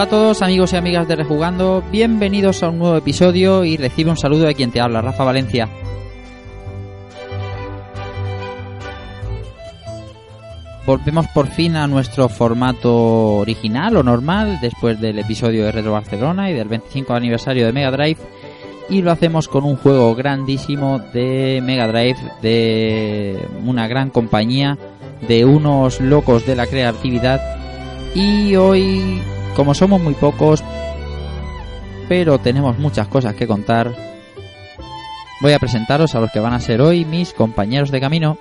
Hola a todos amigos y amigas de Rejugando, bienvenidos a un nuevo episodio y recibe un saludo de quien te habla, Rafa Valencia. Volvemos por fin a nuestro formato original o normal después del episodio de Retro Barcelona y del 25 aniversario de Mega Drive. Y lo hacemos con un juego grandísimo de Mega Drive de una gran compañía de unos locos de la creatividad. Y hoy como somos muy pocos, pero tenemos muchas cosas que contar, voy a presentaros a los que van a ser hoy mis compañeros de camino.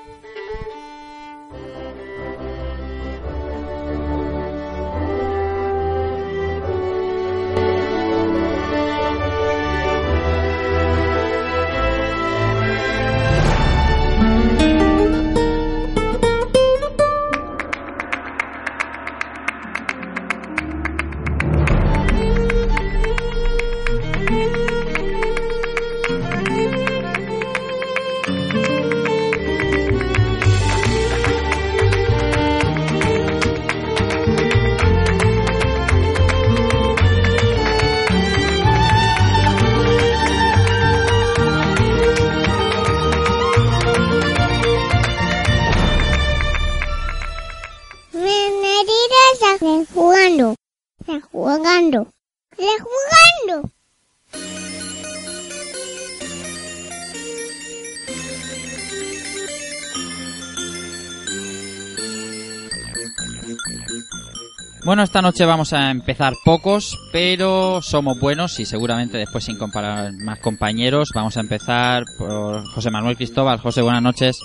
Bueno, esta noche vamos a empezar pocos, pero somos buenos y seguramente después sin comparar más compañeros. Vamos a empezar por José Manuel Cristóbal. José, buenas noches.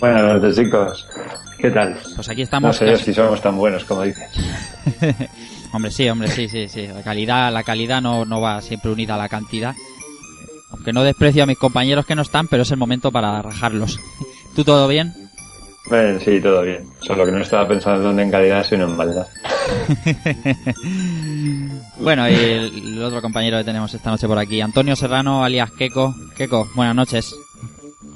Buenas noches, chicos. ¿Qué tal? Pues aquí No estamos. sé yo si somos tan buenos como dices. hombre, sí, hombre, sí, sí, sí. La calidad, la calidad no, no va siempre unida a la cantidad. Aunque no desprecio a mis compañeros que no están, pero es el momento para rajarlos. ¿Tú todo bien? Bueno, sí, todo bien. Solo que no estaba pensando en calidad, sino en maldad. Bueno, y el, otro compañero que tenemos esta noche por aquí, Antonio Serrano, alias Keko. Keko, buenas noches.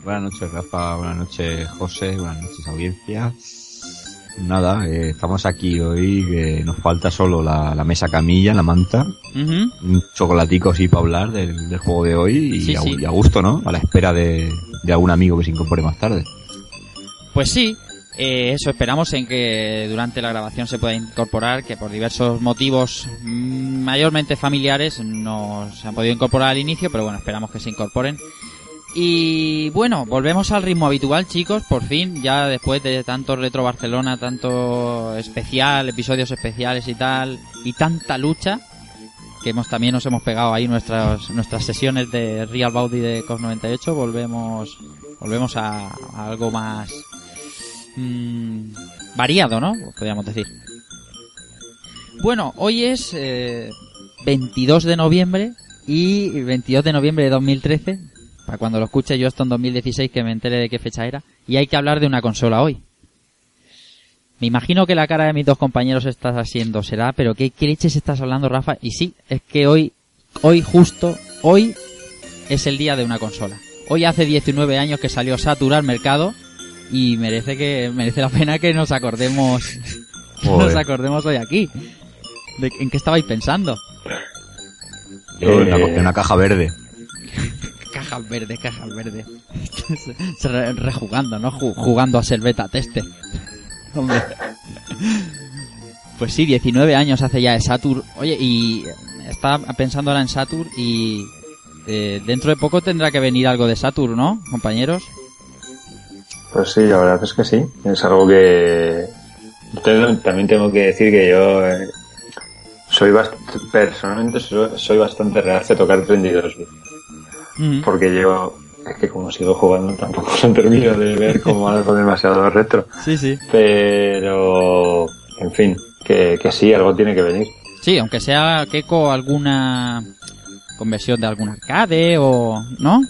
Buenas noches, Rafa. Buenas noches, José. Buenas noches, audiencia. Nada, eh, estamos aquí hoy, que nos falta solo la, la mesa camilla, la manta, Ujú. un chocolatico así para hablar del, del juego de hoy y, Sí, a, sí. y a gusto, ¿no? A la espera de, de algún amigo que se incorpore más tarde. Pues sí, eh, eso esperamos en que durante la grabación se pueda incorporar, que por diversos motivos mm, mayormente familiares no se han podido incorporar al inicio, pero bueno, esperamos que se incorporen. Y bueno, volvemos al ritmo habitual, chicos, por fin, ya después de tanto Retro Barcelona, tanto especial, episodios especiales y tal, y tanta lucha, que hemos también nos hemos pegado ahí nuestras nuestras sesiones de Real Body de COS 98, volvemos volvemos a algo más mm, variado, ¿no? Podríamos decir. Bueno, hoy es eh, 22 de noviembre y 22 de noviembre de 2013, para cuando lo escuche yo esto en 2016 que me entere de qué fecha era, y hay que hablar de una consola hoy. Me imagino que la cara de mis dos compañeros estás haciendo será, pero ¿qué, qué estás hablando, Rafa? Y sí, es que hoy, hoy justo, hoy es el día de una consola. Hoy hace 19 años que salió Saturn al mercado y merece que merece la pena que nos acordemos que nos acordemos hoy aquí. De, ¿En qué estabais pensando? En, Eh, una, en caja verde. Cajas verdes, cajas verdes. Rejugando, ¿no? Ju- jugando a ser beta teste. Hombre. Pues sí, 19 años hace ya de Saturn. Oye, y estaba pensando ahora en Saturn y eh, dentro de poco tendrá que venir algo de Saturn, ¿no, compañeros? Pues sí, la verdad es que sí. Es algo que... También tengo que decir que yo eh, soy bast- personalmente soy, soy bastante reacio a tocar 32 bits. Ujú. Porque yo es que como sigo jugando tampoco se termino de ver como algo demasiado retro. Sí, sí. Pero, en fin, que, que sí, algo tiene que venir. Sí, aunque sea Keiko alguna conversión de algún arcade o... ¿No?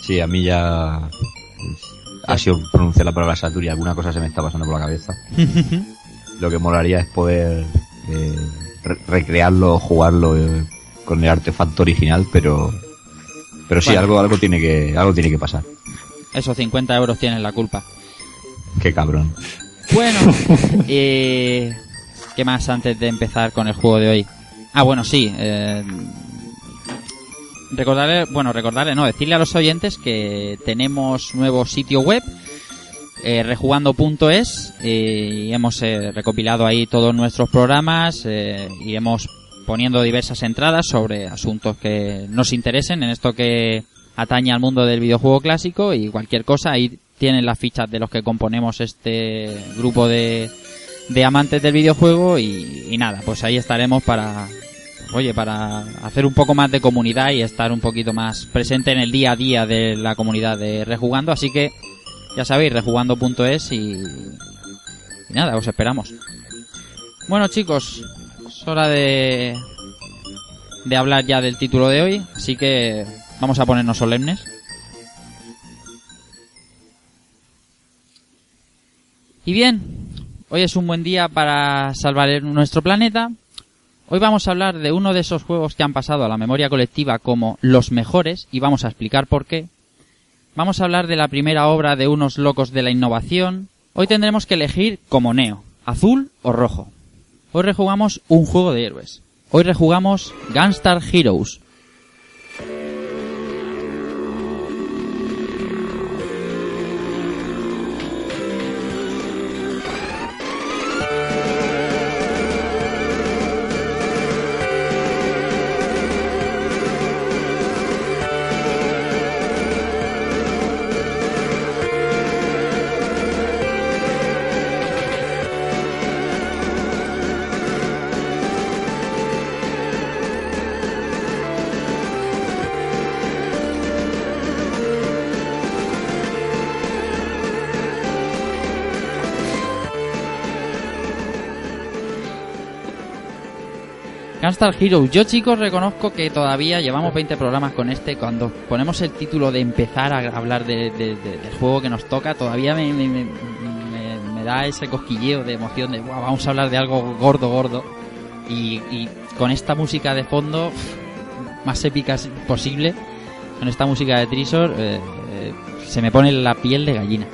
Sí, a mí ya ha sido pronunciar la palabra Saturn y alguna cosa se me está pasando por la cabeza. Lo que molaría es poder eh, re- recrearlo, jugarlo eh, con el artefacto original, pero pero sí Bueno. algo algo tiene que algo tiene que pasar. Esos 50 euros tienen la culpa. Qué cabrón. Bueno, eh, ¿qué más antes de empezar con el juego de hoy? Ah, bueno, sí. Eh, recordarle, bueno, recordarle, no, decirle a los oyentes que tenemos nuevo sitio web, eh, rejugando.es, eh, y hemos eh, recopilado ahí todos nuestros programas, eh, iremos poniendo diversas entradas sobre asuntos que nos interesen en esto que atañe al mundo del videojuego clásico y cualquier cosa, ahí tienen las fichas de los que componemos este grupo de, de amantes del videojuego y, y nada, pues ahí estaremos para, oye, para hacer un poco más de comunidad y estar un poquito más presente en el día a día de la comunidad de Rejugando, así que ya sabéis, rejugando.es y, y nada, os esperamos. Bueno chicos, es hora de, de hablar ya del título de hoy, así que vamos a ponernos solemnes. Y bien, hoy es un buen día para salvar nuestro planeta. Hoy vamos a hablar de uno de esos juegos que han pasado a la memoria colectiva como los mejores y vamos a explicar por qué. Vamos a hablar de la primera obra de unos locos de la innovación. Hoy tendremos que elegir como Neo, azul o rojo. Hoy rejugamos un juego de héroes. Hoy rejugamos Gunstar Heroes. Gunstar. Yo, chicos, reconozco que todavía llevamos 20 programas con este. Cuando ponemos el título de empezar a hablar de- de- de- del juego que nos toca, todavía me, me- me- me- da ese cosquilleo de emoción de "Buah, vamos a hablar de algo gordo, gordo. Y, y con esta música de fondo, más épica posible, con esta música de Trisor, eh, eh, se me pone la piel de gallina.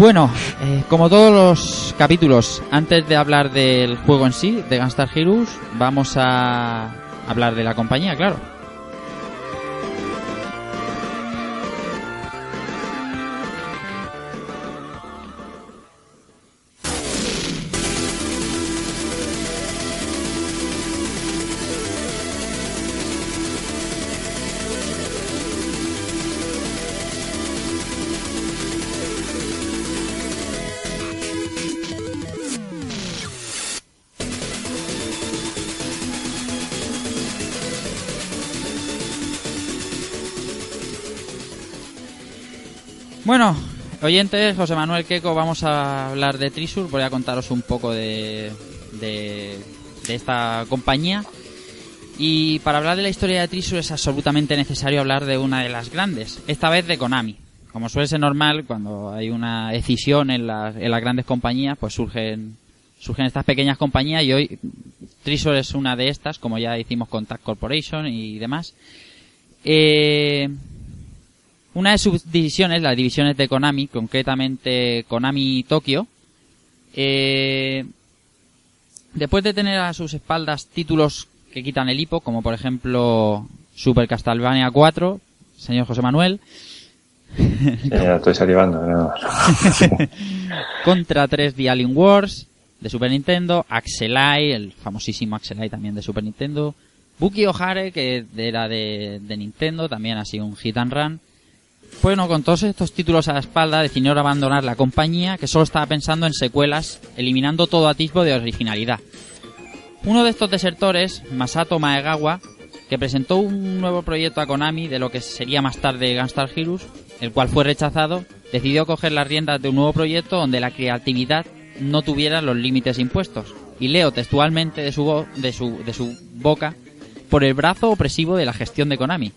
Bueno, eh, como todos los capítulos, antes de hablar del juego en sí, de Gunstar Heroes, vamos a hablar de la compañía, claro. Bueno, oyentes, José Manuel Queco, vamos a hablar de Trisur. Voy a contaros un poco de, de, de esta compañía. Y para hablar de la historia de Trisur es absolutamente necesario hablar de una de las grandes, esta vez de Konami. Como suele ser normal, cuando hay una decisión en las, en las grandes compañías, pues surgen, surgen estas pequeñas compañías y hoy Trisur es una de estas, como ya hicimos con Tag Corporation y demás. Eh, una de sus divisiones, las divisiones de Konami, concretamente Konami Tokyo, eh, después de tener a sus espaldas títulos que quitan el hipo, como por ejemplo Super Castlevania 4, señor José Manuel, ya estoy salivando. ¿no? Contra 3 The Alien Wars de Super Nintendo, Axelai, el famosísimo Axelai también de Super Nintendo, Buki O'Hare, que era de, de Nintendo, también ha sido un hit and run. Bueno, con todos estos títulos a la espalda, decidió abandonar la compañía, que solo estaba pensando en secuelas, eliminando todo atisbo de originalidad. Uno de estos desertores, Masato Maegawa, que presentó un nuevo proyecto a Konami de lo que sería más tarde Gunstar Heroes, el cual fue rechazado, decidió coger las riendas de un nuevo proyecto donde la creatividad no tuviera los límites impuestos. Y leo textualmente de su, de su, de su boca por el brazo opresivo de la gestión de Konami.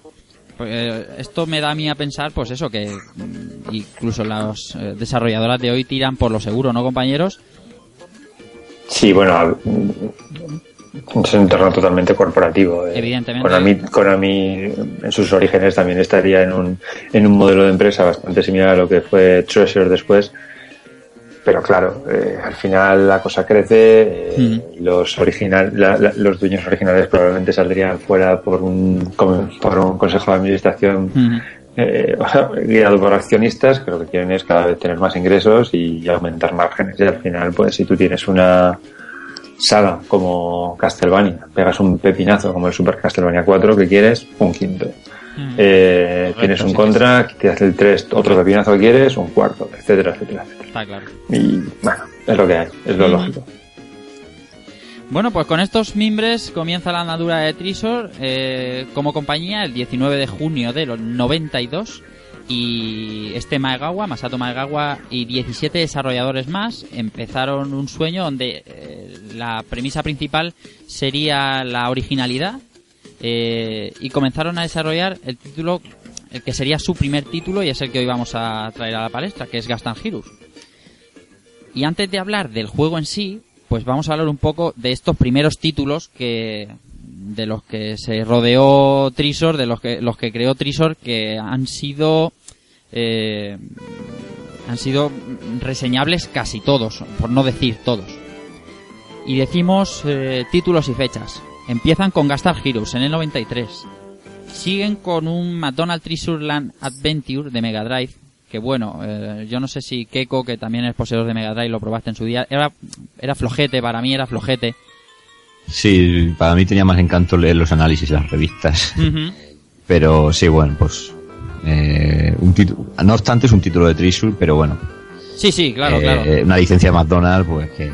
Eh, esto me da a mí a pensar, pues eso, que mm, incluso las eh, desarrolladoras de hoy tiran por lo seguro, ¿no, compañeros? Sí, bueno, es un entorno totalmente corporativo. eh. Evidentemente. Konami, Konami en sus orígenes también estaría en un, en un modelo de empresa bastante similar a lo que fue Treasure después. Pero claro, eh, al final la cosa crece, eh, y los original, la- la- los dueños originales probablemente saldrían fuera por un, por un consejo de administración Ujú. eh, o sea, guiado por accionistas que lo que quieren es cada vez tener más ingresos y aumentar márgenes. Y al final, pues si tú tienes una saga como Castlevania, pegas un pepinazo como el Super Castlevania 4 que quieres, un quinto. Eh, tienes un sí, contra, te haces el 3, otro pepinazo que quieres, un cuarto, etcétera, etcétera, etcétera. Está claro. Y bueno, es lo que hay, es lo Mm. lógico. Bueno, pues con estos mimbres comienza la andadura de Trisor eh, como compañía el 19 de junio de los 92 y este Maegawa, Masato Maegawa y 17 desarrolladores más empezaron un sueño donde eh, la premisa principal sería la originalidad eh, y comenzaron a desarrollar el título, el que sería su primer título y es el que hoy vamos a traer a la palestra, que es Gastan Heroes. Y antes de hablar del juego en sí, pues vamos a hablar un poco de estos primeros títulos que de los que se rodeó Trisor, de los que los que creó Trisor, que han sido eh, han sido reseñables casi todos, por no decir todos. Y decimos eh, títulos y fechas. Empiezan con Gastar Heroes en el 93. Siguen con un McDonald's Treasure Land Adventure de Mega Drive. Que bueno, eh, yo no sé si Keiko, que también es poseedor de Mega Drive, lo probaste en su día. Era, era flojete, para mí era flojete. Sí, para mí tenía más encanto leer los análisis de las revistas. Pero sí, bueno, pues. eh, un título, no obstante, es un título de Treasure, pero bueno. Sí, sí, claro, eh, claro. Una licencia de McDonald's, pues que.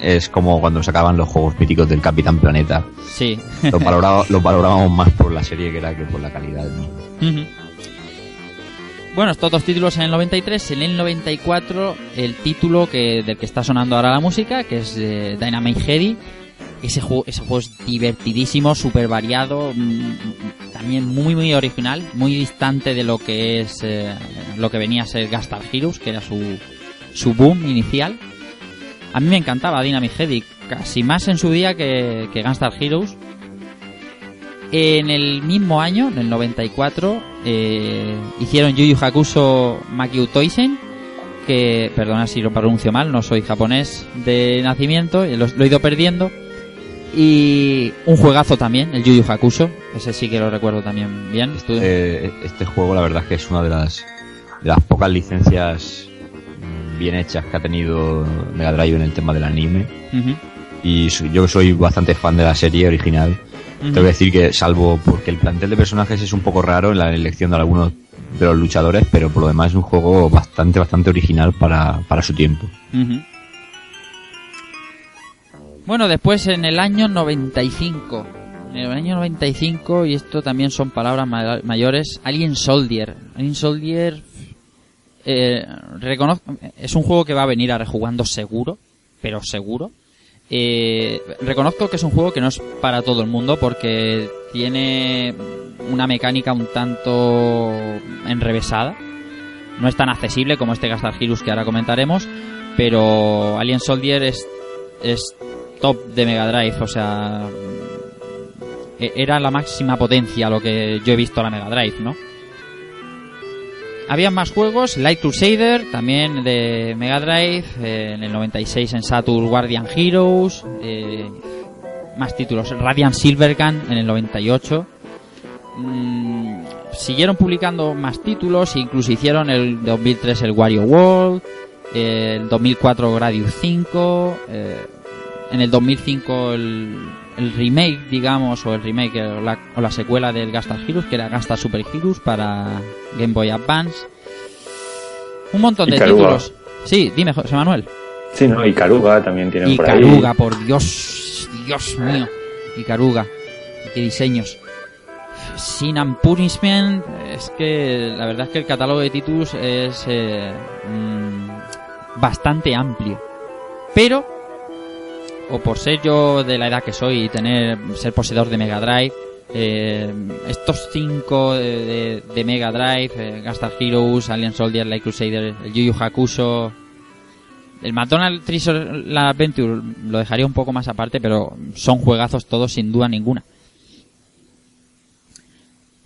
Es como cuando sacaban los juegos míticos del Capitán Planeta. Sí. Los, valoraba- los valorábamos más por la serie que era que por la calidad. Bueno, estos dos títulos en el 93, en el 94 el título que del que está sonando ahora la música, que es eh, Dynamite Heady. Ese juego, ese juego es divertidísimo, súper variado, mm, también muy muy original, muy distante de lo que es eh, lo que venía a ser Gastar Heroes, que era su, su boom inicial. A mí me encantaba Dynamite Heady, casi más en su día que, que Gunstar Heroes. En el mismo año, en el 94, eh, hicieron Yu Yu Hakusho Makyu Toisen, que, perdona si lo pronuncio mal, no soy japonés de nacimiento, y lo, lo he ido perdiendo. Y un juegazo también, el Yu Yu Hakusho, ese sí que lo recuerdo también bien. Eh, este juego, la verdad, es que es una de las, de las pocas licencias bien hechas que ha tenido Mega Drive en el tema del anime. Ujú, Y so- yo soy bastante fan de la serie original. Tengo que decir que, salvo porque el plantel de personajes es un poco raro en la elección de algunos de los luchadores, pero por lo demás es un juego bastante, bastante original para, para su tiempo. Bueno, después en el año 95. En el año 95, y esto también son palabras ma- mayores, Alien Soldier. Alien Soldier eh, es un juego que va a venir a rejugando seguro, pero seguro. Eh, reconozco que es un juego que no es para todo el mundo porque tiene una mecánica un tanto enrevesada. No es tan accesible como este Gastar Heroes que ahora comentaremos, pero Alien Soldier es, es top de Mega Drive, o sea, e- era la máxima potencia lo que yo he visto a la Mega Drive, ¿no? Había más juegos, Light Crusader, también de Mega Drive, eh, en el 96 en Saturn Guardian Heroes, eh, más títulos, Radiant Silvergun en el 98. Mm, siguieron publicando más títulos, incluso hicieron el 2003 el Wario World, eh, el 2004 Gradius 5, eh, en el 2005 el, el remake, digamos, o el remake o la, o la secuela del Gastar Heroes, que era Gastar Super Heroes para Game Boy Advance. Un montón de títulos. Sí, dime, José Manuel. Sí, ¿no? Y Caruga también tienen Y por ahí. Caruga, por Dios, Dios mío. Y Caruga. qué diseños. Sin and Punishment, es que la verdad es que el catálogo de títulos es eh, mm, bastante amplio. Pero, o por ser yo de la edad que soy y tener ser poseedor de Mega Drive, eh, estos cinco de, Mega Drive, eh, Gunstar Heroes, Alien Soldier, Light Crusader, el Yu Yu Hakusho, el McDonald's Treasure la Adventure lo dejaría un poco más aparte, pero son juegazos todos sin duda ninguna.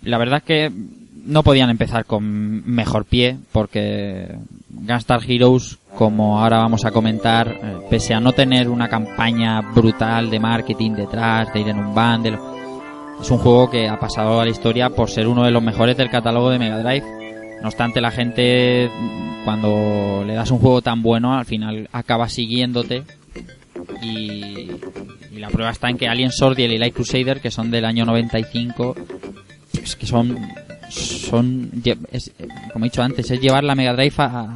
La verdad es que no podían empezar con mejor pie porque Gunstar Heroes, como ahora vamos a comentar, eh, pese a no tener una campaña brutal de marketing detrás, de ir en un bundle, es un juego que ha pasado a la historia por ser uno de los mejores del catálogo de Mega Drive. No obstante, la gente, cuando le das un juego tan bueno, al final acaba siguiéndote. Y, y la prueba está en que Alien Soldier y Light Crusader, que son del año 95, es que son. son es, como he dicho antes, es llevar la Mega Drive a-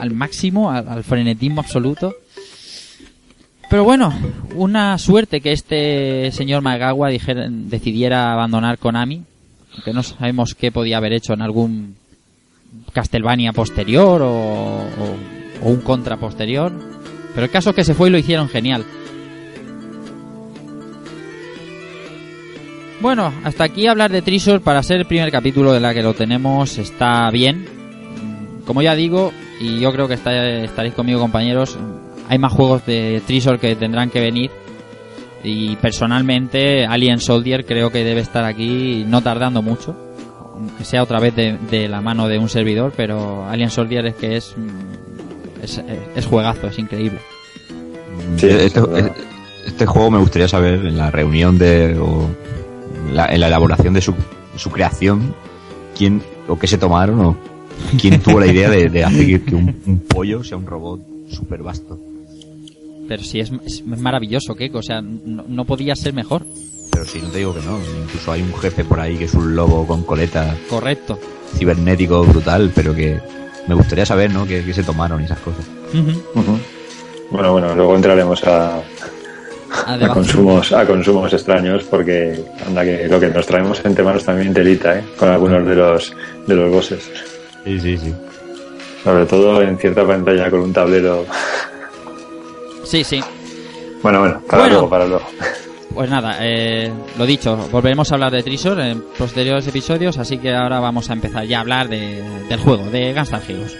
al máximo, al, frenetismo absoluto. Pero bueno, una suerte que este señor Magawa dijera- decidiera abandonar Konami, que no sabemos qué podía haber hecho en algún Castlevania posterior o un contra posterior. Pero el caso es que se fue y lo hicieron genial. Bueno, hasta aquí hablar de Treasure para ser el primer capítulo de la que lo tenemos está bien. Como ya digo, y yo creo que está- estaréis conmigo compañeros, hay más juegos de Treasure que tendrán que venir. Y personalmente, Alien Soldier creo que debe estar aquí no tardando mucho. Aunque sea otra vez de, de la mano de un servidor, pero Alien Soldier es que es, mm, es, es juegazo, es increíble. Sí, este, es verdad. este juego me gustaría saber en la reunión de o la- en la elaboración de su, su creación quién o qué se tomaron o quién tuvo la idea de, de hacer que- un, un pollo sea un robot súper vasto. Pero sí, es, es maravilloso, Keiko. O sea, no, no podía ser mejor. Pero si no te digo que no, incluso hay un jefe por ahí que es un lobo con coleta Correcto. cibernético brutal, pero que me gustaría saber, ¿no? Qué, qué se tomaron y esas cosas. Bueno, bueno, luego entraremos a, A consumos a consumos extraños porque anda que lo que nos traemos entre manos también telita, ¿eh? Con algunos de los de los bosses. Sí, sí, sí. Sobre todo en cierta pantalla con un tablero. Sí, sí. Bueno, bueno, para Bueno. luego, para luego. Pues nada, eh, lo dicho, volveremos a hablar de Treasure en posteriores episodios, así que ahora vamos a empezar ya a hablar de- del juego, de Gunstar Heroes.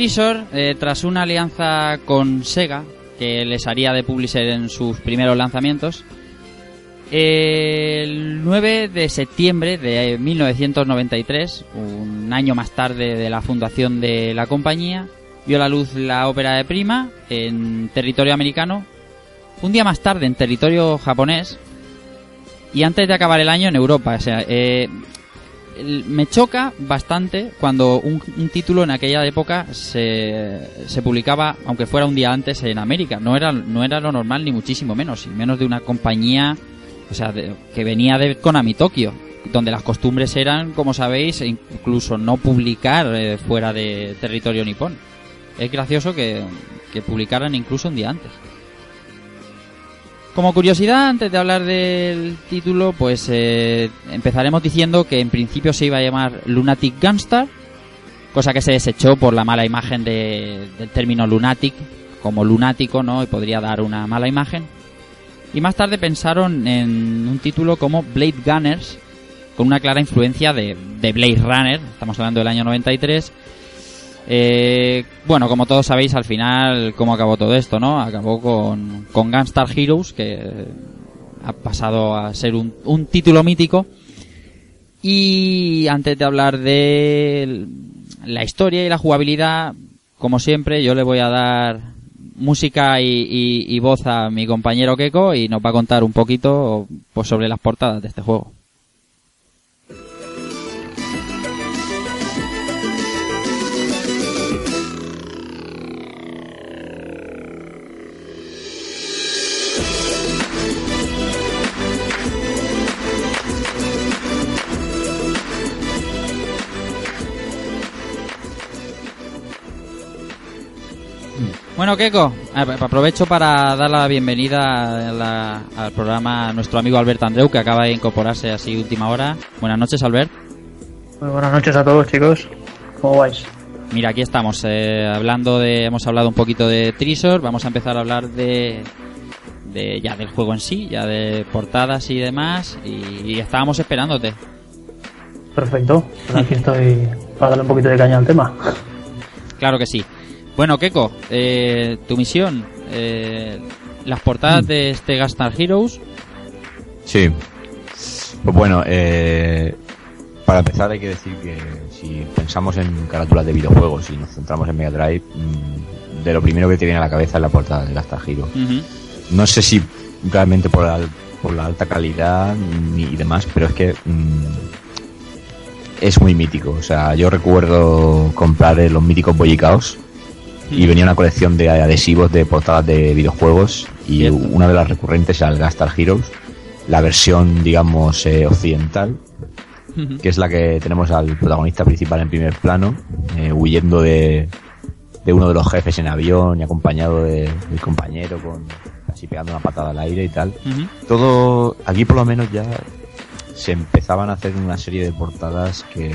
Treasure, eh, tras una alianza con Sega, que les haría de publisher en sus primeros lanzamientos, el 9 de septiembre de 1993, un año más tarde de la fundación de la compañía, vio la luz la ópera de Prima en territorio americano, un día más tarde en territorio japonés y antes de acabar el año en Europa. O sea, eh, me choca bastante cuando un, título en aquella época se, se publicaba, aunque fuera un día antes, en América. No era, no era lo normal, ni muchísimo menos, y menos de una compañía o sea, de- que venía de Konami Tokio, donde las costumbres eran, como sabéis, incluso no publicar eh, fuera de territorio nipón. Es gracioso que, que publicaran incluso un día antes. Como curiosidad, antes de hablar del título, pues eh, empezaremos diciendo que en principio se iba a llamar Lunatic Gunstar, cosa que se desechó por la mala imagen de- del término lunatic, como lunático, ¿no? Y podría dar una mala imagen. Y más tarde pensaron en un título como Blade Gunners, con una clara influencia de, de Blade Runner, estamos hablando del año 93. Eh, bueno, como todos sabéis, al final, ¿cómo acabó todo esto, no? Acabó con, con Gunstar Heroes, que ha pasado a ser un, un título mítico. Y antes de hablar de la historia y la jugabilidad, como siempre, yo le voy a dar música y, voz a mi compañero Keko y nos va a contar un poquito pues, sobre las portadas de este juego. Bueno, Keko, a- aprovecho para dar la bienvenida a la- al programa a nuestro amigo Albert Andreu, que acaba de incorporarse así última hora. Buenas noches, Albert. Muy buenas noches a todos, chicos. ¿Cómo vais? Mira, aquí estamos, eh, hablando de, hemos hablado un poquito de Trisor, vamos a empezar a hablar de, de ya del juego en sí, ya de portadas y demás, y, y estábamos esperándote. Perfecto. Pues aquí estoy para darle un poquito de caña al tema. Claro que sí. Bueno, Keko, eh, tu misión, eh, las portadas de este Gastar Heroes, Sí. Pues bueno, eh, para empezar hay que decir que si pensamos en carátulas de videojuegos y nos centramos en Mega Drive, mm, de lo primero que te viene a la cabeza es la portada de Gastar Hero. Ujú. No sé si realmente por la, por la alta calidad ni y demás, pero es que mm, es muy mítico. O sea, yo recuerdo comprar los míticos Boy Chaos y venía una colección de adhesivos de portadas de videojuegos y una de las recurrentes era el Gastar Heroes, la versión, digamos, eh, occidental, que es la que tenemos al protagonista principal en primer plano, eh, huyendo de, de uno de los jefes en avión y acompañado de- del compañero con así pegando una patada al aire y tal. Todo, aquí por lo menos ya se empezaban a hacer una serie de portadas que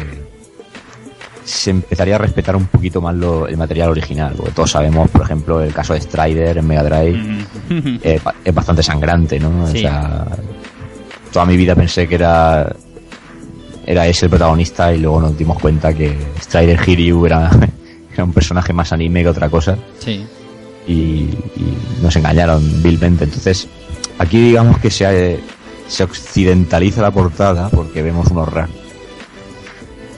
se empezaría a respetar un poquito más lo- el material original, porque todos sabemos, por ejemplo, el caso de Strider en Mega Drive, Ujú. eh, es bastante sangrante, ¿no? Sí. O sea, toda mi vida pensé que era era ese el protagonista y luego nos dimos cuenta que Strider Hiryu era, era un personaje más anime que otra cosa Sí. y, y nos engañaron vilmente. Entonces, aquí digamos que se, se occidentaliza la portada porque vemos unos RAR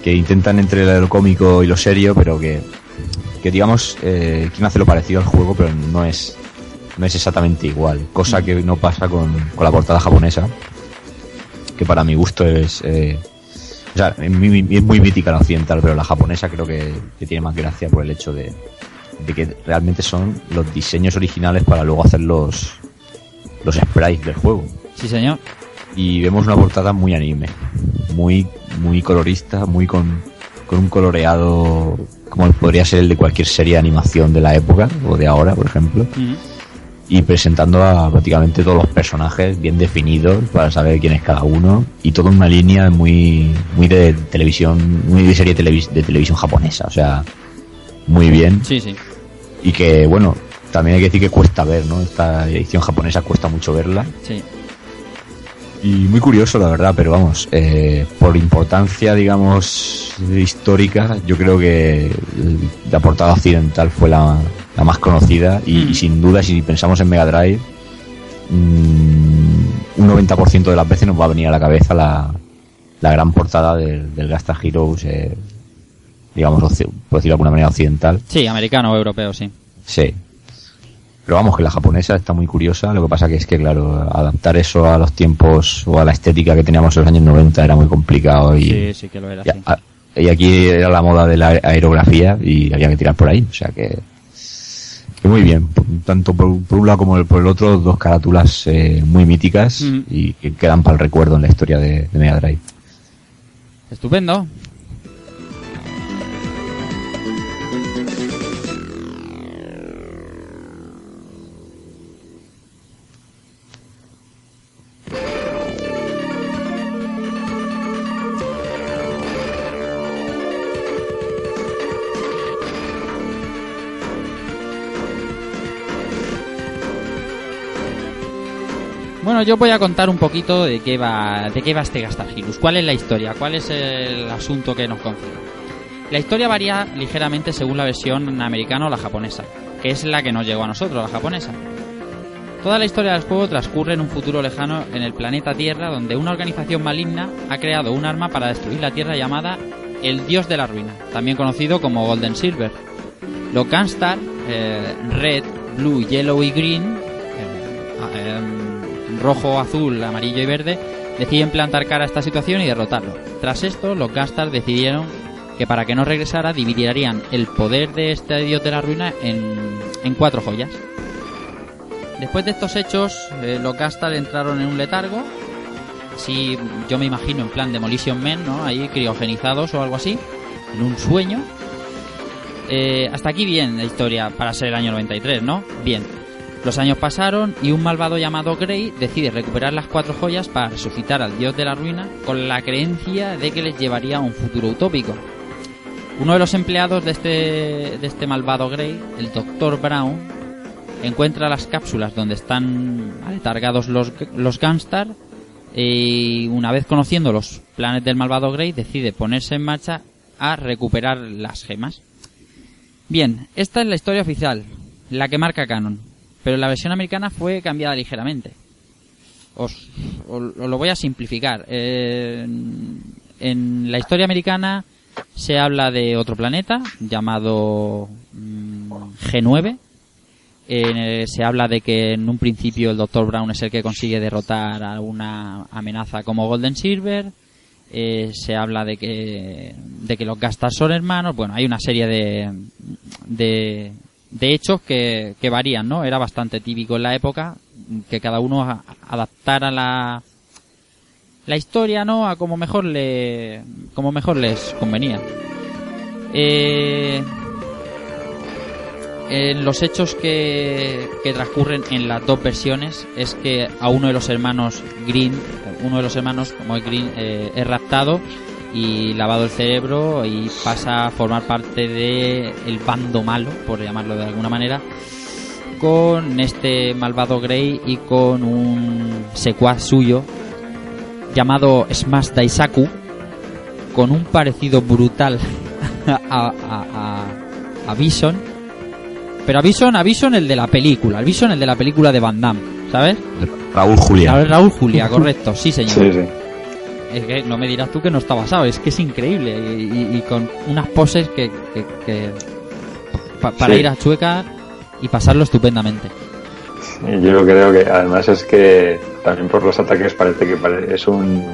que intentan entre lo cómico y lo serio, pero que, que digamos, eh, quieren hacer lo parecido al juego, pero no es, no es exactamente igual. Cosa que no pasa con, con la portada japonesa, que para mi gusto es... eh, o sea, es muy, es muy mítica la occidental, pero la japonesa creo que, que tiene más gracia por el hecho de, de que realmente son los diseños originales para luego hacer los, los sprites del juego. Sí, señor. Y vemos una portada muy anime, muy, muy colorista, muy con, con un coloreado como podría ser el de cualquier serie de animación de la época, o de ahora, por ejemplo, y presentando a prácticamente todos los personajes bien definidos para saber quién es cada uno, y toda una línea muy, muy de televisión, muy de serie televis- de televisión japonesa, o sea, muy bien. Sí, sí. y que bueno también hay que decir que cuesta ver no esta edición japonesa cuesta mucho verla. Sí. Y muy curioso la verdad pero vamos eh, por importancia digamos histórica yo creo que la portada occidental fue la, la más conocida y, Mm. y sin duda si pensamos en Mega Drive mm, un 90% de las veces nos va a venir a la cabeza la, la gran portada del, del Gasta Heroes eh, digamos por decirlo de alguna manera occidental Sí, americano o europeo, sí. Sí. Pero vamos, que la japonesa está muy curiosa. Lo que pasa que es que, claro, adaptar eso a los tiempos o a la estética que teníamos en los años 90 era muy complicado. Y, Sí, sí que lo era, y, sí. a- y aquí era la moda de la aerografía y había que tirar por ahí. O sea que, que muy bien. Tanto por, por un lado como por el otro, dos carátulas eh, muy míticas Ujú. y que quedan para el recuerdo en la historia de, de Mega Drive. Estupendo. Yo voy a contar un poquito de qué va, de qué va este Gastargirus. ¿Cuál es la historia? ¿Cuál es el asunto que nos concede? La historia varía ligeramente según la versión americana o la japonesa, que es la que nos llegó a nosotros, la japonesa. Toda la historia del juego transcurre en un futuro lejano en el planeta Tierra, donde una organización maligna ha creado un arma para destruir la Tierra llamada el Dios de la Ruina, también conocido como Golden Silver. Los Gunstar, eh, Red, Blue, Yellow y Green, eh, em, rojo, azul, amarillo y verde, deciden plantar cara a esta situación y derrotarlo. Tras esto, los Gunstar decidieron que para que no regresara dividirían el poder de este Dios de la Ruina en, en cuatro joyas. Después de estos hechos, eh, los Gastar entraron en un letargo. Así, yo me imagino en plan Demolition Men, ¿no? Ahí criogenizados o algo así. En un sueño. Eh, hasta aquí bien la historia para ser el año 93, ¿no? Bien. Los años pasaron y un malvado llamado Grey decide recuperar las cuatro joyas para resucitar al dios de la ruina con la creencia de que les llevaría a un futuro utópico. Uno de los empleados de este, de este malvado Grey, el Dr. Brown, encuentra las cápsulas donde están aletargados los, los Gunstar y una vez conociendo los planes del malvado Grey decide ponerse en marcha a recuperar las gemas. Bien, esta es la historia oficial, la que marca canon, pero la versión americana fue cambiada ligeramente. Os, os lo voy a simplificar. Eh, en la historia americana se habla de otro planeta llamado mm, G9. Eh, se habla de que en un principio el Dr. Brown es el que consigue derrotar a una amenaza como Golden Silver. Eh, se habla de que, de que los Gastar son hermanos. Bueno, hay una serie de, de, de hechos que, que varían, ¿no? Era bastante típico en la época que cada uno adaptara la, la historia, ¿no? A como mejor le, como mejor les convenía. Eh, en los hechos que, que transcurren en las dos versiones es que a uno de los hermanos Green, uno de los hermanos como es Green, eh, es raptado y lavado el cerebro y pasa a formar parte de el bando malo, por llamarlo de alguna manera, con este malvado Grey y con un secuaz suyo llamado Smash Daisaku, con un parecido brutal a, a, a, a Bison. Pero a Bison, a Bison el de la película, el Bison el de la película de Van Damme, ¿sabes? Raúl Julián. A ver, Raúl Julia, correcto, sí señor. Sí, sí. Es que no me dirás tú que no está basado, es que es increíble y, y- y con unas poses que, que- que- pa- para Sí. ir a Chueca y pasarlo estupendamente. Y yo creo que además es que también por los ataques parece que pare- es un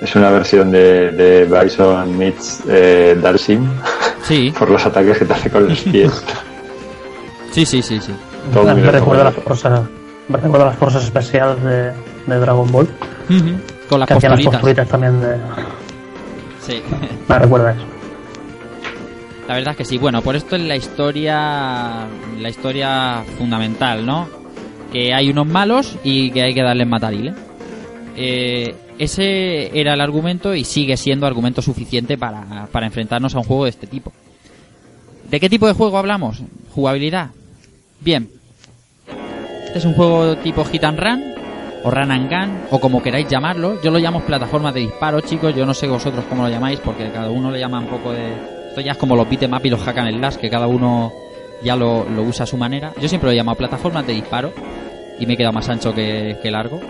es una versión de, de Bison meets eh, Dalsim Sí, por los ataques que te hace con los pies. sí, sí, sí, sí. Todo me, recuerda las fuerzas, me recuerda las fuerzas especiales de, de Dragon Ball. Ujú, Con las que las también de... Sí. Me recuerda eso. La verdad es que sí. Bueno, por esto es la historia, la historia fundamental, ¿no? Que hay unos malos y que hay que darles matarile. Eh, ese era el argumento y sigue siendo argumento suficiente para, para enfrentarnos a un juego de este tipo. ¿De qué tipo de juego hablamos? Jugabilidad. Bien. Este es un juego tipo hit and run, o run and gun, o como queráis llamarlo. Yo lo llamo plataforma de disparo, chicos. Yo no sé vosotros cómo lo llamáis, porque cada uno le llama un poco de... Esto ya es como los beat'em up y los hack and slash, que cada uno ya lo, lo usa a su manera. Yo siempre lo llamo plataformas de disparo, y me he quedado más ancho que, que largo.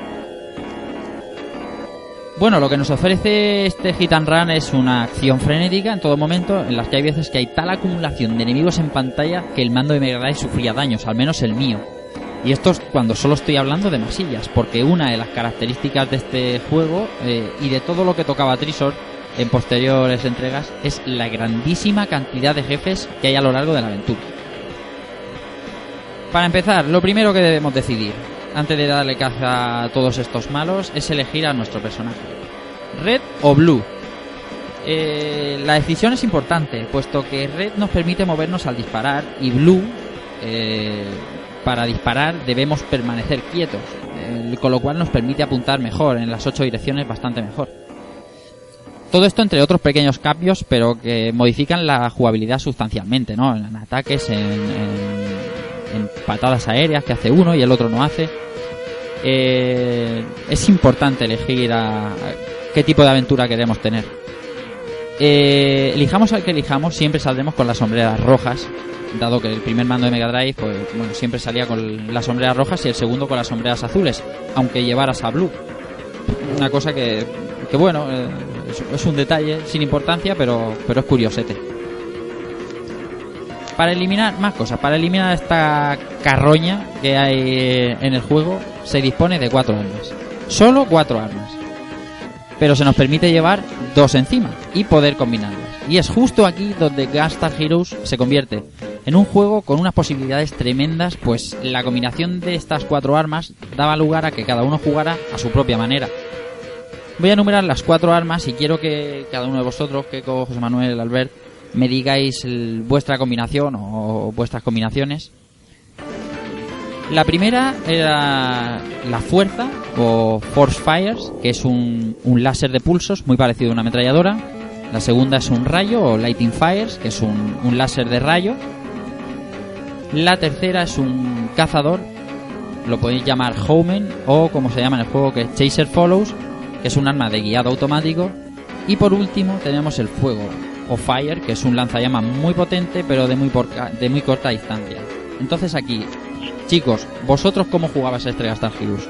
Bueno, lo que nos ofrece este hit and run es una acción frenética en todo momento, en las que hay veces que hay tal acumulación de enemigos en pantalla que el mando de Mega sufría daños, al menos el mío. Y esto es cuando solo estoy hablando de masillas, porque una de las características de este juego eh, y de todo lo que tocaba Trisor en posteriores entregas es la grandísima cantidad de jefes que hay a lo largo de la aventura. Para empezar, lo primero que debemos decidir, antes de darle caza a todos estos malos, es elegir a nuestro personaje. Red o Blue. Eh, la decisión es importante, puesto que Red nos permite movernos al disparar y Blue, eh, para disparar debemos permanecer quietos, eh, con lo cual nos permite apuntar mejor, en las ocho direcciones bastante mejor. Todo esto entre otros pequeños cambios, pero que modifican la jugabilidad sustancialmente, ¿no? En ataques, en, en- patadas aéreas que hace uno y el otro no hace. Eh, es importante elegir a qué tipo de aventura queremos tener. Eh, elijamos al que elijamos, siempre saldremos con las sombreras rojas, dado que el primer mando de Mega Drive pues, bueno, siempre salía con las sombreras rojas y el segundo con las sombreras azules, aunque llevaras a Blue. Una cosa que, que bueno, eh, es, un detalle sin importancia, pero, pero es curiosete. Para eliminar más cosas, para eliminar esta carroña que hay eh, en el juego, se dispone de cuatro armas. Solo cuatro armas. Pero se nos permite llevar dos encima y poder combinarlas. Y es justo aquí donde Gunstar Heroes se convierte en un juego con unas posibilidades tremendas, pues la combinación de estas cuatro armas daba lugar a que cada uno jugara a su propia manera. Voy a enumerar las cuatro armas y quiero que cada uno de vosotros, Keiko, José Manuel, Albert, me digáis vuestra combinación o vuestras combinaciones. La primera era la fuerza o Force Fires, que es un, un láser de pulsos muy parecido a una ametralladora. La segunda es un rayo o Lighting Fires, que es un, un láser de rayo. La tercera es un cazador, lo podéis llamar Homen o como se llama en el juego que es Chaser Follows, que es un arma de guiado automático. Y por último tenemos el fuego o Fire, que es un lanzallamas muy potente pero de muy, porca- de muy corta distancia. Entonces aquí, chicos, ¿vosotros cómo jugabais a Estrella Star Heroes?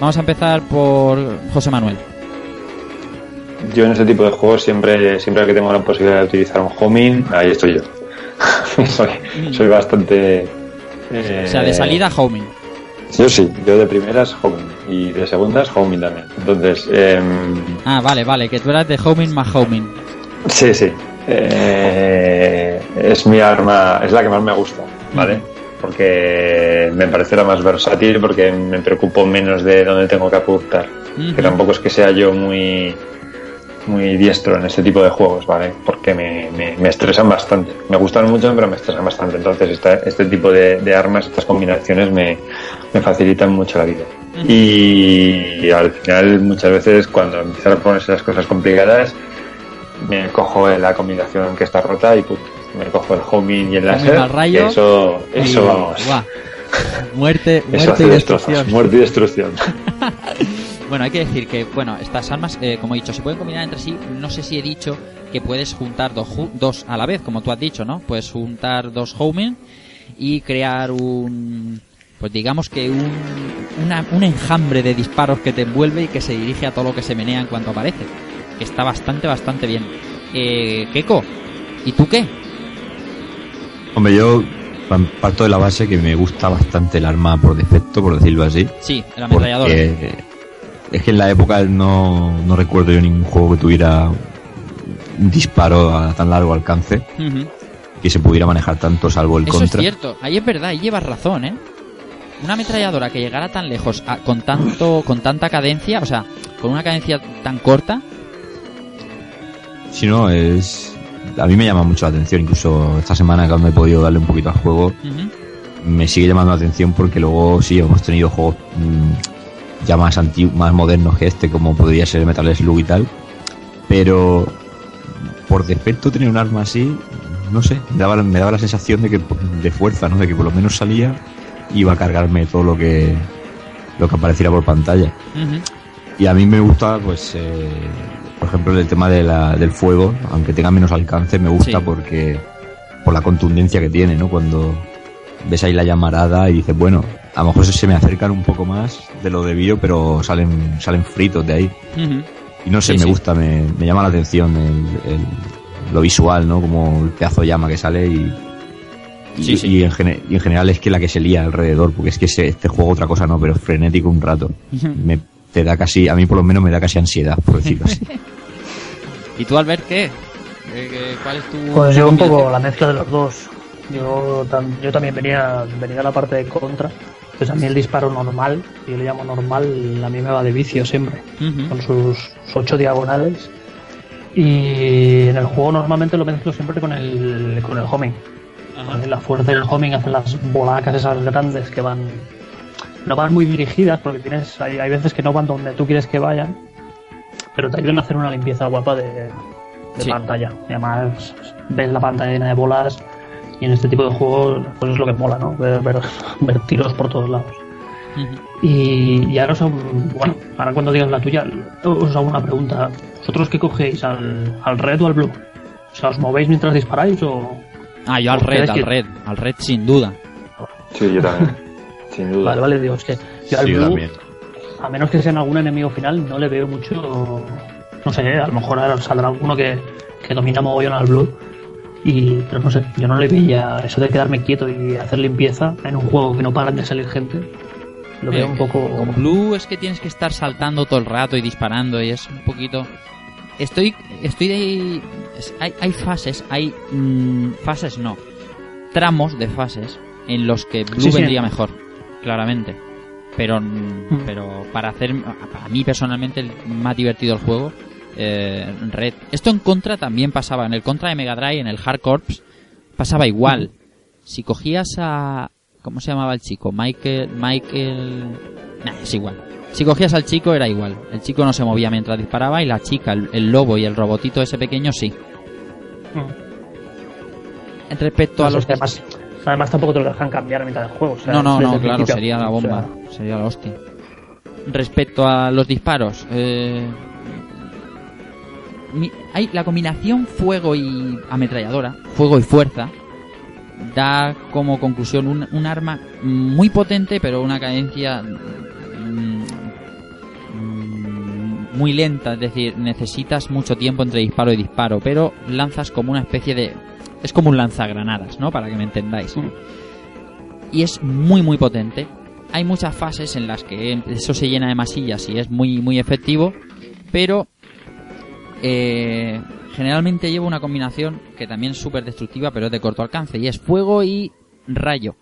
Vamos a empezar por José Manuel. Yo en este tipo de juegos siempre, siempre que tengo la posibilidad de utilizar un homing, ahí estoy yo. soy, soy bastante... eh, O sea, de salida, homing. Yo sí, yo de primeras homing y de segundas homing también. Entonces, em, Ah, vale, vale, que tú eras de homing más homing. sí, sí. eh, es mi arma, es la que más me gusta, ¿vale? Porque me parece la más versátil, porque me preocupo menos de dónde tengo que apuntar. Que tampoco es que sea yo muy muy diestro en este tipo de juegos, ¿vale? Porque me, me, me estresan bastante. Me gustan mucho, pero me estresan bastante. Entonces, esta- este tipo de, de armas, estas combinaciones me, me facilitan mucho la vida. Y, al final, muchas veces, cuando empiezan a ponerse las cosas complicadas, me cojo la combinación que está rota y pum, me cojo el homing y el láser. al rayo que eso, eso Y- vamos. Muerte, muerte y destrucción. muerte y destrucción. Bueno, hay que decir que, bueno, estas armas, eh, como he dicho, se pueden combinar entre sí. No sé si he dicho que puedes juntar dos, dos a la vez, como tú has dicho, ¿no? Puedes juntar dos homing y crear un, pues digamos que un, una- un enjambre de disparos que te envuelve y que se dirige a todo lo que se menea en cuanto aparece. Que está bastante, bastante bien. Eh, Keiko, ¿y tú qué? Hombre, yo pa- parto de la base que me gusta bastante el arma por defecto, por decirlo así. Sí, el ametrallador. Es que en la época no, no recuerdo yo ningún juego que tuviera un disparo a tan largo alcance que se pudiera manejar tanto salvo el Eso contra. es cierto, ahí es verdad, ahí llevas razón, ¿eh? Una ametralladora que llegara tan lejos a- con tanto con tanta cadencia, o sea, con una cadencia tan corta, Si no, es. A mí me llama mucho la atención, incluso esta semana cuando he podido darle un poquito al juego, me sigue llamando la atención porque luego sí hemos tenido juegos mm, ya más antiguos, más modernos que este, como podría ser Metal Slug y tal. Pero por defecto tener un arma así, no sé, me daba, me daba la sensación de que de fuerza, ¿no? De que por lo menos salía y iba a cargarme todo lo que lo que apareciera por pantalla. Y a mí me gusta, pues, eh, por ejemplo, el tema de la- del fuego, aunque tenga menos alcance, me gusta Sí. porque por la contundencia que tiene, ¿no? Cuando ves ahí la llamarada y dices, bueno, a lo mejor se me acercan un poco más de lo debido, pero salen salen fritos de ahí. Y no sé, Sí, me sí. gusta, me, me llama la atención el, el- lo visual, ¿no? Como el pedazo de llama que sale y, y, Sí, sí. y en, gene- y en general es que la que se lía alrededor, porque es que ese- este juego otra cosa no, pero es frenético un rato. Me, te da casi, a mí por lo menos me da casi ansiedad, por decirlo así. ¿Y tú, Albert, qué? ¿Qué- qué- ¿Cuál es tu Pues yo un poco la mezcla de los dos. Yo, tam- yo también venía, venía de la parte de contra. Pues a mí el disparo normal, yo le llamo normal, a mí me va de vicio siempre, Ujú. con sus ocho diagonales. Y en el juego normalmente lo mezclo siempre con el, con el homing. Con La fuerza del homing hacen las bolacas esas grandes que van. No van muy dirigidas porque tienes hay, hay veces que no van donde tú quieres que vayan, pero te ayudan a hacer una limpieza guapa de, de Sí. pantalla. Y además ves la pantalla llena de bolas y en este tipo de juegos pues es lo que mola, ¿no? Ver, ver, ver tiros por todos lados. Y, y ahora os hago, bueno, ahora cuando digas la tuya, os hago una pregunta. ¿Vosotros qué cogéis? ¿Al, al red o al blue? O sea, ¿os movéis mientras disparáis o...? Ah, yo al ¿Os red, al red, al red sin duda. Sí, yo también. Sin duda. Vale, vale, digo, es que yo al Sí, blue, también. a menos que sea en algún enemigo final, no le veo mucho... No sé, a lo mejor ahora saldrá alguno que, que domina mogollón al blue. Y, pero no sé, yo no le veía eso de quedarme quieto y hacer limpieza en un juego que no paran de salir gente. Lo veo Eh, un poco... Con Blue es que tienes que estar saltando todo el rato y disparando y es un poquito... Estoy, estoy de... Hay, hay fases, hay... mm, fases no. Tramos de fases en los que Blue Sí, sí. vendría mejor, claramente. Pero, mm, Mm. pero para hacer... Para mí personalmente el más divertido el juego, eh, Red. Esto en contra también pasaba. En el contra de Mega Drive, en el Hard Corps, pasaba igual. Si cogías a... ¿Cómo se llamaba el chico? Michael... Michael... Nah, es igual. Si cogías al chico era igual. El chico no se movía mientras disparaba y la chica, el, el lobo y el robotito ese pequeño sí. Mm. Respecto a No los... además, además tampoco te lo dejan cambiar a mitad del juego. o sea, No, no, no, claro, principio. sería la O sea, bomba. Sería la hostia. Respecto a los disparos, eh, mi- hay la combinación fuego y ametralladora, fuego y fuerza, da como conclusión un, un arma muy potente, pero una cadencia mm, mm, muy lenta. Es decir, necesitas mucho tiempo entre disparo y disparo, pero lanzas como una especie de. Es como un lanzagranadas, ¿no? Para que me entendáis y es muy muy potente. Hay muchas fases en las que eso se llena de masillas y es muy muy efectivo, pero eh, generalmente lleva una combinación que también es súper destructiva, pero es de corto alcance y es fuego y rayo.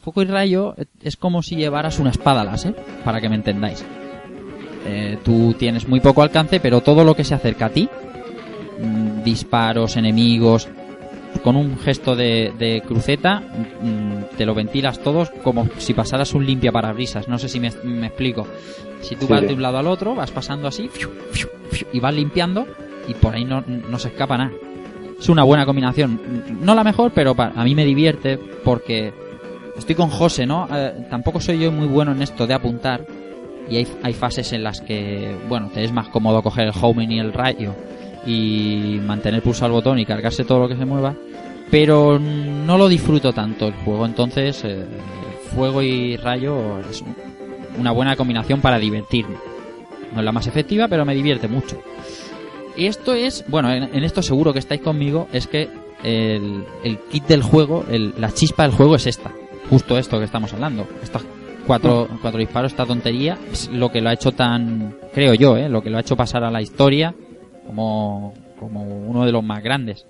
Fuego y rayo es como si llevaras una espada láser, para que me entendáis. Eh, tú tienes muy poco alcance, pero todo lo que se acerca a ti, mm, disparos, enemigos, con un gesto de, de cruceta mm, te lo ventilas todos como si pasaras un limpia parabrisas. No sé si me, me explico. Si tú Sí, vas de un lado al otro, vas pasando así fiu, fiu, fiu, y vas limpiando y por ahí no, no se escapa nada. Es una buena combinación. No la mejor, pero a mí me divierte porque estoy con José, ¿no? Eh, tampoco soy yo muy bueno en esto de apuntar y hay, hay fases en las que, bueno, te es más cómodo coger el homing y el rayo y mantener pulsado el botón y cargarse todo lo que se mueva, pero no lo disfruto tanto el juego, entonces eh, fuego y rayo es una buena combinación para divertirme. No es la más efectiva, pero me divierte mucho. Y esto es, bueno, en, en esto seguro que estáis conmigo, es que el, el kit del juego, el- la chispa del juego es esta. Justo esto que estamos hablando. Estos cuatro, cuatro disparos, esta tontería, es lo que lo ha hecho tan, creo yo, ¿eh? lo que lo ha hecho pasar a la historia como, como uno de los más grandes.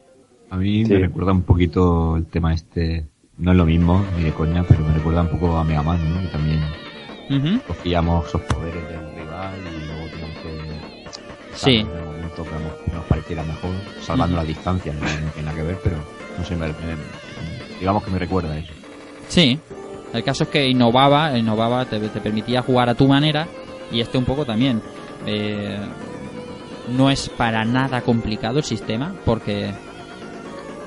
A mí Sí. me recuerda un poquito el tema este, no es lo mismo, ni de coña, pero me recuerda un poco a Mega Man, ¿no? Que también cogíamos esos poderes del rival y luego teníamos que... Sí. En el momento que nos, que nos pareciera mejor, salvando las distancias, no, no tiene nada que ver, pero no sé, me- me- digamos que me recuerda a eso. Sí, el caso es que innovaba, innovaba, te, te permitía jugar a tu manera y este un poco también. Eh, no es para nada complicado el sistema porque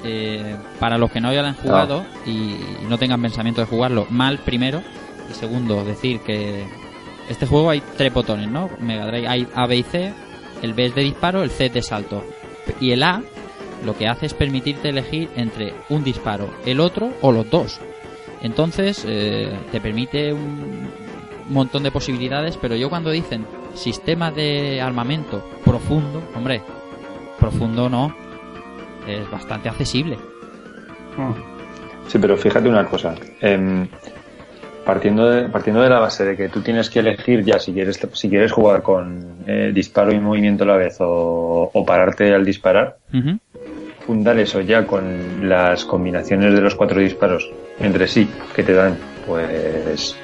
eh, para los que no hayan jugado y no tengan pensamiento de jugarlo mal primero y segundo decir que este juego hay tres botones, ¿no? Mega Drive hay A, B y C, el B es de disparo, el C es de salto y el A lo que hace es permitirte elegir entre un disparo, el otro o los dos. Entonces eh, te permite un montón de posibilidades, pero yo cuando dicen sistema de armamento profundo, hombre, profundo no, es bastante accesible. Sí, pero fíjate una cosa. em, partiendo, de, partiendo de la base de que tú tienes que elegir ya si quieres, si quieres jugar con eh, disparo y movimiento a la vez o, o pararte al disparar, fundar eso ya con las combinaciones de los cuatro disparos entre sí que te dan, pues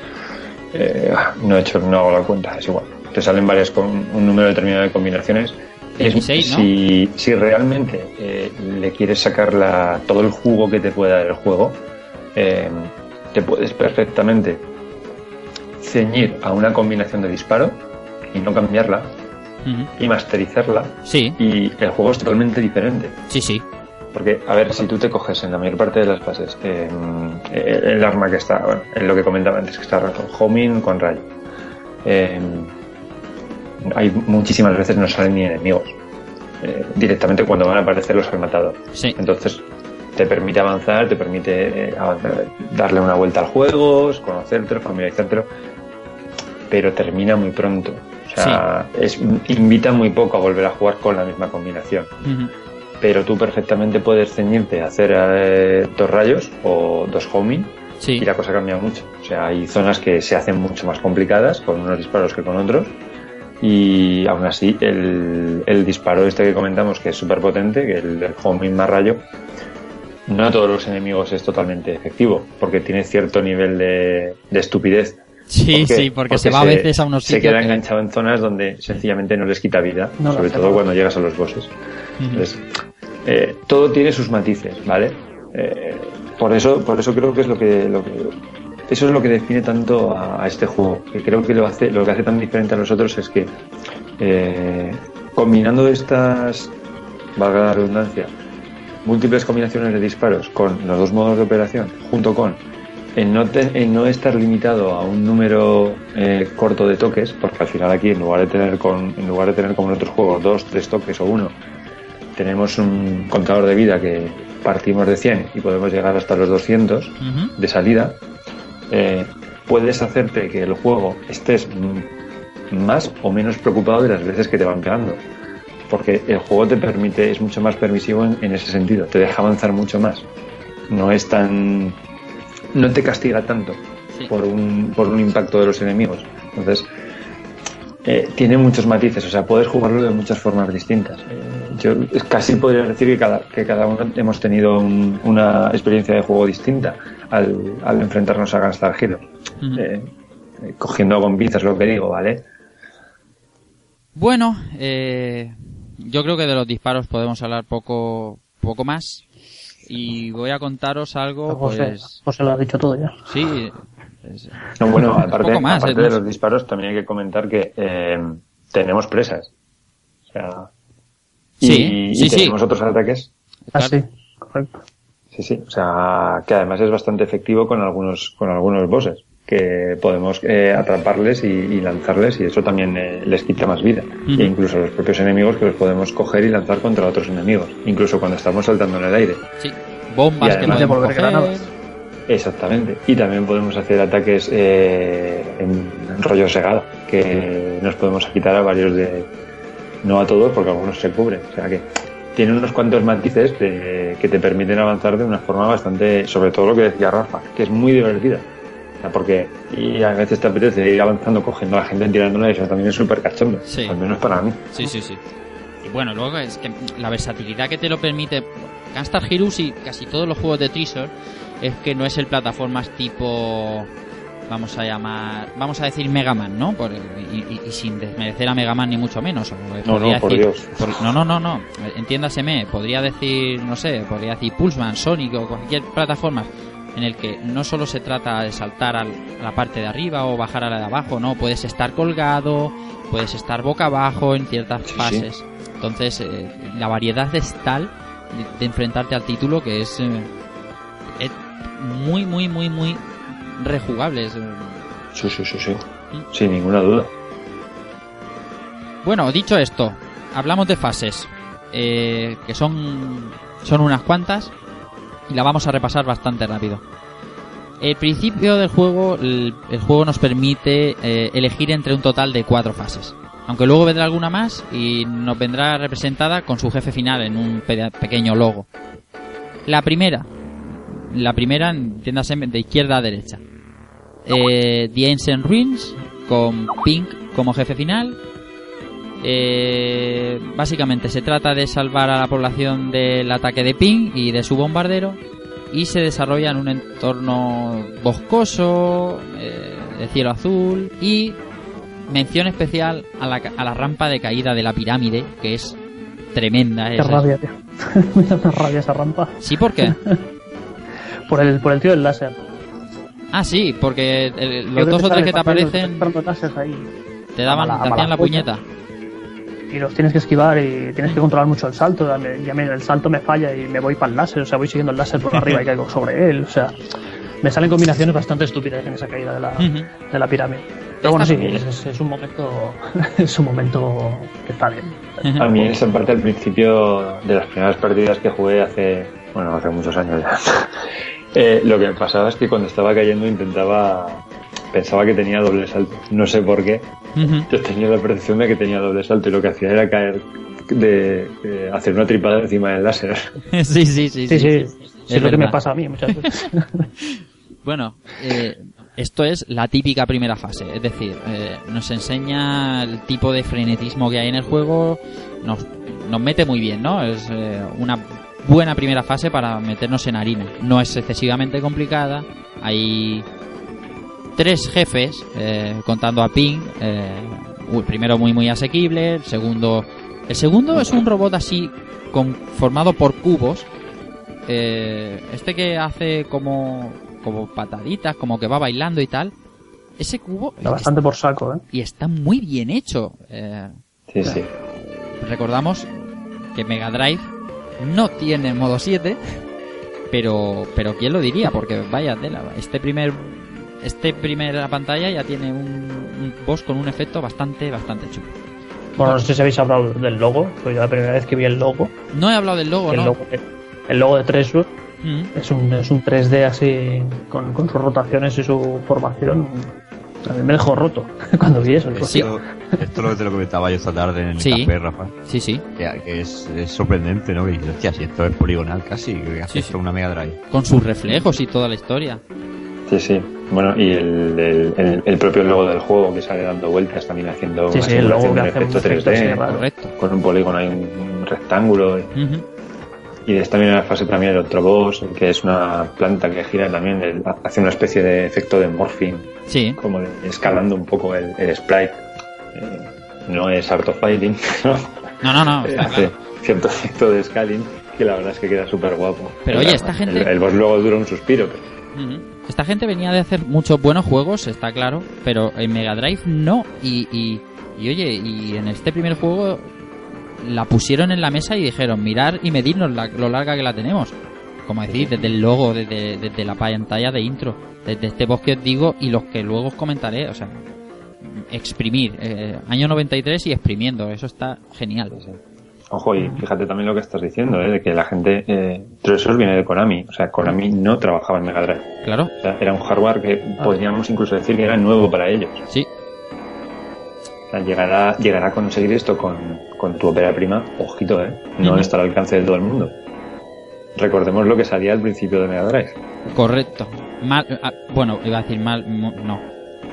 eh, no he hecho, no hago la cuenta, es igual. Te salen varias con un número determinado de combinaciones. Es- 16, ¿no? si, si realmente eh, le quieres sacar la, todo el jugo que te puede dar el juego, eh, te puedes perfectamente ceñir a una combinación de disparo y no cambiarla y masterizarla Sí, y el juego es totalmente diferente. sí, sí. Porque, a ver, si tú te coges en la mayor parte de las fases eh, el arma que está, bueno, en lo que comentaba antes, que está con homing con rayo. eh, hay muchísimas veces no salen ni enemigos. Eh, directamente cuando van a aparecer los has matado. Sí. Entonces te permite avanzar, te permite eh, avanzar, darle una vuelta al juego, conocértelo, familiarizártelo, pero termina muy pronto. O sea, es, invita muy poco a volver a jugar con la misma combinación. Pero tú perfectamente puedes ceñirte a hacer eh, dos rayos o dos homing Sí. y la cosa cambia mucho. O sea, hay zonas que se hacen mucho más complicadas con unos disparos que con otros. Y aún así, el, el disparo este que comentamos, que es súper potente, que el, el homing más rayo, no a todos los enemigos es totalmente efectivo, porque tiene cierto nivel de, de estupidez. Sí, sí, porque, se va a veces a unos Se queda que- enganchado en zonas donde sencillamente no les quita vida, No sobre todo cuando llegas a los bosses. Entonces, eh, todo tiene sus matices, ¿vale? Eh, por eso, por eso creo que es lo que, lo que- eso es lo que define tanto a, a este juego. Que creo que lo hace, lo que hace tan diferente a los otros es que eh, combinando estas, valga la redundancia, múltiples combinaciones de disparos con los dos modos de operación, junto con en no, te- en no estar limitado a un número eh, corto de toques, porque al final aquí en lugar de tener con, en lugar de tener como en otros juegos dos, tres toques o uno, tenemos un contador de vida que partimos de 100 y podemos llegar hasta los 200 Ujú. de salida, eh, puedes hacerte que el juego estés más o menos preocupado de las veces que te van pegando. Porque el juego te permite, es mucho más permisivo en, en ese sentido, te deja avanzar mucho más. No es tan. no te castiga tanto Sí. por, un, por un impacto de los enemigos. Entonces, eh, tiene muchos matices, o sea, puedes jugarlo de muchas formas distintas. Eh, yo casi podría decir que cada, que cada uno hemos tenido un- una experiencia de juego distinta al, al enfrentarnos a Gunstar Hero. Eh, eh, cogiendo con pinzas lo que digo, ¿vale? Bueno, eh, yo creo que de los disparos podemos hablar poco, poco más. Y voy a contaros algo, José, pues. José lo ha dicho todo ya. Sí. es- No, bueno, aparte, poco más, aparte ¿eh? de los disparos, también hay que comentar que eh, tenemos presas. O sea, y, Sí, y sí, sí. tenemos otros ataques. Ah, sí, correcto. Sí, sí. O sea, que además es bastante efectivo con algunos, con algunos bosses. Que podemos eh, atraparles y, y lanzarles, y eso también eh, les quita más vida. E incluso los propios enemigos que los podemos coger y lanzar contra otros enemigos. Incluso cuando estamos saltando en el aire. Sí. Bombas Y que además de podemos coger. granadas. Exactamente. Y también podemos hacer ataques eh, en, en rollo segado, que nos podemos quitar a varios de. No a todos, porque algunos se cubren. O sea que tiene unos cuantos matices de- que te permiten avanzar de una forma bastante. Sobre todo lo que decía Rafa, que es muy divertida. O sea, porque y a veces te apetece ir avanzando, cogiendo a la gente, tirándola, y eso también es súper cachondo. Sí. Al menos para mí. Sí, sí, sí. Y bueno, luego es que la versatilidad que te lo permite Gunstar Heroes y casi todos los juegos de Treasure es que no es el plataformas tipo vamos a llamar vamos a decir Mega Man, ¿no? Por- y, y- y sin desmerecer a Mega Man ni mucho menos. No, no, por decir- Dios. por- no, no, no, no. Entiéndaseme. Podría decir, no sé, podría decir Pulseman, Sonic o cualquier plataforma en el que no solo se trata de saltar al- a la parte de arriba o bajar a la de abajo, no, puedes estar colgado, puedes estar boca abajo en ciertas Sí, sí. fases. Entonces, eh, la variedad es tal de, de enfrentarte al título que es, eh, es muy, muy, muy, muy rejugable. Es, eh, Sí, sí, sí, sí. Sin ninguna duda. Bueno, dicho esto, hablamos de fases, eh, que son, son unas cuantas, y la vamos a repasar bastante rápido. El principio del juego, el, el juego nos permite eh, elegir entre un total de cuatro fases. Aunque luego vendrá alguna más y nos vendrá representada con su jefe final en un pe- pequeño logo. La primera, la primera, entiéndase, de izquierda a derecha. Eh, The Ancient Ruins, con Pink como jefe final, eh, básicamente se trata de salvar a la población del ataque de Ping y de su bombardero y se desarrolla en un entorno boscoso, eh, de cielo azul y mención especial a la, a la rampa de caída de la pirámide que es tremenda. Qué rabia, tío. Me da una rabia esa rampa. Sí, ¿por qué? Por el, por el tío del láser. Ah, sí, porque el- Yo los dos o tres que te aparecen ahí. te daban, a mala- te hacían la puñeta. y los tienes que esquivar y tienes que controlar mucho el salto. Ya, me- ya me- el salto me falla y me voy para el láser, o sea, voy siguiendo el láser por arriba y caigo sobre él, o sea, me salen combinaciones bastante estúpidas en esa caída de la, de la pirámide. Pero bueno, sí, es, es- es un momento es un momento que está bien. A mí esa parte al principio de las primeras partidas que jugué hace, bueno, hace muchos años ya, eh, lo que me pasaba es que cuando estaba cayendo intentaba, pensaba que tenía doble salto. No sé por qué. Yo tenía la percepción de que tenía doble salto y lo que hacía era caer de, de hacer una tripada encima del láser. sí, sí, sí. Sí, sí, es, Es lo que me pasa a mí muchas veces. Bueno, eh, esto es la típica primera fase, es decir, eh, nos enseña el tipo de frenetismo que hay en el juego, nos, nos mete muy bien, ¿no? Es eh, una buena primera fase para meternos en harina. No es excesivamente complicada, hay tres jefes, eh, contando a Ping, eh, el primero muy muy asequible, el segundo... El segundo es un robot así, con, formado por cubos, eh, este que hace como como pataditas, como que va bailando y tal. Ese cubo Está bastante por saco, ¿eh? y está muy bien hecho. Eh, Sí, sí. recordamos que Mega Drive no tiene modo 7, pero pero quién lo diría, porque vaya tela, este primer este primera pantalla ya tiene un, un boss con un efecto bastante bastante chulo. Bueno, no sé si habéis hablado del logo, pues yo la primera vez que vi el logo, No he hablado del logo, el ¿no? logo, el logo de Treasure Mm. es un, es un 3D así, con, con sus rotaciones y su formación. A mí me dejó roto cuando vi eso. Sí. Esto, esto es lo que te lo comentaba yo esta tarde en el Sí. café, Rafa. Sí, sí. Que, que es, es sorprendente, ¿no? Que dices, hostia, si esto es poligonal casi, que hace Sí, esto sí. una Mega Drive. Con sus reflejos y toda la historia. Sí, sí. Bueno, y el, el, el- el propio logo del juego que sale dando vueltas también haciendo Sí, una sí, el logo que de hace un efecto efecto así 3D, raro. Correcto. con un polígono ahí, un, un rectángulo. Ujú. Y es también la fase también del otro boss, que es una planta que gira también, el- hace una especie de efecto de morphing, Sí. como escalando un poco el, el sprite. Eh, no es Art of Fighting, ¿no? No, no, no. Eh, está hace claro. cierto efecto de scaling que la verdad es que queda súper guapo. Pero oye, esta gente- El, el boss luego dura un suspiro, pero. Esta gente venía de hacer muchos buenos juegos, está claro, pero en Mega Drive no. Y, y, y oye, y en este primer juego la pusieron en la mesa y dijeron, mirar y medirnos la- lo larga que la tenemos. Como decir, desde el logo, desde, desde la pantalla de intro, desde este voz que os digo y los que luego os comentaré, o sea, exprimir. eh, año 93 y exprimiendo, eso está genial. Ojo, y fíjate también lo que estás diciendo, ¿eh? de que la gente, eh, Treasure viene de Konami, o sea, Konami no trabajaba en Mega Drive. Claro, O sea, era un hardware que podríamos incluso decir que era nuevo para ellos. sí, O sea, llegar a, conseguir esto con, con tu ópera prima, ojito, ¿eh? No Ujú. está al alcance de todo el mundo. Recordemos lo que salía al principio de Mega Drive. Correcto. Mal, ah, bueno, iba a decir mal, no.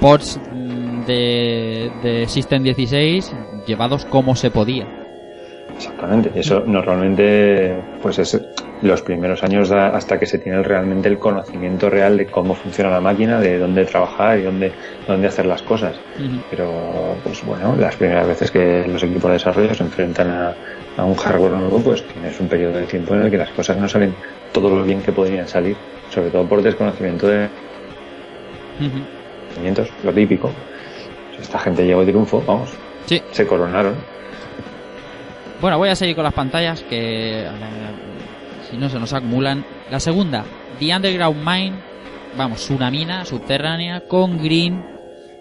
Ports mm, de, de System 16 llevados como se podía. Exactamente. Eso normalmente, pues es los primeros años da- hasta que se tiene realmente el conocimiento real de cómo funciona la máquina, de dónde trabajar y dónde, dónde hacer las cosas. Pero, pues bueno, las primeras veces que los equipos de desarrollo se enfrentan a, a un hardware nuevo, pues tienes un periodo de tiempo en el que las cosas no salen todo lo bien que podrían salir, sobre todo por desconocimiento de conocimientos, lo típico. Esta gente llegó de triunfo, vamos, Sí. se coronaron. Bueno, voy a seguir con las pantallas que eh, si no se nos acumulan. La segunda, The Underground Mine, vamos, una mina subterránea con Green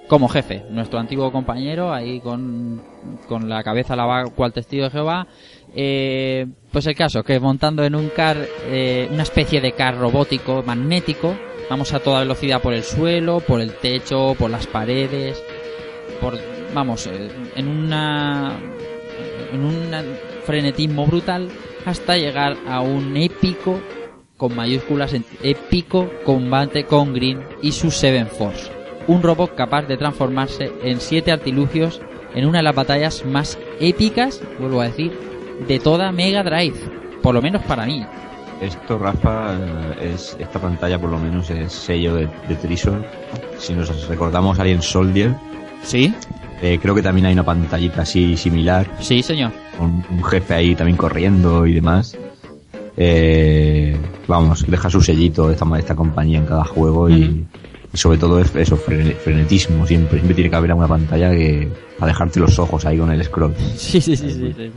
como jefe, nuestro antiguo compañero ahí con, con la cabeza lavada cual testigo de Jehová. Eh, pues el caso, que montando en un car, eh, una especie de car robótico magnético, vamos a toda velocidad por el suelo, por el techo, por las paredes, por, vamos, eh, en una en un frenetismo brutal hasta llegar a un épico con mayúsculas en épico combate con Green y su Seven Force, un robot capaz de transformarse en siete artilugios en una de las batallas más épicas, vuelvo a decir, de toda Mega Drive, por lo menos para mí. Esto, Rafa, eh, es esta pantalla por lo menos es sello de, de. Si nos recordamos Alien Soldier, ¿Sí? Eh, creo que también hay una pantallita así similar, Sí, señor. un jefe ahí también corriendo y demás. Eh, vamos, deja su sellito esta, esta compañía en cada juego y, Y sobre todo es eso, fre- frenetismo siempre. Siempre tiene que haber alguna pantalla que para dejarte los ojos ahí con el scroll. Sí, sí, sí, sí, sí, sí.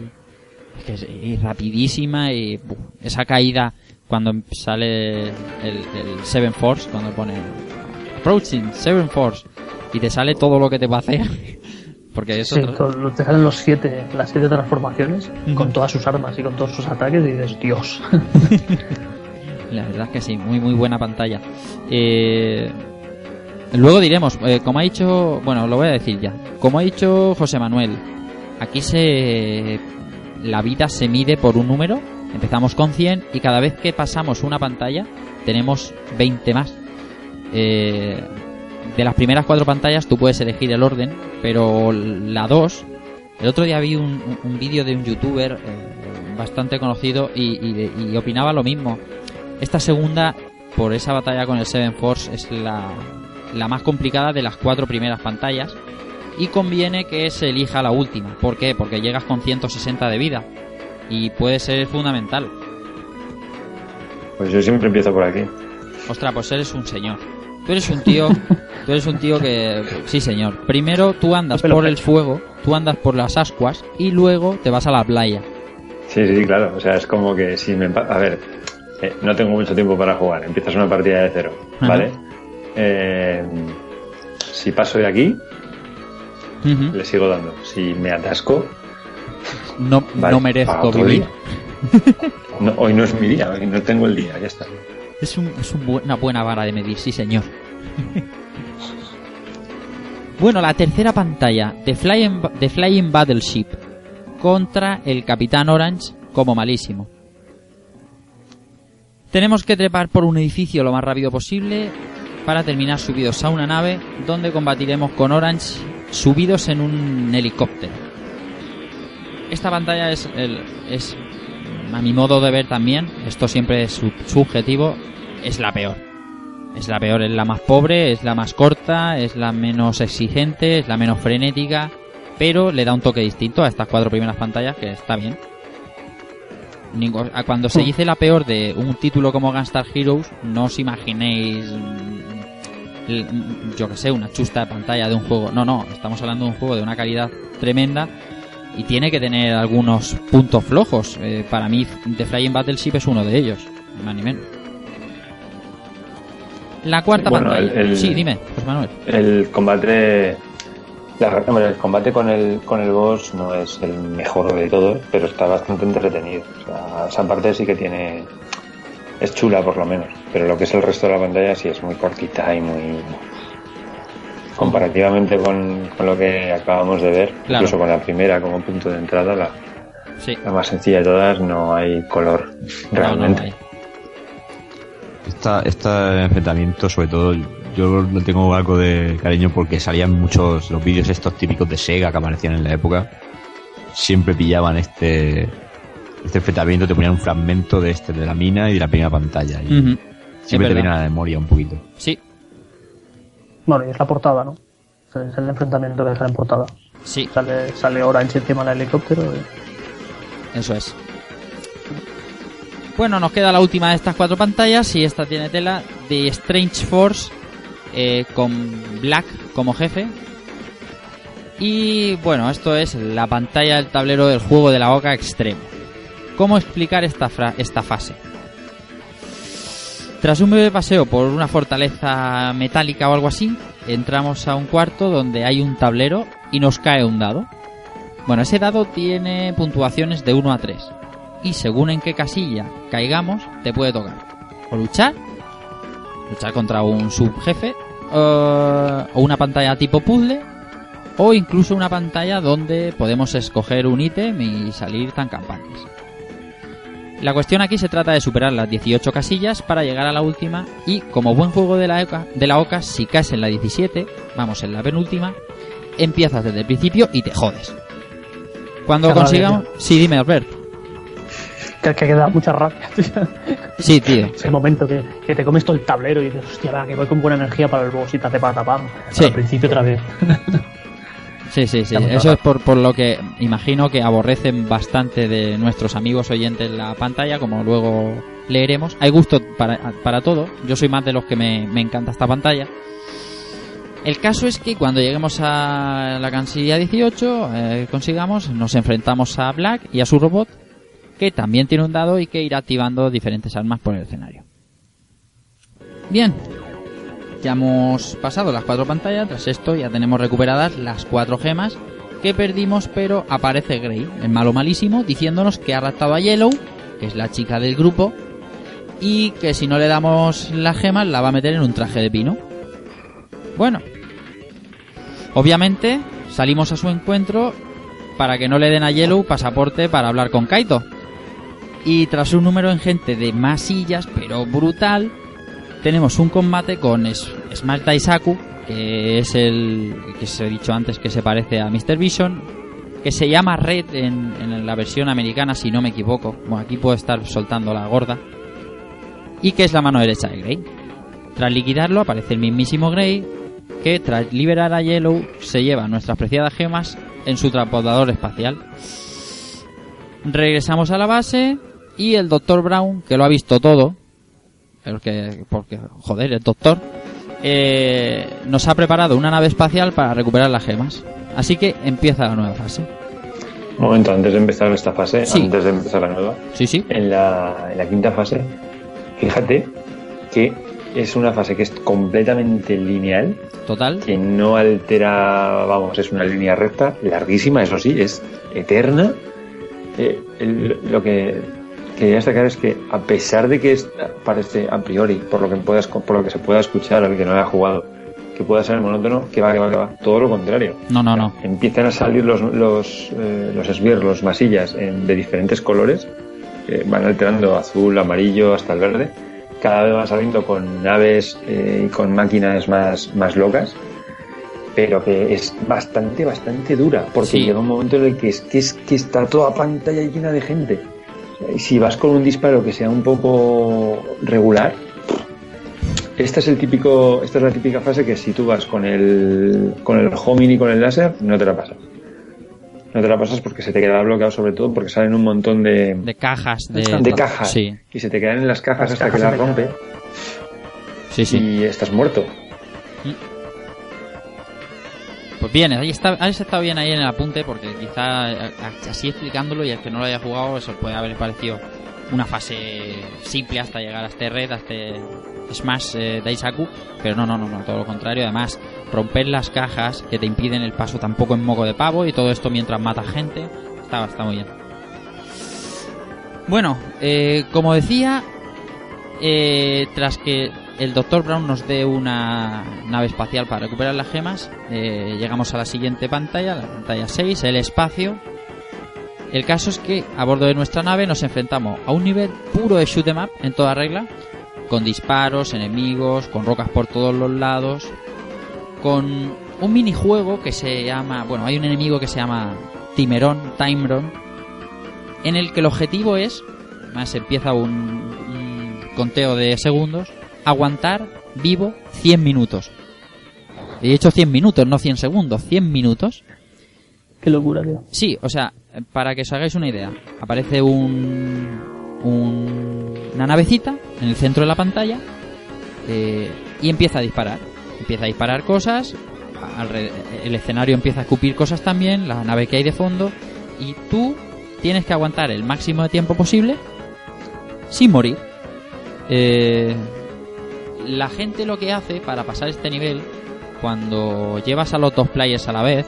Es que es, es rapidísima y buf, esa caída cuando sale el, el Seven Force, cuando pone Approaching Seven Force y te sale todo lo que te va a hacer. Porque eso Sí, con- te salen los siete, las siete transformaciones con todas sus armas y con todos sus ataques y dices, Dios. La verdad es que sí, muy muy buena pantalla. Eh, luego diremos, eh, como ha dicho, bueno, lo voy a decir ya. Como ha dicho José Manuel, aquí se la vida se mide por un número. Empezamos con 100 y cada vez que pasamos una pantalla tenemos 20 más. Eh, de las primeras cuatro pantallas tú puedes elegir el orden, pero la 2 el otro día vi un, un- vídeo de un youtuber eh, bastante conocido y, y- y opinaba lo mismo. Esta segunda, por esa batalla con el Seven Force, es la, la más complicada de las cuatro primeras pantallas. Y conviene que se elija la última. ¿Por qué? Porque llegas con 160 de vida. Y puede ser fundamental. Pues yo siempre empiezo por aquí. Ostras, pues eres un señor. Tú eres un tío, tú eres un tío que, sí señor. Primero tú andas por el fuego, tú andas por las ascuas y luego te vas a la playa. Sí, sí, claro. O sea, es como que si me... A ver, eh, no tengo mucho tiempo para jugar. Empiezas una partida de cero. ¿vale? Eh, si paso de aquí, le sigo dando. Si me atasco, No, vale, no merezco vivir. No, hoy no es mi día, hoy no tengo el día, ya está. Es, un- una buena vara de medir, sí señor. bueno, la tercera pantalla de Flying, Flying Battleship contra el Capitán Orange como malísimo. Tenemos que trepar por un edificio lo más rápido posible para terminar subidos a una nave donde combatiremos con Orange subidos en un helicóptero. Esta pantalla es, el- es a mi modo de ver también, esto siempre es sub- subjetivo, es la peor. Es la peor, es la más pobre, es la más corta, es la menos exigente, es la menos frenética, pero le da un toque distinto a estas cuatro primeras pantallas que está bien. Cuando se dice la peor de un título como Gunstar Heroes, no os imaginéis, mm, mm, yo que sé, una chusta de pantalla de un juego. No, no, estamos hablando de un juego de una calidad tremenda y tiene que tener algunos puntos flojos. Eh, para mí, The Flying Battleship es uno de ellos, ni más ni menos. La cuarta Bueno, pantalla. el- el- Sí, dime, José Manuel. El combate... la- hombre, el combate con el, con el boss no es el mejor de todos, pero está bastante entretenido. O sea, esa parte sí que tiene... Es chula por lo menos, pero lo que es el resto de la pantalla sí es muy cortita y muy... Comparativamente con, con lo que acabamos de ver, Claro. incluso con la primera como punto de entrada, la, Sí. la más sencilla de todas, no hay color realmente. No, no, Esta, este enfrentamiento, sobre todo, yo lo tengo algo de cariño porque salían muchos los vídeos estos típicos de Sega que aparecían en la época. Siempre pillaban este este enfrentamiento, te ponían un fragmento de este, de la mina y de la primera pantalla. Y siempre te viene a la memoria un poquito. Sí, Bueno, y es la portada, ¿no? Es el enfrentamiento que sale en portada. sí, Sale, sale Orange encima del helicóptero. y- eso es. Bueno, nos queda la última de estas cuatro pantallas y esta tiene tela de Strange Force eh, con Black como jefe. Y bueno, esto es la pantalla del tablero del juego de la boca extremo. ¿Cómo explicar esta, fra- esta fase? Tras un breve paseo por una fortaleza metálica o algo así, entramos a un cuarto donde hay un tablero y nos cae un dado. Bueno, ese dado tiene puntuaciones de 1 a 3. Y según en qué casilla caigamos, te puede tocar. O luchar, luchar contra un subjefe, eh, o una pantalla tipo puzzle, o incluso una pantalla donde podemos escoger un ítem y salir tan campanas. La cuestión aquí se trata de superar las 18 casillas para llegar a la última y como buen juego de la, OCA, de la OCA, si caes en la 17, vamos en la penúltima, empiezas desde el principio y te jodes. Cuando Qué rabia, consigamos... Sí, dime, Albert. Que, que da mucha rabia, tío. Sí, tío. Es el momento que, que te comes todo el tablero y dices, hostia, va, que voy con buena energía para el boss y te hace patapam. Sí. Al principio otra vez. Sí, sí, sí. Eso es por, por lo que imagino que aborrecen bastante de nuestros amigos oyentes la pantalla, como luego leeremos. Hay gusto para, para todo. Yo soy más de los que me, me encanta esta pantalla. El caso es que cuando lleguemos a la cancillería 18, eh, consigamos, nos enfrentamos a Black y a su robot, que también tiene un dado y que irá activando diferentes armas por el escenario. Bien, ya hemos pasado las cuatro pantallas, tras esto ya tenemos recuperadas las cuatro gemas que perdimos, pero aparece Grey, el malo malísimo, diciéndonos que ha raptado a Yellow, que es la chica del grupo, y que si no le damos las gemas la va a meter en un traje de pino. Bueno, obviamente salimos a su encuentro para que no le den a Yellow pasaporte para hablar con Kaito. Y tras un número ingente de masillas, pero brutal, tenemos un combate con S- Smash Daisaku, que es el que se he dicho antes que se parece a Mr. Vision, que se llama Red en, en la versión americana, si no me equivoco. Bueno, aquí puedo estar soltando la gorda. Y que es la mano derecha de Grey. Tras liquidarlo aparece el mismísimo Grey, que tras liberar a Yellow se lleva nuestras preciadas gemas en su transportador espacial. Regresamos a la base y el Dr. Brown, que lo ha visto todo, porque, porque joder, el doctor, eh, nos ha preparado una nave espacial para recuperar las gemas. Así que empieza la nueva fase. Un momento, antes de empezar esta fase, Sí. antes de empezar la nueva, Sí, sí. en la, en la quinta fase, fíjate que es una fase que es completamente lineal, Total. que no altera, vamos, es una línea recta, larguísima, eso sí, es eterna. Eh, el- lo que quería destacar es que a pesar de que parece a priori, por lo que puedas, por lo que se pueda escuchar al que no haya jugado, que pueda ser monótono, que va, que va, que va, todo lo contrario. No, no, no. Empiezan a salir los, los, eh, los esbirros, los masillas en- de diferentes colores, que van alterando azul, amarillo hasta el verde. Cada vez van saliendo con naves eh, y con máquinas más, más locas, pero que es bastante, bastante dura, porque Sí. llega un momento en el que es que, es, que está toda pantalla llena de gente. Si vas con un disparo que sea un poco regular, esta es el típico, esta es la típica fase que si tú vas con el con el homing y con el láser, no te la pasas. No te la pasas porque se te queda bloqueado sobre todo porque salen un montón de, De cajas. De, de cajas Sí, y se te quedan en las cajas Las hasta que las rompe sí, sí. y estás muerto. Pues bien, ahí está, has estado bien ahí en el apunte porque quizá así explicándolo y el que no lo haya jugado eso puede haber parecido una fase simple hasta llegar a este red, a este Smash eh, Daisaku, pero no, no, no, no, todo lo contrario. Además, romper las cajas que te impiden el paso tampoco en moco de pavo y todo esto mientras mata gente, está, está muy bien. Bueno, eh, como decía, eh, tras que el Dr. Brown nos dé una nave espacial para recuperar las gemas, eh, llegamos a la siguiente pantalla, la pantalla 6, el espacio. El caso es que a bordo de nuestra nave nos enfrentamos a un nivel puro de shoot 'em up en toda regla, con disparos, enemigos, con rocas por todos los lados, con un minijuego que se llama, bueno, hay un enemigo que se llama Timerón, Timeron, en el que el objetivo es, más empieza un conteo de segundos, aguantar vivo 100 minutos. He hecho 100 minutos, no 100 segundos, 100 minutos. Qué locura, tío. Sí, o sea, para que os hagáis una idea, aparece un, un- una navecita en el centro de la pantalla eh, y empieza a disparar. Empieza a disparar cosas, el escenario empieza a escupir cosas también, la nave que hay de fondo, y tú tienes que aguantar el máximo de tiempo posible sin morir. Eh, la gente lo que hace para pasar este nivel, cuando llevas a los dos players a la vez,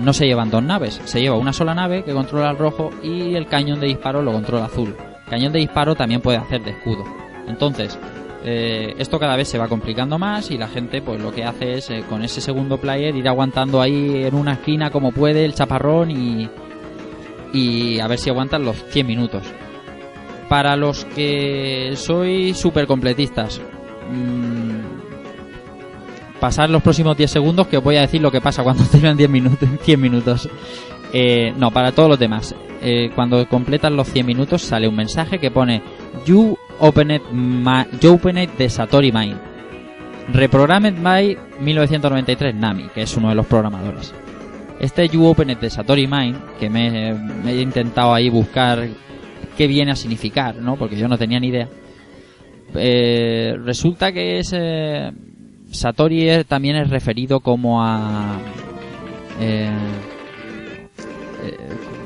no se llevan dos naves, se lleva una sola nave que controla el rojo y el cañón de disparo lo controla azul. Cañón de disparo también puede hacer de escudo. Entonces, eh, esto cada vez se va complicando más y la gente pues lo que hace es eh, con ese segundo player ir aguantando ahí en una esquina como puede el chaparrón y, y a ver si aguantan los 100 minutos. Para los que sois super completistas, mm, pasar los próximos 10 segundos que os voy a decir lo que pasa cuando terminan 10 minutos, 100 minutos. Eh, no, para todos los demás. Eh, cuando completan los 100 minutos sale un mensaje que pone You opened, ma- you opened the Satori Mind. Reprogrammed by 1993 Nami, que es uno de los programadores. Este You opened the Satori Mind, que me he intentado ahí buscar qué viene a significar, ¿no? Porque yo no tenía ni idea. Eh, resulta que es... eh, Satori también es referido como a... Eh, eh,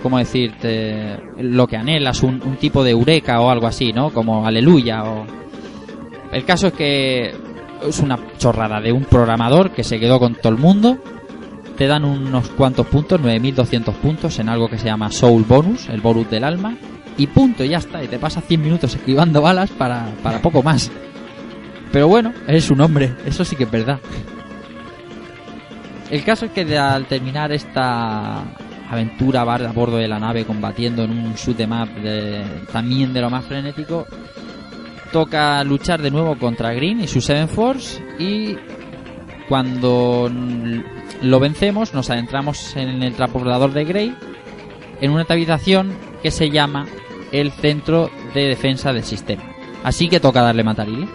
¿Cómo decirte? Lo que anhelas, un, un tipo de eureka o algo así, ¿no? Como aleluya o... El caso es que es una chorrada de un programador que se quedó con todo el mundo. Te dan unos cuantos puntos, 9200 puntos en algo que se llama Soul Bonus, el bonus del alma. Y punto, ya está. Y te pasas 100 minutos esquivando balas para, para poco más. Pero bueno, eres un hombre, eso sí que es verdad. El caso es que al terminar esta aventura a bordo de la nave combatiendo en un shoot em up de, también de lo más frenético, toca luchar de nuevo contra Green y su Seven Force y cuando lo vencemos nos adentramos en el transbordador de Grey en una habitación que se llama el Centro de Defensa del Sistema. Así que toca darle matarile.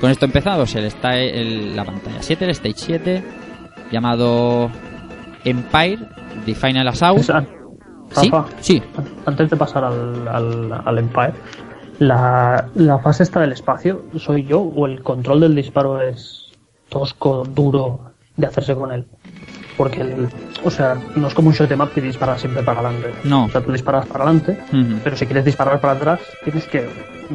Con esto empezados, el, está el- la pantalla 7, el Stage 7, llamado Empire, The Final Assault. ¿Sí? Rafa, Sí. an- antes de pasar al, al, al Empire, la, la fase esta del espacio, ¿soy yo o el control del disparo es tosco, duro de hacerse con él? Porque, el, o sea, no es como un shot up que dispara siempre para adelante. No. O sea, tú disparas para adelante, pero si quieres disparar para atrás, tienes que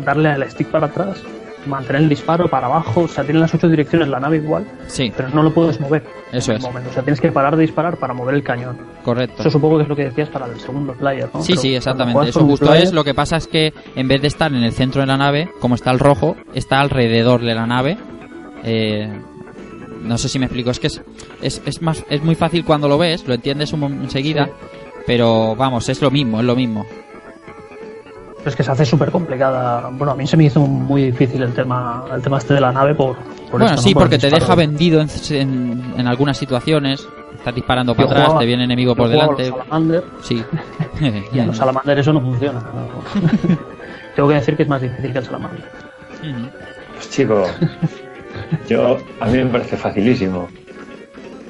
darle al stick para atrás, mantener el disparo para abajo, o sea, tiene las ocho direcciones la nave igual, Sí, pero no lo puedes mover. Eso en es. el momento. O sea, tienes que parar de disparar para mover el cañón. correcto. Eso supongo que es lo que decías para el segundo player, ¿no? Sí, Pero sí, exactamente. Eso justo player- es. Lo que pasa es que en vez de estar en el centro de la nave, como está el rojo, está alrededor de la nave. Eh, no sé si me explico. Es que es, es, es más, es muy fácil cuando lo ves, lo entiendes un enseguida. Sí. Pero vamos, es lo mismo, es lo mismo. Pero es que se hace súper complicada. Bueno, a mí se me hizo muy difícil el tema, el tema este de la nave por, por bueno, esto, ¿no? sí, Por porque te deja vendido en, en, en algunas situaciones. Estás disparando para Yo atrás, jugaba- te viene enemigo por delante. los Salamander, Sí. y a los Salamander eso no funciona. ¿no? Tengo que decir que es más difícil que el Salamander. Pues chico, yo a mí me parece facilísimo.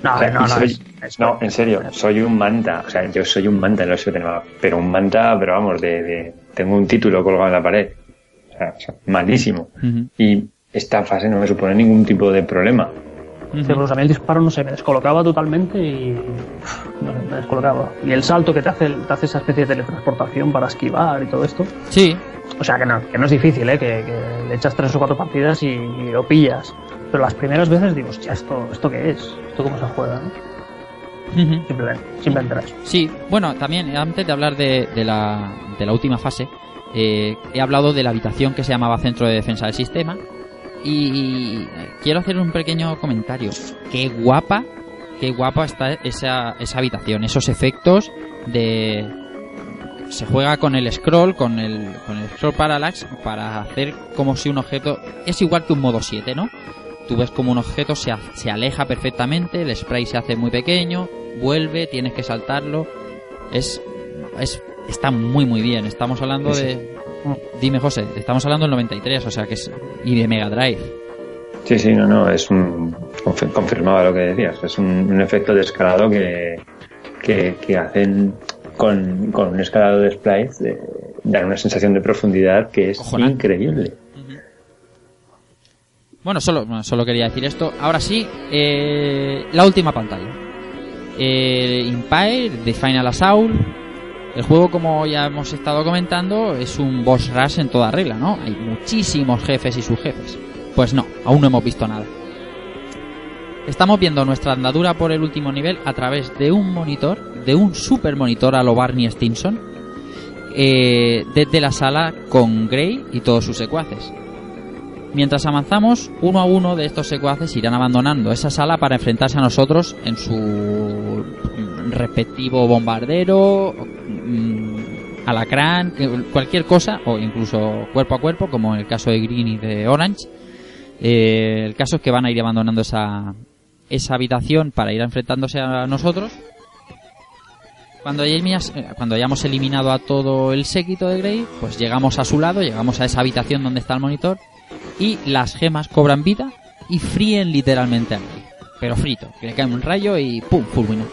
No, O sea, no, y no. soy- es- es- no, en serio, soy un manta. O sea, yo soy un manta en shoot'em up, pero un manta, pero vamos, de, de- tengo un título colgado en la pared. O sea, o sea, malísimo. Y esta fase no me supone ningún tipo de problema. Sí, pues a mí el disparo, no sé, me descolocaba totalmente y. no sé, me descolocaba. Y el salto que te hace, te hace esa especie de teletransportación para esquivar y todo esto. Sí, O sea, que no, que no es difícil, ¿eh? Que, que le echas tres o cuatro partidas y, y lo pillas. Pero las primeras veces digo, hostia, ¿esto, ¿esto qué es? ¿Esto cómo se juega? no? Simplemente, simplemente eso. Sí, bueno, también antes de hablar de, de la, de la última fase, eh, he hablado de la habitación que se llamaba Centro de Defensa del Sistema y, eh, quiero hacer un pequeño comentario. Qué guapa, qué guapa está esa, esa habitación, esos efectos de... Se juega con el scroll, con el, con el scroll parallax para hacer como si un objeto... Es igual que un modo 7, ¿no? Tú ves como un objeto se, se aleja perfectamente, el spray se hace muy pequeño, vuelve, tienes que saltarlo. Es, es está muy muy bien. Estamos hablando Sí, de Dime José, estamos hablando del 93, o sea que es y de Mega Drive. Sí, sí, no, no, es un. confi- Confirmaba lo que decías. Es un, un efecto de escalado que, que, que hacen con, con un escalado de splice, de, dan una sensación de profundidad que es increíble. Bueno, solo, solo quería decir esto. Ahora sí, eh, la última pantalla. Eh, Empire, The Final Assault. El juego, como ya hemos estado comentando, es un boss rush en toda regla, ¿no? Hay muchísimos jefes y subjefes. Pues no, aún no hemos visto nada. Estamos viendo nuestra andadura por el último nivel a través de un monitor, de un super monitor a lo Barney Stinson, eh, desde la sala con Grey y todos sus secuaces. Mientras avanzamos, uno a uno de estos secuaces irán abandonando esa sala para enfrentarse a nosotros en su respectivo bombardero, mm, alacrán, cualquier cosa, o incluso cuerpo a cuerpo, como en el caso de Green y de Orange. Eh, el caso es que van a ir abandonando esa, esa habitación para ir enfrentándose a nosotros. Cuando hayamos, eh, cuando hayamos eliminado a todo el séquito de Grey, pues llegamos a su lado, llegamos a esa habitación donde está el monitor y las gemas cobran vida y fríen literalmente a Grey. Pero frito, que le cae un rayo y ¡pum! fulmina.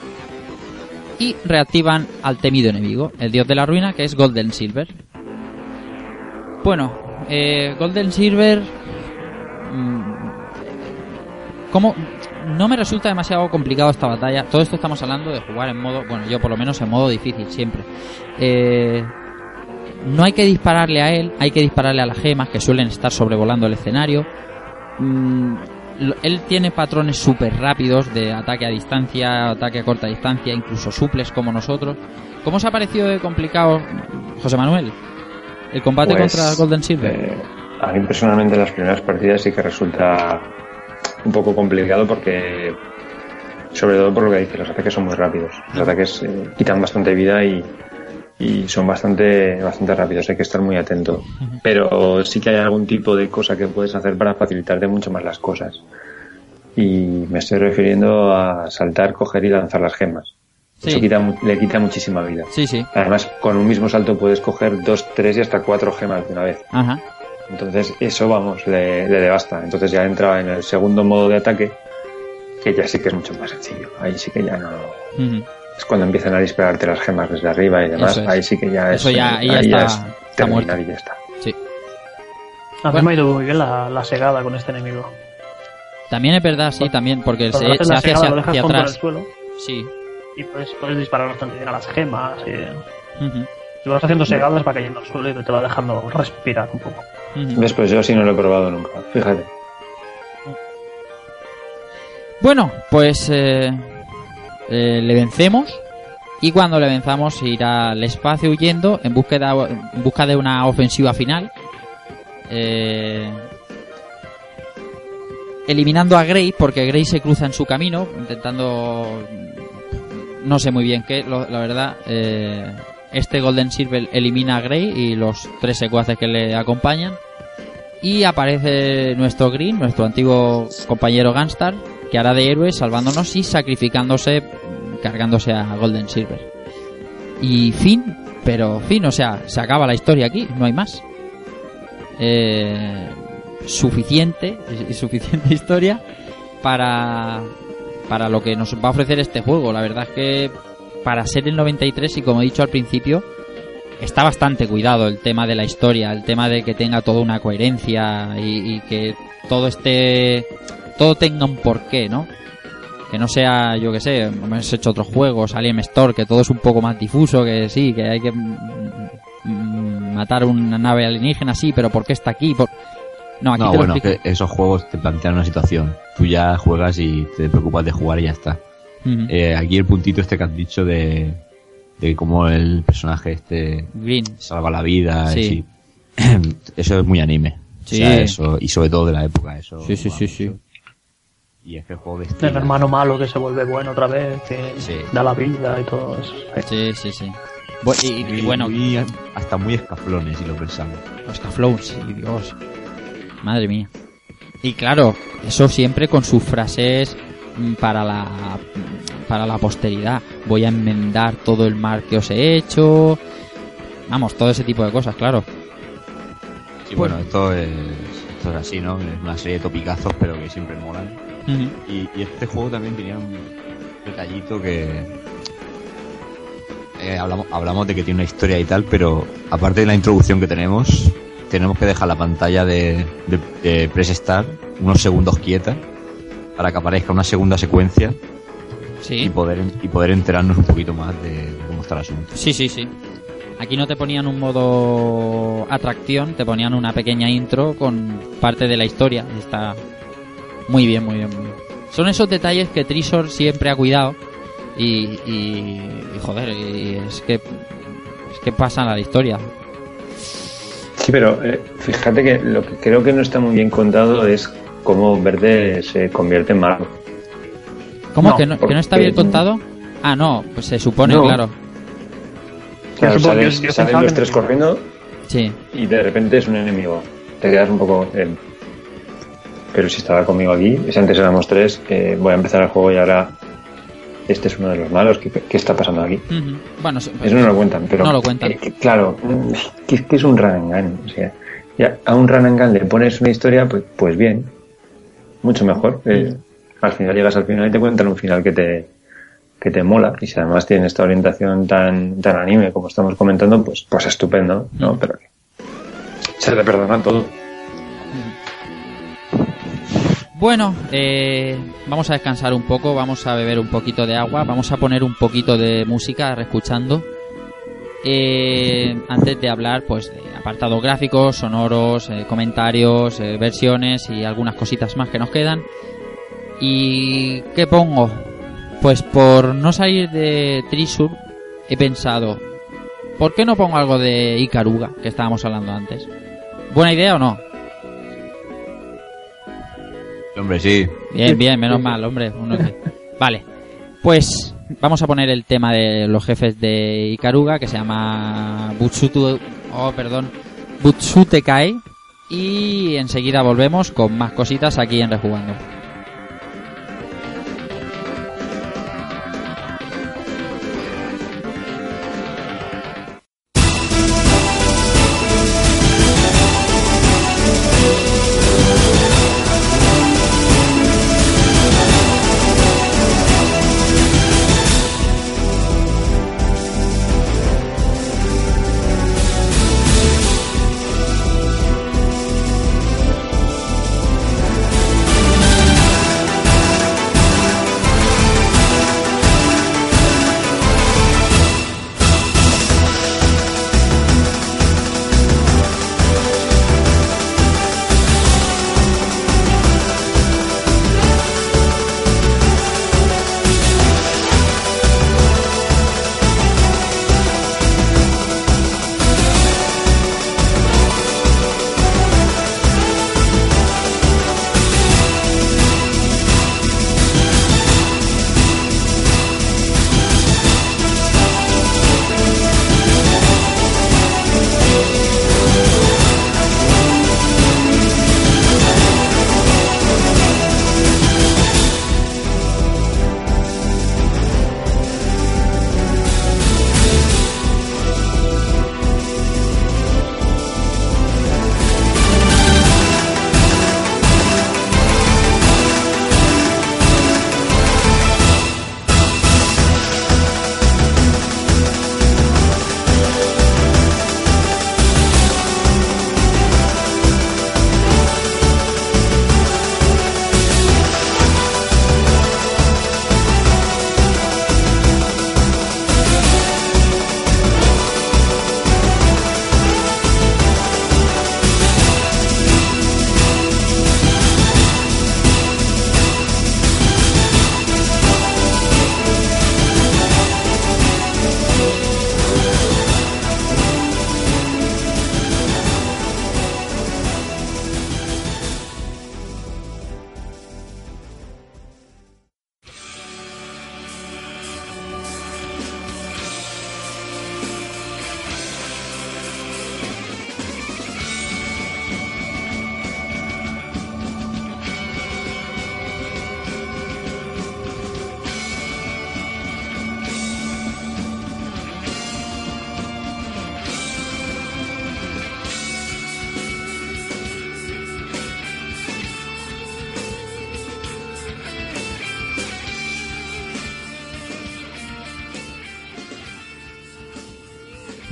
Y reactivan al temido enemigo, el dios de la ruina, que es Golden Silver. Bueno, eh, Golden Silver mm, ¿cómo? No me resulta demasiado complicado esta batalla. Todo esto estamos hablando de jugar en modo, bueno, yo por lo menos en modo difícil siempre. Eh, no hay que dispararle a él, hay que dispararle a las gemas que suelen estar sobrevolando el escenario. Mm, él tiene patrones súper rápidos de ataque a distancia, ataque a corta distancia, incluso suples como nosotros. ¿Cómo os ha parecido de complicado, José Manuel, el combate Pues, contra Golden Silver? eh, a mí personalmente las primeras partidas sí que resulta un poco complicado porque, sobre todo por lo que dice, los ataques son muy rápidos. Los ataques eh, quitan bastante vida y, y son bastante, bastante rápidos. Hay que estar muy atento. Pero sí que hay algún tipo de cosa que puedes hacer para facilitarte mucho más las cosas. Y me estoy refiriendo a saltar, coger y lanzar las gemas. Sí. Eso quita le quita muchísima vida. Sí, sí. Además, con un mismo salto puedes coger dos, tres y hasta cuatro gemas de una vez. Ajá. Entonces, eso, vamos, le, le devasta. Entonces ya entra en el segundo modo de ataque, que ya sí que es mucho más sencillo. Ahí sí que ya no... Es cuando empiezan a dispararte las gemas desde arriba y demás. Es. Ahí sí que ya es... Eso ya- ahí ya ahí está- es está muerto. y ya está. Sí. A mí me ha ido muy bien la, la segada con este enemigo. También es verdad, sí, también, porque se, se hace segada, hacia, lo dejas hacia contra el atrás. suelo Sí. y puedes, puedes disparar bastante bien a las gemas. Y, Ujú. si vas haciendo segadas va cayendo al suelo y te va dejando respirar un poco. Ujú. ¿Ves? Pues yo sí no lo he probado nunca. Fíjate. Bueno, pues eh, eh, le vencemos y cuando le venzamos irá al espacio huyendo en búsqueda, en busca de una ofensiva final. Eh, eliminando a Grey porque Grey se cruza en su camino intentando no sé muy bien qué la verdad eh, este Golden Silver elimina a Grey y los tres secuaces que le acompañan y aparece nuestro Green, nuestro antiguo compañero Gunstar, hará de héroe salvándonos y sacrificándose, cargándose a Golden Silver. Y fin, pero fin, o sea, se acaba la historia aquí, no hay más. Eh, suficiente, suficiente historia para, para lo que nos va a ofrecer este juego. La verdad es que para ser el 93 y como he dicho al principio, está bastante cuidado el tema de la historia, el tema de que tenga toda una coherencia y, y que todo esté, todo tenga un porqué, ¿no? Que no sea, yo que sé, hemos hecho otros juegos, Alien Store, que todo es un poco más difuso, que sí, que hay que matar una nave alienígena, sí, pero ¿por qué está aquí? Por... No, aquí No, te lo bueno, explico. que esos juegos te plantean una situación. Tú ya juegas y te preocupas de jugar y ya está. Eh, aquí el puntito este que has dicho de, de cómo el personaje este Green. salva la vida. Sí. sí. Eso es muy anime. Sí. O sea, eso, y sobre todo de la época, eso. Sí, sí, sí, sí. Y es que el juego de El hermano malo que se vuelve bueno otra vez, que Sí. da la vida y todo eso. Sí, sí, sí. Bu- y, y- y bueno, muy- hasta muy escaflones, si lo pensamos. Los Caflows, sí, Dios. Madre mía. Y claro, eso siempre con sus frases mm, para la para la posteridad. Voy a enmendar todo el mal que os he hecho. Vamos, todo ese tipo de cosas, claro. Sí, bueno, esto es, esto es así, ¿no? Es una serie de topicazos, pero que siempre molan. Y, y este juego también tenía un detallito que. eh, hablamos, hablamos de que tiene una historia y tal, pero aparte de la introducción que tenemos, tenemos que dejar la pantalla de, de, de Press Start unos segundos quieta para que aparezca una segunda secuencia y poder, y poder enterarnos un poquito más de, de cómo está el asunto. sí, sí, sí. Aquí no te ponían un modo atracción, te ponían una pequeña intro con parte de la historia. Está muy bien, muy bien, muy bien. Son esos detalles que Trisor siempre ha cuidado y, y, y, joder, y es que es que pasan a la historia. Sí, pero eh, fíjate que lo que creo que no está muy bien contado es cómo Verde se convierte en malo. ¿Cómo No, que, no, que no está bien contado? Ah, no, pues se supone, No. claro. Claro, salen, los tres corriendo Sí, y de repente es un enemigo. Te quedas un poco... eh, pero si estaba conmigo aquí, si antes éramos tres, eh, voy a empezar el juego y ahora este es uno de los malos. ¿Qué, qué está pasando aquí? Bueno, Eso no lo cuentan, pero... No lo cuentan. eh, claro, mm, que, que es un run and gun, O sea, ya a un run and gun le pones una historia, pues, pues bien. Mucho mejor. Eh, al final llegas al final y te cuentan un final que te, que te mola. Y si además tiene esta orientación tan, tan anime como estamos comentando, pues, pues estupendo, ¿no? Pero que se le perdona todo. Bueno, eh, vamos a descansar un poco, vamos a beber un poquito de agua, vamos a poner un poquito de música escuchando. Eh, antes de hablar, pues, de apartados gráficos, sonoros, eh, comentarios, eh, versiones y algunas cositas más que nos quedan. ¿Y qué pongo? Pues por no salir de Trisur, he pensado, ¿por qué no pongo algo de Icaruga, que estábamos hablando antes? ¿Buena idea o no? Hombre, sí. Bien, bien, menos mal, hombre. uno que- Vale, pues vamos a poner el tema de los jefes de Ikaruga, que se llama Butsutu... Oh, perdón. Butsutekai. Y enseguida volvemos con más cositas aquí en Rejugando.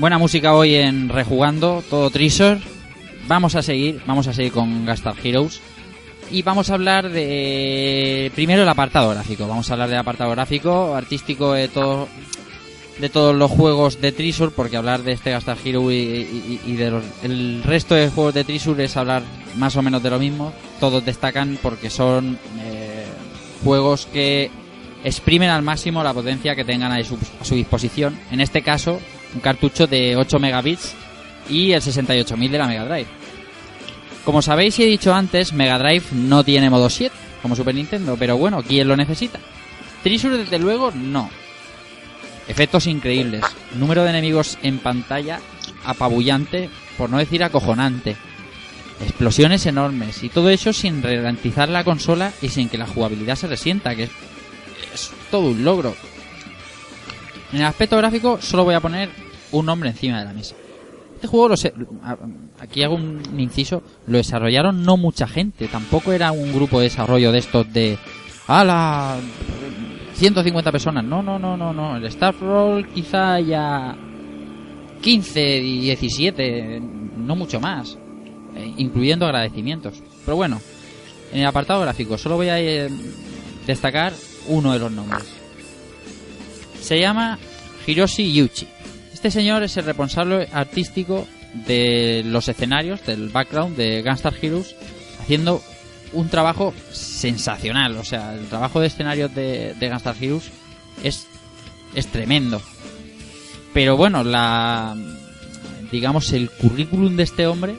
Buena música hoy en Rejugando, todo Treasure. Vamos a seguir, vamos a seguir con Gastar Heroes. Y vamos a hablar de primero el apartado gráfico. Vamos a hablar del apartado gráfico, artístico de todo de todos los juegos de Treasure, porque hablar de este Gastar Hero y, y- y de los- el resto de juegos de Treasure es hablar más o menos de lo mismo. Todos destacan porque son eh, juegos que exprimen al máximo la potencia que tengan a su, a su disposición. En este caso, un cartucho de 8 megabits y el 68000 de la Mega Drive. Como sabéis y he dicho antes, Mega Drive no tiene modo 7 como Super Nintendo, pero bueno, ¿quién lo necesita? Treasure desde luego no. Efectos increíbles, número de enemigos en pantalla apabullante, por no decir acojonante. Explosiones enormes y todo eso sin ralentizar la consola y sin que la jugabilidad se resienta, que es, es todo un logro. En el aspecto gráfico solo voy a poner un nombre encima de la mesa. Este juego, lo a- aquí hago un inciso, lo desarrollaron no mucha gente, tampoco era un grupo de desarrollo de estos de... ¡Hala! 150 personas. No, no, no, no, no. El Staff Roll quizá ya 15, 17, no mucho más, eh, incluyendo agradecimientos. Pero bueno, En el apartado gráfico solo voy a eh, destacar uno de los nombres. Se llama Hiroshi Yuchi. Este señor es el responsable artístico de los escenarios, del background de Gunstar Heroes, haciendo un trabajo sensacional. O sea, el trabajo de escenarios de, de Gunstar Heroes es, es tremendo. Pero bueno, la digamos el currículum de este hombre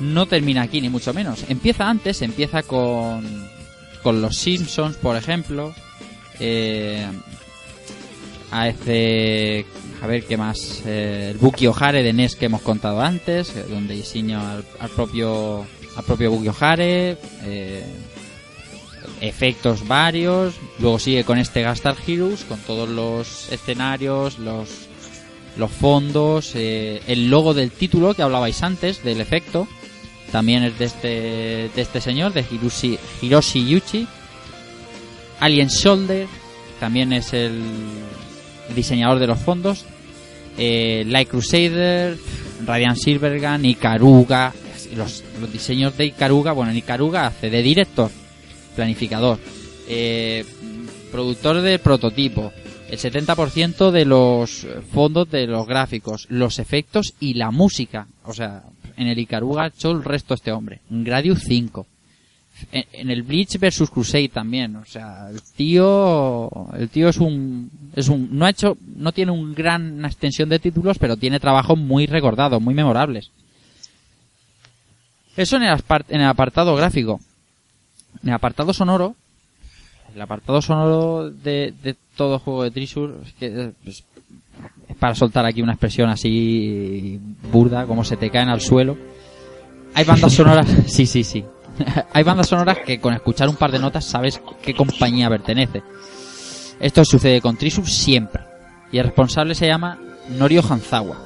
no termina aquí ni mucho menos. Empieza antes, empieza con con los Simpsons, por ejemplo. Eh, a ese a ver qué más eh, el Buki Ohare de NES que hemos contado antes eh, donde diseño al, propio al propio Buki Ohare eh, efectos varios luego sigue con este Gastar Heroes con todos los escenarios los los fondos el logo del título que hablabais antes del efecto también es de este de este señor de Hiroshi, Hiroshi Yuchi. Alien Shoulder también es el diseñador de los fondos eh, Light Crusader Radiant Silvergun Ikaruga los, los diseños de Ikaruga bueno en Ikaruga hace de director planificador eh, productor de prototipo el 70% de los fondos de los gráficos los efectos y la música o sea en el Ikaruga ha hecho el resto este hombre Gradius 5 en, el Bleach versus Crusade también, o sea, el tío, el tío es un, es un, no ha hecho, no tiene un gran extensión de títulos, pero tiene trabajos muy recordados, muy memorables. Eso en el, en el apartado gráfico. En el apartado sonoro, el apartado sonoro de, de todo juego de Trisur, es que, eh, pues, es para soltar aquí una expresión así burda, como se te caen al suelo. Hay bandas sonoras, sí, sí, sí. Hay bandas sonoras que con escuchar un par de notas sabes qué compañía pertenece. Esto sucede con Trisur siempre. Y el responsable se llama Norio Hanzawa,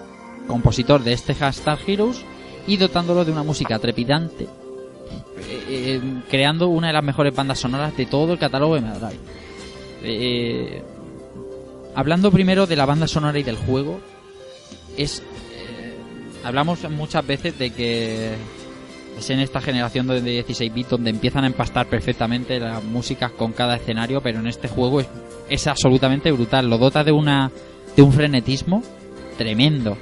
compositor de este hashtag Heroes y dotándolo de una música trepidante, eh, eh, creando una de las mejores bandas sonoras de todo el catálogo de Mega Drive. Eh, hablando primero de la banda sonora y del juego, es eh, hablamos muchas veces de que es en esta generación de 16 bits donde empiezan a empastar perfectamente las músicas con cada escenario, pero en este juego es, es absolutamente brutal. Lo dota de una de un frenetismo tremendo.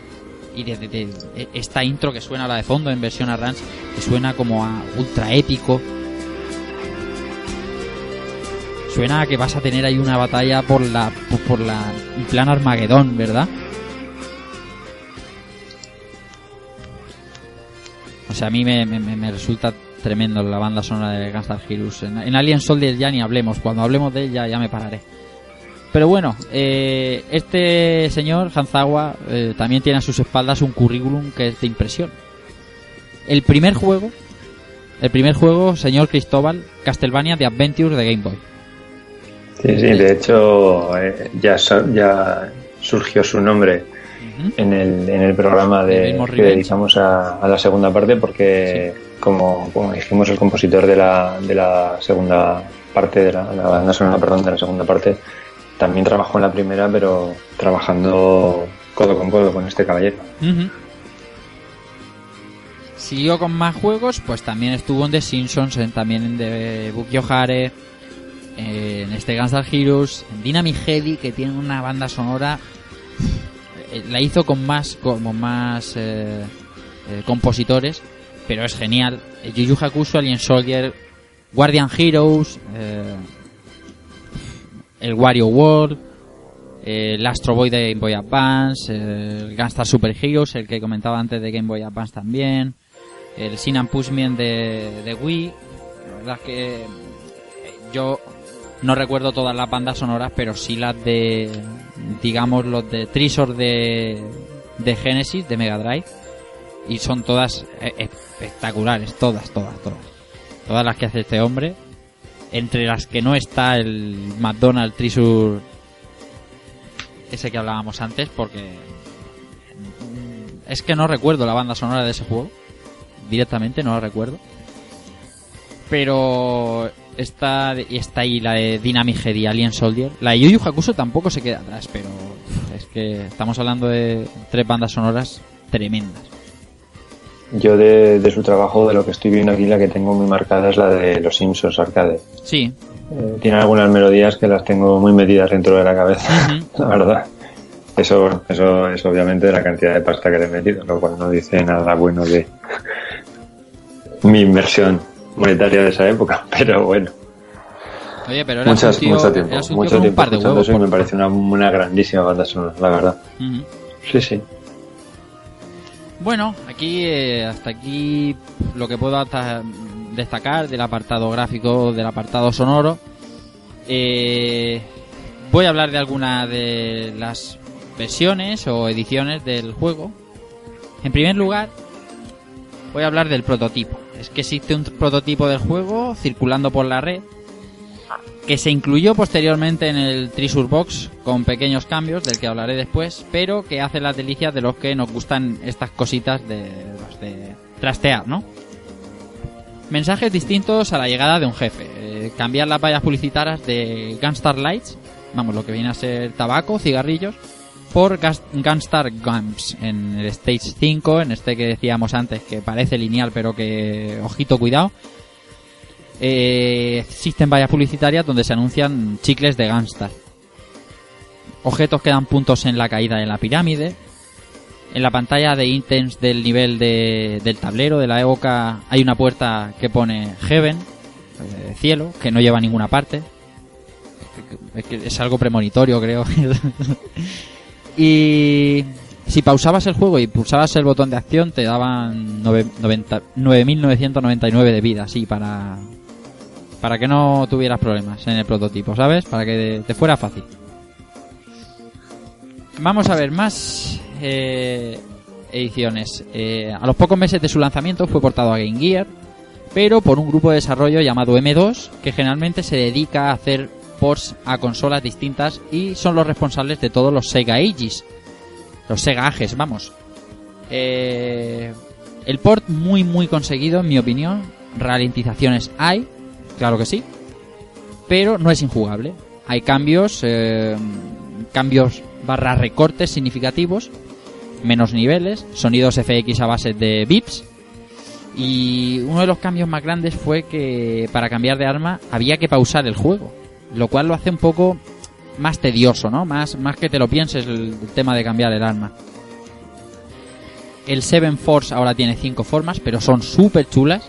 Y de, de- de- esta intro que suena la de fondo en versión arrange, que suena como a ultra épico. Suena a que vas a tener ahí una batalla por la por, la plan Armagedón, ¿verdad? O sea, a mí me, me- me- resulta tremendo la banda sonora de Gunstar Heroes. En, en Alien Soldier ya ni hablemos. Cuando hablemos de ella ya me pararé. Pero bueno, eh, este señor, Hanzawa, eh, también tiene a sus espaldas un currículum que es de impresión. El primer juego, el primer juego, señor Cristóbal, Castlevania de Adventures de Game Boy. Sí, sí, de hecho eh, ya, ya surgió su nombre En el, en el programa de, que dedicamos a, a la segunda parte porque, como, como dijimos, el compositor de la, de la segunda parte, de la, banda sonora, perdón, de la segunda parte, también trabajó en la primera, pero trabajando codo con codo con este caballero. Siguió con más juegos, pues también estuvo en The Simpsons, en- también en The Buki Ohare, en este Gunstar Heroes, en Dynamic Heady, que tiene una banda sonora, la hizo con más, como más eh, eh, compositores, pero es genial. Eh, Yu Yu Hakusho, Alien Soldier, Guardian Heroes, eh, el Wario World, eh, el Astro Boy de Game Boy Advance, eh, el Gunstar Super Heroes, el que comentaba antes de Game Boy Advance también, el Sin and Push Me de, de Wii. La verdad es que eh, yo no recuerdo todas las bandas sonoras, pero sí las de, digamos, los de Trisor de, de Genesis, de Mega Drive. Y son todas eh, espectaculares, todas, todas, todas. Todas las que hace este hombre. Entre las que no está el McDonald's Trisur ese que hablábamos antes porque mm, es que no recuerdo la banda sonora de ese juego directamente no la recuerdo pero está está ahí la de Dynamic Head y Alien Soldier la de Yu Yu Hakusho tampoco se queda atrás pero es que estamos hablando de tres bandas sonoras tremendas yo de, de su trabajo, de lo que estoy viendo aquí, la que tengo muy marcada es la de Los Simpsons Arcade. Sí. Eh, tiene algunas melodías que las tengo muy metidas dentro de la cabeza, la verdad. Eso, eso es obviamente de la cantidad de pasta que le he metido, lo cual no dice nada bueno de mi inversión monetaria de esa época, pero bueno. Oye, pero eras Muchas, un tío, mucho tiempo, un mucho un tiempo par de escuchando huevos. eso por- me parece una, una grandísima banda sonora, la verdad. Ujú. Sí, sí. Bueno, aquí eh, hasta aquí lo que puedo hasta destacar del apartado gráfico, del apartado sonoro. Eh, voy a hablar de alguna de las versiones o ediciones del juego. En primer lugar, voy a hablar del prototipo. Es que existe un prototipo del juego circulando por la red que se incluyó posteriormente en el Treasure Box con pequeños cambios del que hablaré después, pero que hace las delicias de los que nos gustan estas cositas de, trastear, ¿no? Mensajes distintos a la llegada de un jefe. Eh, cambiar las vallas publicitarias de Gunstar Lights, vamos, lo que viene a ser tabaco, cigarrillos, por Gunstar Gums en el Stage 5, en este que decíamos antes que parece lineal pero que, ojito, cuidado. Eh, existen vallas publicitarias donde se anuncian chicles de Gunstar. Objetos que dan puntos en la caída de la pirámide. En la pantalla de ítems del nivel de- del tablero de la época hay una puerta que pone Heaven, eh, cielo, que no lleva a ninguna parte. Es algo premonitorio, creo. y si pausabas el juego y pulsabas el botón de acción, te daban nove- noventa- 9.999 de vida, sí, para, para que no tuvieras problemas en el prototipo, ¿sabes? Para que te fuera fácil. Vamos a ver más eh, ediciones. Eh, a los pocos meses de su lanzamiento fue portado a Game Gear, pero por un grupo de desarrollo llamado M2, que generalmente se dedica a hacer ports a consolas distintas y son los responsables de todos los Sega Ages. Los Sega Ages, vamos. Eh, el port muy muy conseguido, en mi opinión. Ralentizaciones hay, claro que sí, pero no es injugable. Hay cambios, eh, cambios barra recortes significativos, menos niveles, sonidos FX a base de bips. Y uno de los cambios más grandes fue que para cambiar de arma había que pausar el juego, lo cual lo hace un poco más tedioso, ¿no? Más, más que te lo pienses el, tema de cambiar el arma. El Seven Force ahora tiene cinco formas, pero son súper chulas.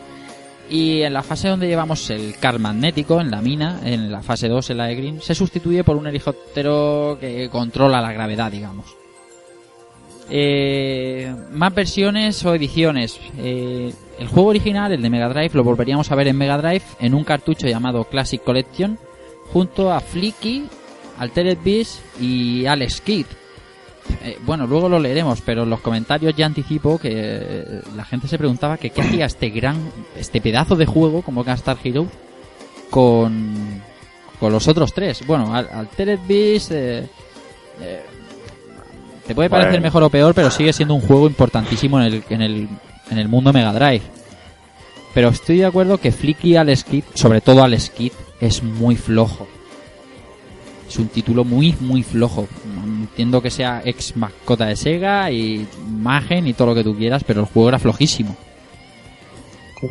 Y en la fase donde llevamos el car magnético, en la mina, en la fase 2, en la de se sustituye por un helicóptero que controla la gravedad, digamos. Eh, más versiones o ediciones. Eh, el juego original, el de Mega Drive, lo volveríamos a ver en Mega Drive en un cartucho llamado Classic Collection, junto a Flicky, Altered Beast y Alex Kidd. Eh, bueno, luego lo leeremos, pero en los comentarios ya anticipo que eh, la gente se preguntaba que qué hacía este gran, este pedazo de juego como Gunstar Hero con, con los otros tres. Bueno, Al- Altered Beast eh, eh, te puede parecer Bueno. mejor o peor, pero sigue siendo un juego importantísimo en el, en el, en el mundo Mega Drive. Pero estoy de acuerdo que Flicky Alex Kidd, sobre todo Alex Kidd, es muy flojo. Es un título muy, muy flojo. Entiendo que sea ex mascota de Sega y imagen y todo lo que tú quieras, pero el juego era flojísimo.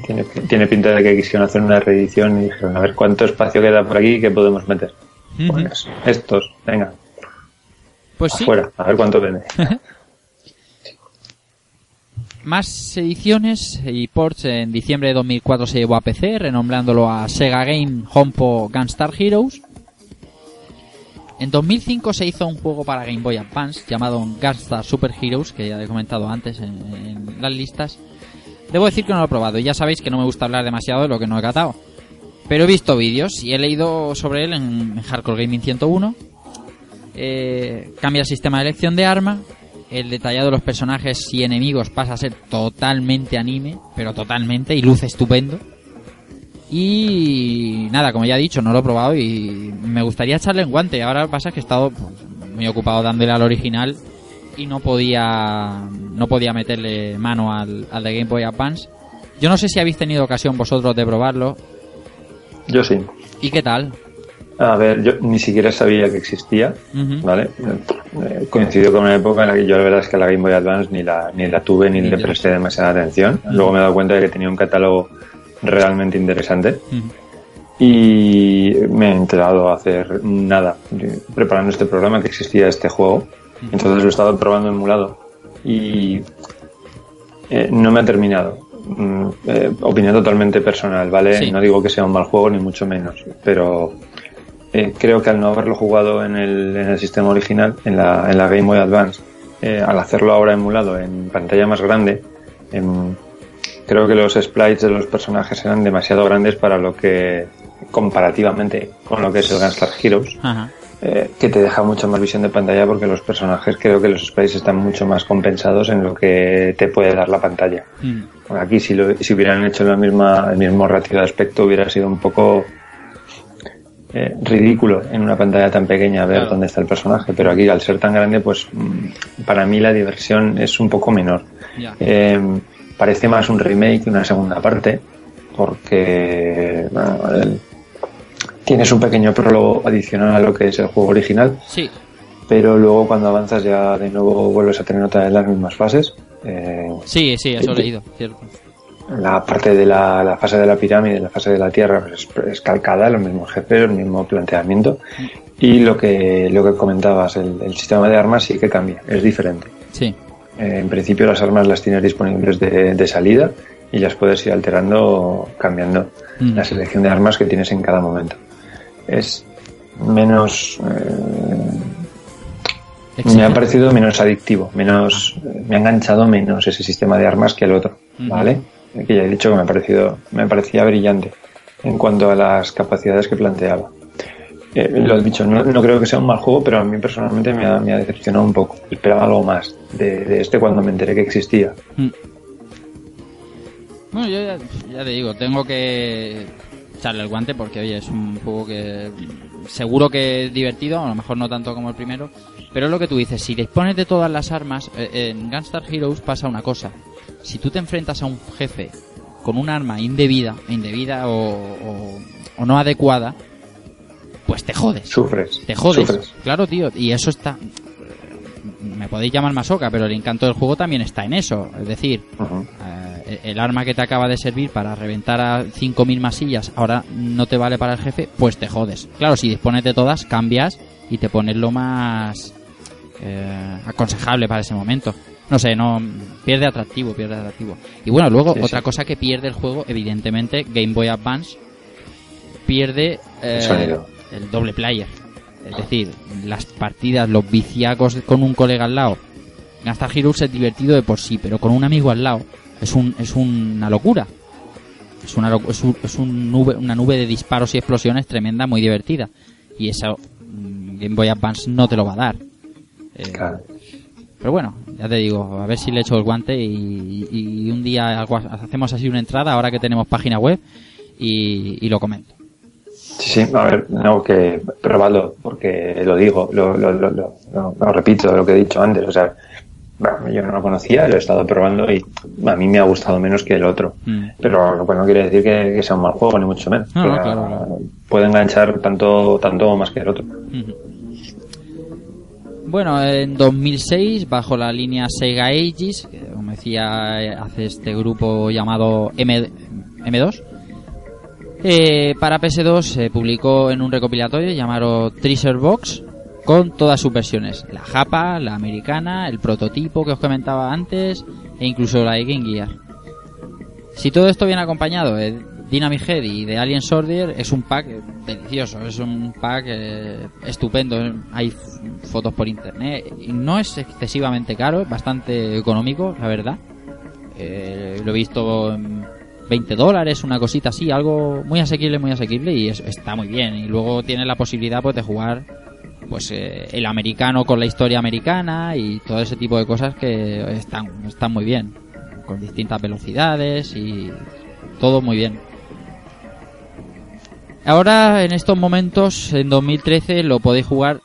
Tiene, tiene pinta de que quisieron hacer una reedición y dijeron, a ver cuánto espacio queda por aquí que podemos meter. Pues estos, venga, Pues sí, afuera, a ver cuánto vende. más ediciones y ports. En diciembre de 2004 se llevó a PC, renombrándolo a Sega Game Hompo Gunstar Heroes. En 2005 se hizo un juego para Game Boy Advance llamado Gunstar Super Heroes, que ya he comentado antes en, las listas. Debo decir que no lo he probado y ya sabéis que no me gusta hablar demasiado de lo que no he catado. Pero he visto vídeos y he leído sobre él en, en Hardcore Gaming 101. Eh, cambia el sistema de elección de arma. El detallado de los personajes y enemigos pasa a ser totalmente anime, pero totalmente, y luce estupendo. Y nada, como ya he dicho, no lo he probado y me gustaría echarle en guante. Ahora pasa que he estado pues, muy ocupado dándole al original y no podía no podía meterle mano al, al de Game Boy Advance. Yo no sé si habéis tenido ocasión vosotros de probarlo. Yo sí. ¿Y qué tal? A ver, yo ni siquiera sabía que existía, Ujú. ¿vale? Eh, coincidió con una época en la que yo la verdad es que la Game Boy Advance ni la, ni la tuve ni le presté demasiada atención. Luego me he dado cuenta de que tenía un catálogo realmente interesante y me he enterado hacer nada, preparando este programa, que existía este juego. Entonces lo he estado probando emulado y eh, no me ha terminado. Mm, eh, opinión totalmente personal, ¿vale? Sí. No digo que sea un mal juego ni mucho menos, pero eh, creo que al no haberlo jugado en el, en el sistema original, en la, en la Game Boy Advance, eh, al hacerlo ahora emulado en pantalla más grande, em, creo que los sprites de los personajes eran demasiado grandes para lo que comparativamente con lo que es el Gunstar Heroes, Ajá. eh, que te deja mucha más visión de pantalla porque los personajes creo que los sprites están mucho más compensados en lo que te puede dar la pantalla. Mm. Aquí si, lo- si hubieran hecho la misma, el mismo ratio de aspecto hubiera sido un poco eh, ridículo en una pantalla tan pequeña ver Claro. dónde está el personaje, pero aquí al ser tan grande pues mm, para mí la diversión es un poco menor. Eh, parece más un remake que una segunda parte porque bueno, el- tienes un pequeño prólogo adicional a lo que es el juego original Sí. pero luego cuando avanzas ya de nuevo vuelves a tener otra vez las mismas fases. Eh, Sí, sí, eso he leído, cierto. La parte de la, la fase de la pirámide, la fase de la tierra es, es calcada, los mismos jefes, el mismo planteamiento. Y lo que, lo que comentabas, el, el sistema de armas sí que cambia, es diferente. Sí. Eh, en principio las armas las tienes disponibles de, de salida y las puedes ir alterando, cambiando Mm. la selección de armas que tienes en cada momento. Es menos... eh, me ha parecido menos adictivo, menos, me ha enganchado menos ese sistema de armas que el otro, Ujú. ¿vale? Que ya he dicho que me ha parecido, me parecía brillante en cuanto a las capacidades que planteaba. Eh, lo he dicho, no, no creo que sea un mal juego, pero a mí personalmente me ha, decepcionado un poco. Esperaba algo más de, de este cuando me enteré que existía. Mm. Bueno, yo ya, ya te digo, tengo que echarle el guante porque, oye, es un juego que seguro que es divertido, a lo mejor no tanto como el primero, pero es lo que tú dices, si dispones de todas las armas, eh, en Gunstar Heroes pasa una cosa. Si tú te enfrentas a un jefe con un arma indebida, indebida o, o- o no adecuada, pues te jodes. Sufres. Te jodes. Sufres. Claro, tío. Y eso está. Me podéis llamar masoca, pero el encanto del juego también está en eso. Es decir, eh, el arma que te acaba de servir para reventar a 5.000 masillas ahora no te vale para el jefe, pues te jodes. Claro, si dispones de todas, cambias y te pones lo más eh, aconsejable para ese momento. No sé, no pierde atractivo, pierde atractivo. Y bueno, luego Sí, otra sí. cosa que pierde el juego, evidentemente, Game Boy Advance pierde eh, El doble player. Es decir, las partidas, los viciacos con un colega al lado. Gastar Heroes es divertido de por sí, pero con un amigo al lado es un es una locura. Es una es, un- es un nube, una nube de disparos y explosiones tremenda, muy divertida. Y eso mm, Game Boy Advance no te lo va a dar. Eh, Claro. Pero bueno, ya te digo, a ver si le echo el guante y, y un día algo- hacemos así una entrada, ahora que tenemos página web, y, y lo comento. Sí, sí, a ver, no, que probadlo, porque lo digo, lo, lo, lo, lo- lo- lo repito, lo que he dicho antes, o sea, bueno, yo no lo conocía, lo he estado probando y a mí me ha gustado menos que el otro. Mm. Pero lo cual no quiere decir que, que sea un mal juego, ni mucho menos. No, claro, claro. Puede enganchar tanto, tanto o más que el otro. Bueno, en 2006, bajo la línea Sega Aegis, como decía, eh, hace este grupo llamado M, M2, eh, para PS2 se publicó en un recopilatorio llamado Treasure Box con todas sus versiones, la japa, la americana, el prototipo que os comentaba antes e incluso la de Game Gear. Si todo esto viene acompañado de Dynamic Head y de Alien Soldier, es un pack delicioso, es un pack eh, estupendo. Hay fotos por internet y no es excesivamente caro, es bastante económico, la verdad. Eh, lo he visto en 20 dólares, una cosita así, algo muy asequible, muy asequible y es- está muy bien. Y luego tiene la posibilidad pues de jugar pues eh, el americano con la historia americana y todo ese tipo de cosas que están, están muy bien, con distintas velocidades y todo muy bien. Ahora, en estos momentos, en 2013, lo podéis jugar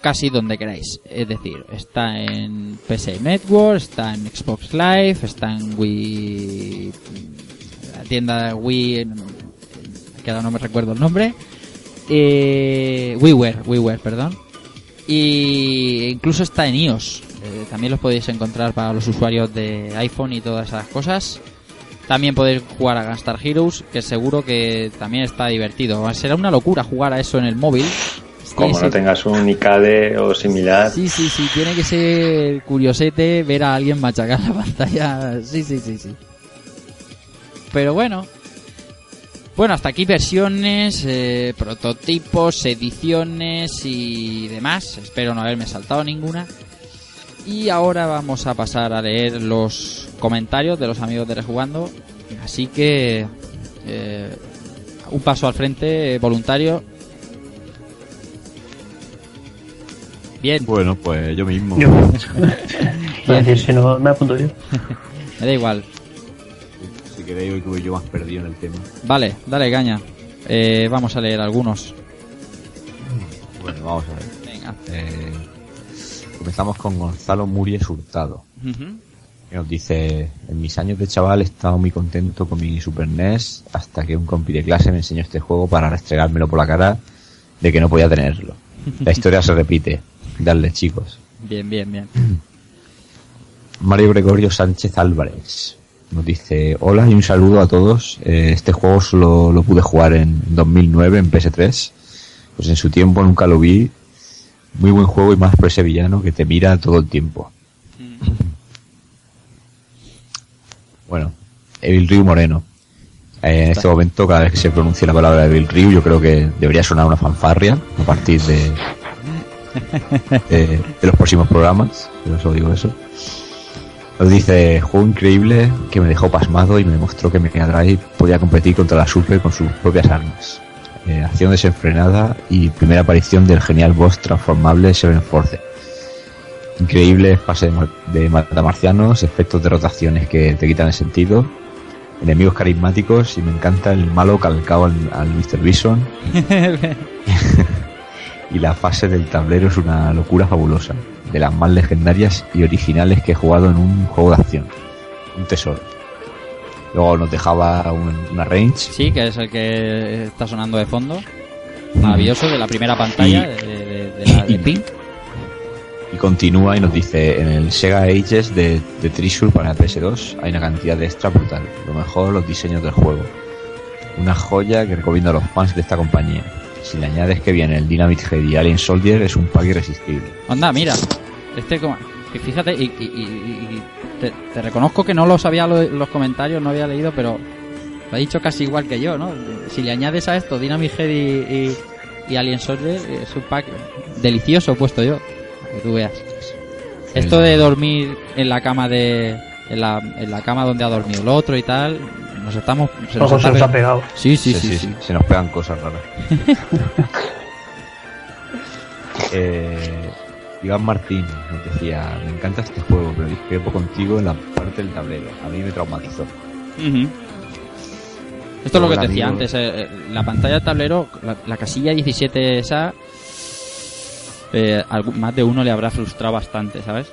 casi donde queráis. Es decir, está en PC Network, está en Xbox Live, está en Wii... La tienda de Wii... que ahora no me recuerdo el nombre. Eh, WiiWare, WiiWare, perdón. Y incluso está en iOS. Eh, también los podéis encontrar para los usuarios de iPhone y todas esas cosas. También podéis jugar a Gunstar Heroes, que seguro que también está divertido. Será una locura jugar a eso en el móvil. Como Sí, no sí. tengas un ICADE o similar. Sí, sí, sí, tiene que ser curiosete ver a alguien machacar la pantalla. Sí, sí, sí, sí. Pero bueno. Bueno, hasta aquí versiones, eh, prototipos, ediciones y demás. Espero no haberme saltado ninguna. Y ahora vamos a pasar a leer los comentarios de los amigos de Rejugando. Así que eh, un paso al frente, eh, voluntario. Bien, Bueno, pues yo mismo. Yo. Voy a decir, si no, me apunto yo. me da igual. Si queréis, hoy que voy yo más perdido en el tema. Vale, dale caña. Eh, vamos a leer algunos. Bueno, vamos a ver. Venga. Eh, comenzamos con Gonzalo Muries Hurtado. que nos dice, en mis años de chaval he estado muy contento con mi Super NES hasta que un compi de clase me enseñó este juego para restregármelo por la cara de que no podía tenerlo. La historia se repite. Darle chicos. Bien, bien, bien. Mario Gregorio Sánchez Álvarez nos dice, hola y un saludo a todos. Eh, este juego solo lo pude jugar en 2009 en PS3. Pues en su tiempo nunca lo vi. Muy buen juego y más por que te mira todo el tiempo. Bueno, Evil Ryu Moreno. Eh, en este momento, cada vez que se pronuncie la palabra Evil Ryu, yo creo que debería sonar una fanfarria a partir de, de, de los próximos programas. Pero solo digo eso. Nos dice, juego increíble que me dejó pasmado y me demostró que Mega Drive podía competir contra la Super con sus propias armas. Eh, acción desenfrenada y primera aparición del genial boss transformable Seven Force. Increíble fase de, de matamarcianos, efectos de rotaciones que te quitan el sentido, enemigos carismáticos y me encanta el malo calcado al, al Mr. Bison. y la fase del tablero es una locura fabulosa, de las más legendarias y originales que he jugado en un juego de acción. Un tesoro. Luego nos dejaba un- una range Sí, que es el que está sonando de fondo. Maravilloso, de la primera pantalla Y- de, de- de la de Pink. y continúa y nos dice en el Sega Ages de, de Treasure para PS2 hay una cantidad de extra brutal. Lo mejor los diseños del juego. Una joya que recomiendo a los fans de esta compañía. Si le añades que viene el Dynamite Head y Alien Soldier es un pack irresistible. Anda, mira. Este como... Que fíjate, y, y- y- y te, te reconozco que no lo sabía lo- los comentarios, no había leído, pero lo ha dicho casi igual que yo, ¿no? Si le añades a esto Dynamic Head y, y, y Alien Soldier, es un pack delicioso puesto yo. para Que tú veas. Esto de dormir en la cama de... En la, en la cama donde ha dormido el otro y tal, nos estamos... Se nos Ojo, se nos ha pe- pegado. Sí, sí, sí, sí. Se nos pegan cosas raras. eh, Iván Martín nos decía, me encanta este juego, pero discrepo contigo en la parte del tablero. A mí me traumatizó. Esto es lo que te decía Amigo. antes, eh, eh, la pantalla del tablero, la, la casilla 17 esa, eh, más de uno le habrá frustrado bastante, ¿sabes?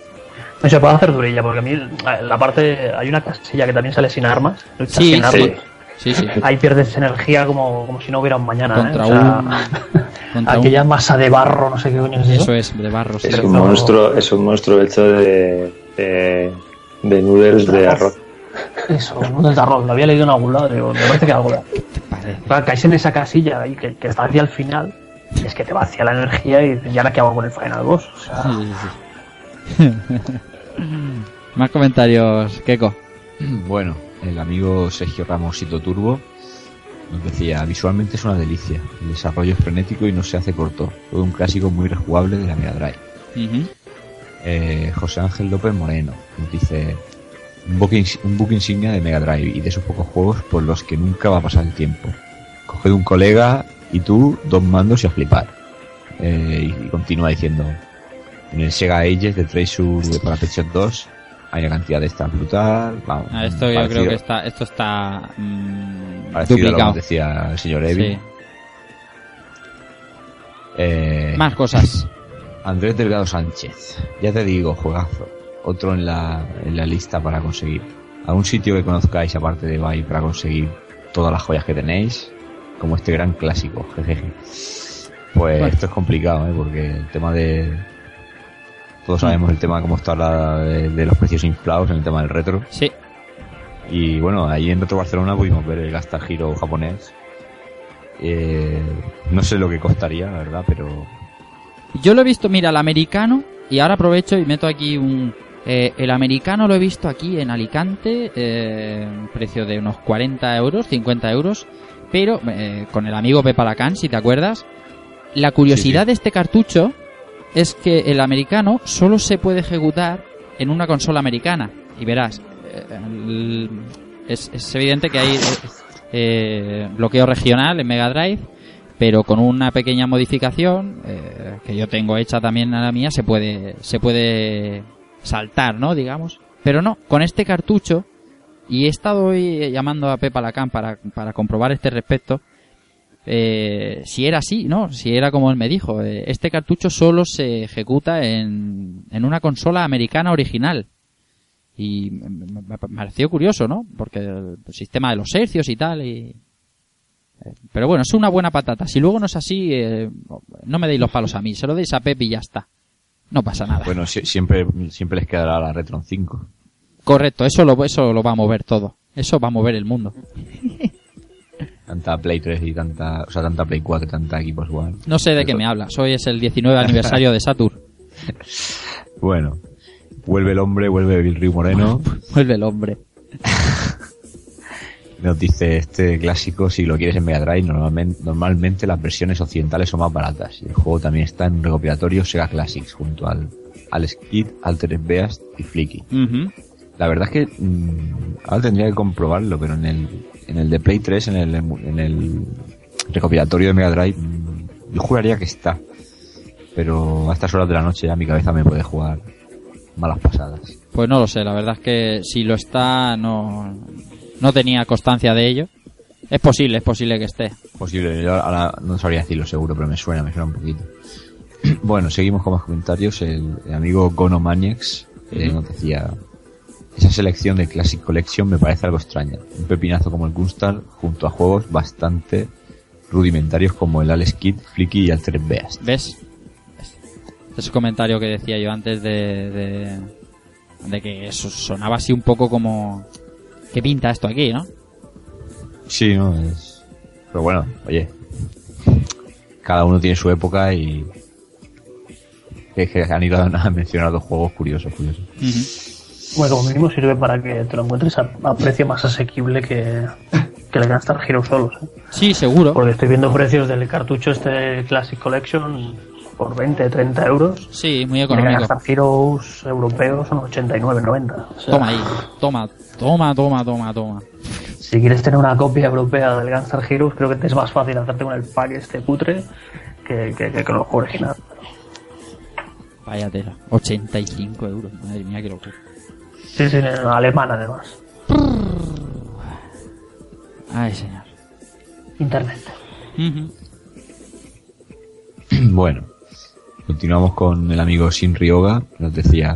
No se puede hacer durilla, porque a mí la parte. Hay una casilla que también sale sin armas. Sí, sin sí. armas. Sí, sí. Ahí pierdes energía como, como si no hubiera un mañana. Contra ¿eh? O sea, un- contra aquella un- masa de barro, no sé qué coño es eso. Eso es, de barro, sí. Es un monstruo, es un monstruo hecho de, de, de noodles de arroz. Eso, un del arroz. Lo había leído en algún lado. digo, me parece que algo. ¿Qué te parece? Claro, caes en esa casilla ahí que, que está hacia el final. y Es que te vacía la energía y dices, ¿y ahora qué hago con el final boss? O sea, Sí, sí, sí. Más comentarios, Keiko. Bueno, el amigo Sergio Ramosito Turbo nos decía, visualmente es una delicia, el desarrollo es frenético y no se hace corto, fue un clásico muy rejugable de la Mega Drive. Eh, José Ángel López Moreno nos dice, un buque insignia de Mega Drive y de esos pocos juegos por los que nunca va a pasar el tiempo. Coged un colega y tú dos mandos y a flipar. Eh, y, y continúa diciendo, en el Sega Ages de Treasure de PlayStation 2 hay una cantidad de extras brutal. Vamos, Ah, esto yo creo que está, esto está mm, parecido a lo que duplicado. decía el señor Evil. Sí. Eh, Más cosas. Andrés Delgado Sánchez. Ya te digo, juegazo. Otro en la, en la lista para conseguir. ¿Algún sitio que conozcáis aparte de Bay para conseguir todas las joyas que tenéis? como este gran clásico, jejeje. Pues Bueno. esto es complicado, ¿eh? porque el tema de... Todos sabemos el tema cómo está ahora de, de los precios inflados en el tema del retro. Sí, Y bueno, ahí en Retro Barcelona pudimos ver el Gasta Hero japonés. Eh, no sé lo que costaría, la verdad, pero Yo lo he visto, mira, el americano, y ahora aprovecho y meto aquí un... eh, el americano lo he visto aquí en Alicante, eh, un precio de unos 40 euros, 50 euros, pero eh, con el amigo Pepalacán, si te acuerdas, la curiosidad Sí, sí. de este cartucho es que el americano solo se puede ejecutar en una consola americana. Y verás, eh, es, es evidente que hay eh, eh, bloqueo regional en Mega Drive, pero con una pequeña modificación eh, que yo tengo hecha también a la mía se puede se puede saltar, ¿no? Digamos. Pero no, con este cartucho y he estado hoy llamando a Pepa Lacan para, para comprobar este respecto. Eh, si era así, ¿no? Si era como él me dijo, eh, este cartucho solo se ejecuta en, en una consola americana original. Y me, me- me pareció curioso, ¿no? Porque el sistema de los hercios y tal, y, pero bueno, es una buena patata. Si luego no es así, eh, no me deis los palos a mí, se lo deis a Pep y ya está. No pasa nada. bueno, si- siempre, siempre les quedará la Retron 5. Correcto, eso lo, eso lo va a mover todo. Eso va a mover el mundo. Tanta Play 3 y tanta, o sea, tanta Play 4 y tanta Xbox One. No sé de qué me hablas. Hoy es el 19 aniversario de Saturn. Bueno, vuelve el hombre, vuelve Bill Ryu Moreno. Vuelve el hombre. Nos dice este clásico, si lo quieres en Mega Drive, normalmente, normalmente las versiones occidentales son más baratas. Y el juego también está en un recopilatorio Sega Classics junto al, al Skid, Altered Beast y Flicky. La verdad es que mm, ahora tendría que comprobarlo, pero en el, en el de Play 3, en el, en el recopilatorio de Mega Drive, yo juraría que está. Pero a estas horas de la noche ya mi cabeza me puede jugar malas pasadas. Pues no lo sé, la verdad es que si lo está, no, no tenía constancia de ello. Es posible, es posible que esté. Posible, yo ahora no sabría decirlo seguro, pero me suena, me suena un poquito. bueno, seguimos con más comentarios. El, el amigo Gonomaniacs eh, nos decía: Esa selección de Classic Collection me parece algo extraña. Un pepinazo como el Gunstar, junto a juegos bastante rudimentarios como el Alex Kid, Flicky y Altered Beast. ¿Ves? Ese comentario que decía yo antes de, de, de que eso sonaba así un poco como... ¿Qué pinta esto aquí, no? Sí, no es. Pero bueno, oye, cada uno tiene su época y. Es que han ido a mencionar dos juegos curiosos, curiosos. Bueno, como mínimo sirve para que te lo encuentres a, a precio más asequible que, que el Gunstar Hero solos. ¿eh? Sí, seguro. Porque estoy viendo precios del cartucho este Classic Collection por 20, 30 euros. Sí, muy Y el económico. Gunstar Heroes europeos son 89, 90. O sea, Toma ahí, toma, toma, toma, toma, toma. Si quieres tener una copia europea del Gunstar Heroes, creo que te es más fácil hacerte con el pack este cutre que, que, que con el juego original. Vaya tela. 85 euros. Madre mía, qué locura. Sí, sí, en alemán además. Ay, señor. Internet. Bueno, continuamos con el amigo Shin Ryoga, que nos decía,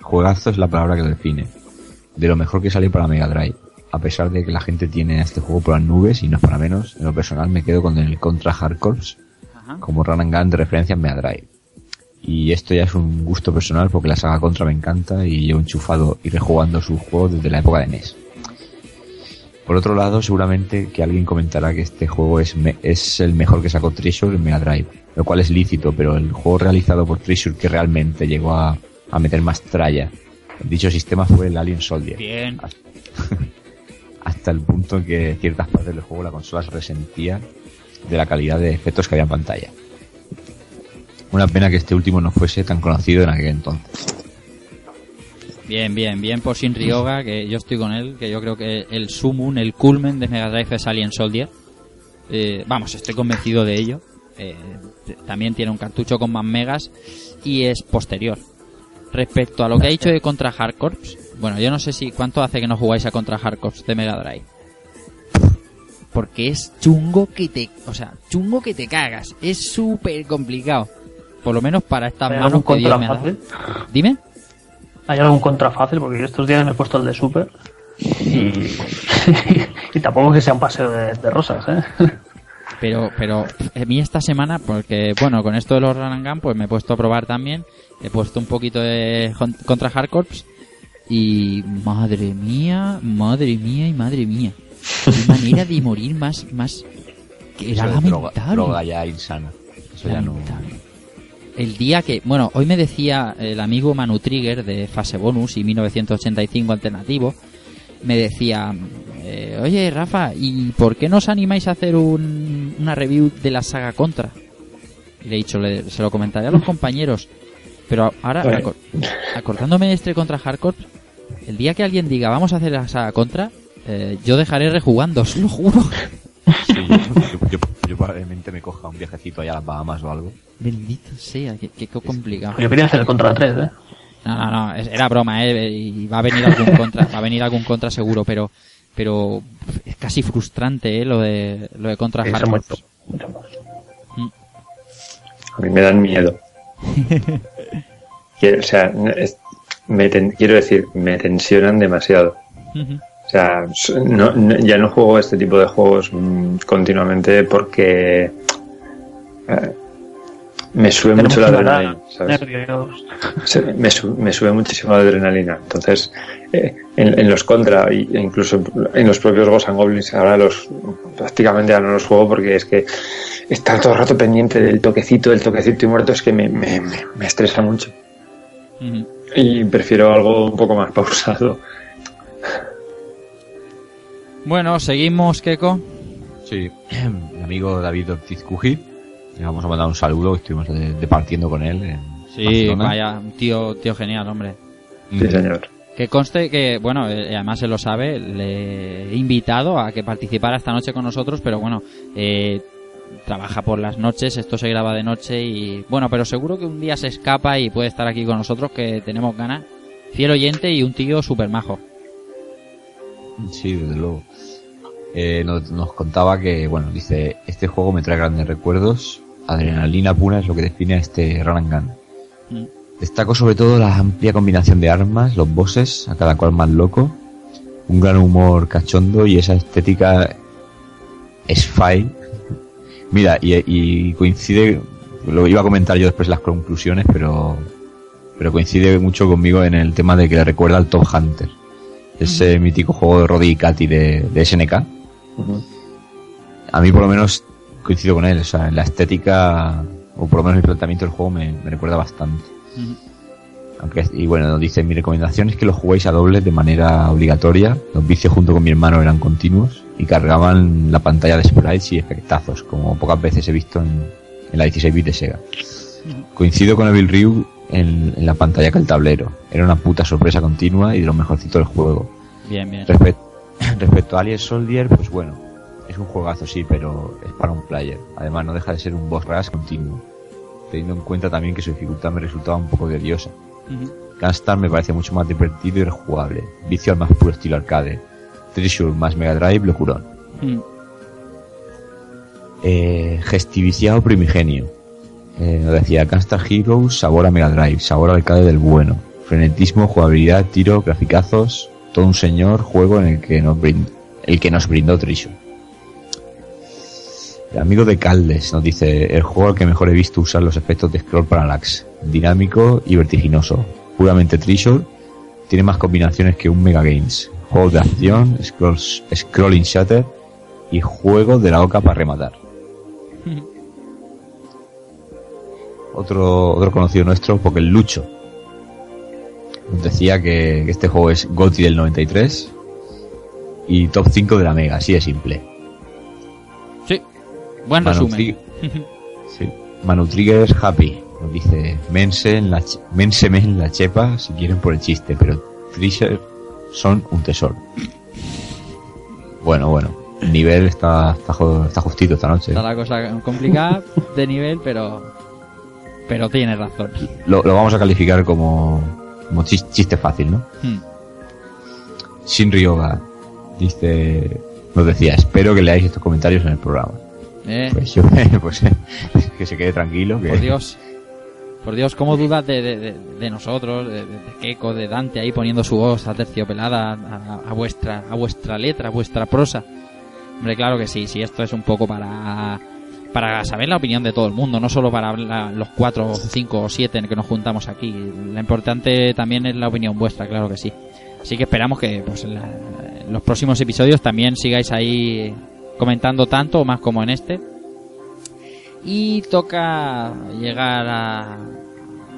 juegazo es la palabra que lo define, de lo mejor que salió para Mega Drive. A pesar de que la gente tiene a este juego por las nubes y no es para menos, en lo personal me quedo con el Contra Hard Corps Ajá. como run and gun de referencia en Mega Drive. Y esto ya es un gusto personal porque la saga Contra me encanta y llevo enchufado y rejugando sus juegos desde la época de NES. Por otro lado, seguramente que alguien comentará que este juego es, me- es el mejor que sacó Treasure en Mega Drive, lo cual es lícito, pero el juego realizado por Treasure que realmente llegó a, a meter más tralla en dicho sistema fue el Alien Soldier, Bien. hasta el punto en que ciertas partes del juego la consola se resentía de la calidad de efectos que había en pantalla. Una pena que este último no fuese tan conocido en aquel entonces. Bien, bien, bien por Shin Ryoga, que yo estoy con él, que yo creo que el sumum, el culmen de Mega Drive es Alien Soldier. Eh, vamos, estoy convencido de ello. Eh, también tiene un cartucho con más megas y es posterior. Respecto a lo que ha dicho de Contra Hard Corps, bueno, yo no sé si cuánto hace que no jugáis a Contra Hard Corps de Mega Drive. Porque es chungo que te, o sea, chungo que te cagas. Es súper complicado. Por lo menos para estas ¿Hay manos algún que Dios contra me ha dado. fácil? Dime. ¿Hay algún contra fácil? Porque yo estos días me he puesto el de Super y, y tampoco que sea un paseo de, de rosas, ¿eh? Pero, pero a mí esta semana, porque bueno, con esto de los Gun, pues me he puesto a probar también. He puesto un poquito de contra Hardcorps y madre mía, madre mía y madre mía. Qué manera de morir más, más que era droga, lamentable. droga ya insana. Eso ya no. El día que, bueno, hoy me decía el amigo Manu Trigger de Fase Bonus y 1985 Alternativo, me decía, eh, oye Rafa, ¿y por qué no os animáis a hacer un- una review de la saga Contra? Y le he dicho, le- se lo comentaré a los compañeros, pero ahora, acordándome de este Contra Hardcore, el día que alguien diga, vamos a hacer la saga Contra, eh, yo dejaré rejugando, os lo juro. Sí, probablemente me coja un viajecito allá a las Bahamas o algo. Bendito sea, qué, qué complicado. Yo quería hacer el contra 3, ¿eh? No, no, no, era broma, ¿eh? Y va a venir algún contra, va a venir algún contra seguro, pero, pero es casi frustrante, ¿eh? Lo de, lo de contra Sí, se ha Hardcore. muerto. Mucho más. A mí me dan miedo. Quiero- o sea, es- me ten- quiero decir, me tensionan demasiado. Ujú. O sea, no- no- ya no juego este tipo de juegos mm, continuamente porque eh, me sube mucho la adrenalina. ¿sabes? me, su- me sube muchísimo la adrenalina. Entonces, eh, en, en los contra e incluso en los propios Ghosts and Goblins, ahora los prácticamente ya no los juego porque es que estar todo el rato pendiente del toquecito, del toquecito y muerto es que me, me, estresa mucho. Y prefiero algo un poco más pausado. Bueno, seguimos, Keko. Sí, mi amigo David Ortiz Cuji. Le vamos a mandar un saludo, estuvimos de- departiendo con él. En Sí, Barcelona. vaya, un tío, tío genial, hombre. Sí, señor. Que conste que, bueno, eh, además se lo sabe, le he invitado a que participara esta noche con nosotros, pero bueno, eh, trabaja por las noches, esto se graba de noche y, bueno, pero seguro que un día se escapa y puede estar aquí con nosotros, que tenemos ganas. Fiel oyente y un tío súper majo. Sí, desde luego. Eh, nos, nos contaba que, bueno, dice, este juego me trae grandes recuerdos, adrenalina pura es lo que define a este run and gun. Mm. Destaco sobre todo la amplia combinación de armas, los bosses, a cada cual más loco, un gran humor cachondo y esa estética es fine. Mira, y, y coincide, lo iba a comentar yo después de las conclusiones, pero, pero coincide mucho conmigo en el tema de que le recuerda al Top Hunter, ese mítico juego de Roddy y Cathy de, de SNK. A mí por lo menos coincido con él, o sea, en la estética, o por lo menos el planteamiento del juego me, me recuerda bastante. Aunque, y bueno, nos dice, mi recomendación es que lo juguéis a doble de manera obligatoria. Los vicios junto con mi hermano eran continuos y cargaban la pantalla de sprites y efectazos, como pocas veces he visto en, en la 16 bit de Sega. Coincido con Evil Ryu en, en la pantalla que el tablero. Era una puta sorpresa continua y de lo mejorcito del juego. Bien, bien. Respecto a Alien Soldier, pues bueno, es un juegazo sí, pero es para un player. Además no deja de ser un boss rush continuo, teniendo en cuenta también que su dificultad me resultaba un poco. Ujú. Gunstar me parece mucho más divertido y rejugable. Vicio al más puro estilo arcade. Treasure más Mega Drive, locurón. Eh, gestiviciado primigenio. Eh, nos decía Gunstar Heroes, sabor a Mega Drive, sabor al arcade del bueno. Frenetismo, jugabilidad, tiro, graficazos, todo un señor juego en el que nos brindó, el que nos brindó Treasure. El amigo de Caldes nos dice el juego al que mejor he visto usar los efectos de scroll parallax, dinámico y vertiginoso, puramente Treasure, tiene más combinaciones que un Mega Games, juego de acción, scrolls, scrolling shutter y juego de la oca para rematar. Otro, otro conocido nuestro, porque el Lucho, nos decía que, que este juego es GOTY del 93 y top 5 de la Mega, así de simple. Sí, buen Manu resumen. Sí. Manu Triggers Happy. Nos dice, mense, en la ménseme en la chepa si quieren por el chiste, pero Treasure son un tesoro. Bueno, bueno. El nivel está, está, está justito esta noche. Está la cosa complicada de nivel, pero pero tiene razón. Lo, lo vamos a calificar como, como chis- chiste fácil, ¿no? Hmm. Shin Ryoga dice, nos decía, espero que leáis estos comentarios en el programa. Eh, Pues yo, pues que se quede tranquilo. Que, por Dios. Por Dios, cómo dudas de, de, nosotros, de, de, de Keiko, de Dante ahí poniendo su voz aterciopelada a, a vuestra a vuestra letra, a vuestra prosa. Hombre, claro que sí, sí, esto es un poco para para saber la opinión de todo el mundo, no solo para la- los cuatro, cinco o siete en que nos juntamos aquí. Lo importante también es la opinión vuestra, claro que sí. Así que esperamos que pues, en, la- en los próximos episodios también sigáis ahí comentando tanto o más como en este. Y toca llegar a-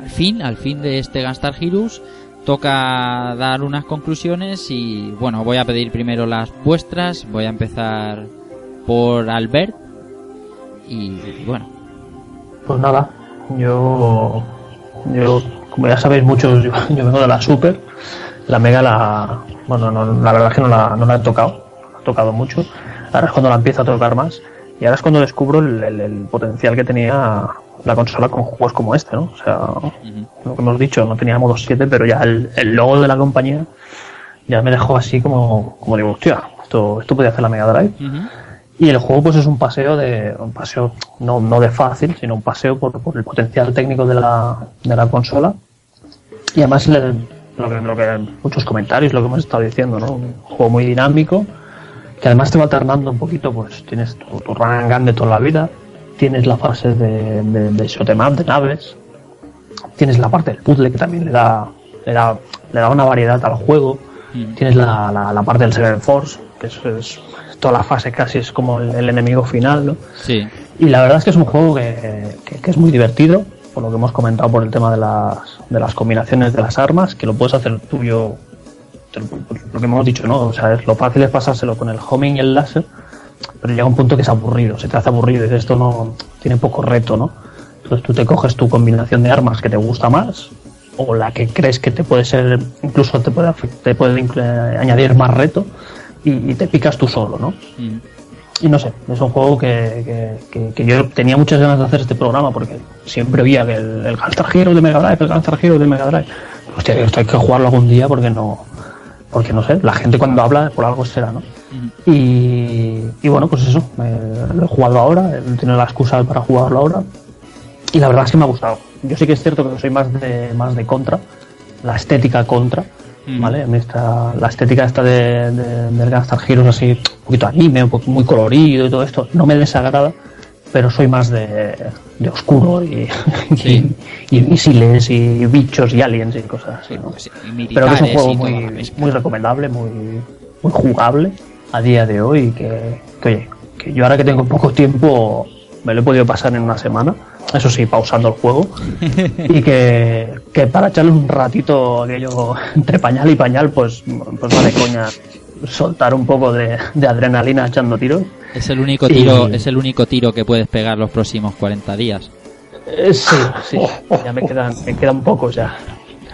al fin, al fin de este Gunstar Heroes. Toca dar unas conclusiones y bueno, voy a pedir primero las vuestras. Voy a empezar por Albert. Y bueno, Pues nada, yo, yo como ya sabéis muchos, yo, yo vengo de la Super, la Mega la, bueno, no, la verdad es que no la, no la he tocado, no la he tocado mucho, ahora es cuando la empiezo a tocar más, y ahora es cuando descubro el, el- el potencial que tenía la consola con juegos como este, ¿no? O sea, lo que hemos dicho, no tenía modo 7, pero ya el, el logo de la compañía ya me dejó así como, como digo, hostia, esto, esto podía hacer la Mega Drive. Y el juego pues es un paseo de un paseo no, no de fácil, sino un paseo por, por el potencial técnico de la, de la consola. Y además le- lo que, lo que muchos comentarios, lo que hemos estado diciendo, ¿no? Un juego muy dinámico, que además te va alternando un poquito, pues tienes tu, tu run and gun de toda la vida, tienes la fase de, de, de 'em up, de naves, tienes la parte del puzzle que también le da, le da, le da una variedad al juego, tienes la, la, la parte del Seven Force, que es, es- toda la fase casi es como el, el enemigo final, ¿no? sí. Y la verdad es que es un juego que, que- que es muy divertido, por lo que hemos comentado por el tema de las, de las combinaciones de las armas, que lo puedes hacer tuyo, te lo, lo que hemos dicho, ¿no? O sea, es, lo fácil es pasárselo con el homing y el láser, pero llega un punto que es aburrido, se te hace aburrido y esto no tiene poco reto, ¿no? Entonces tú te coges tu combinación de armas que te gusta más, o la que crees que te puede ser, incluso te puede, te puede inclu- añadir más reto, y, y te picas tú solo, ¿no? Mm. Y no sé, es un juego que, que, que- que yo tenía muchas ganas de hacer este programa porque siempre veía que el, el Gunstar Hero de Mega Drive, el Gunstar Hero de Mega Drive. Hostia, esto hay que jugarlo algún día porque no, porque no sé, la gente cuando habla por algo será, ¿no? Y, y bueno, pues eso, me- lo he jugado ahora, he tenido la excusa para jugarlo ahora y la verdad es que me ha gustado. Yo sí que es cierto que soy más de, más de contra, la estética contra, ¿vale? A mí esta- la estética esta de, de, del Gunstar Heroes así, un poquito anime, un poco muy colorido y todo esto, no me desagrada, pero soy más de, de oscuro y, Sí. y, y misiles y bichos y aliens y cosas así, ¿no? Pues, pero que es un juego muy, muy recomendable, muy, muy jugable a día de hoy y que, que, oye, que yo ahora que tengo poco tiempo me lo he podido pasar en una semana, eso sí, pausando el juego, y que, que para echarle un ratito aquello entre pañal y pañal, pues, pues vale coña soltar un poco de, de adrenalina echando tiros. Es el único tiro, Y- es el único tiro que puedes pegar los próximos 40 días. Eh, sí, sí, ya me quedan, me quedan pocos ya.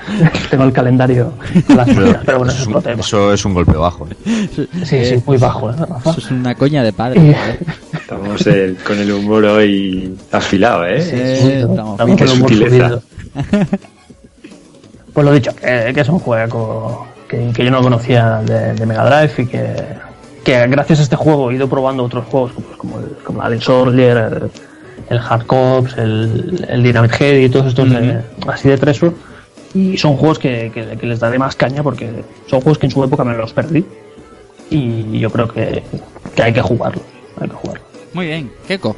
Tengo el calendario con las fechas, pero bueno, eso es un, tema. eso es un golpe bajo. ¿eh? Sí, sí, muy bajo, ¿eh, Rafa? Eso es una coña de padre. Y- ¿eh? Estamos el- con el humor hoy afilado, ¿eh? Eh, estamos con el humor sutileza. Pues lo dicho, que, que es un juego que, que yo no conocía de, de Mega Drive y que, que gracias a este juego he ido probando otros juegos como, como, el, como el Alien Soldier, el, el Hard Cops, el, el Dynamite Head y todos estos de- así de Treasure. Y son juegos que, que- que les daré más caña porque son juegos que en su época me los perdí. Y yo creo que, que hay que jugarlos. Hay que jugarlos. Muy bien, Keko.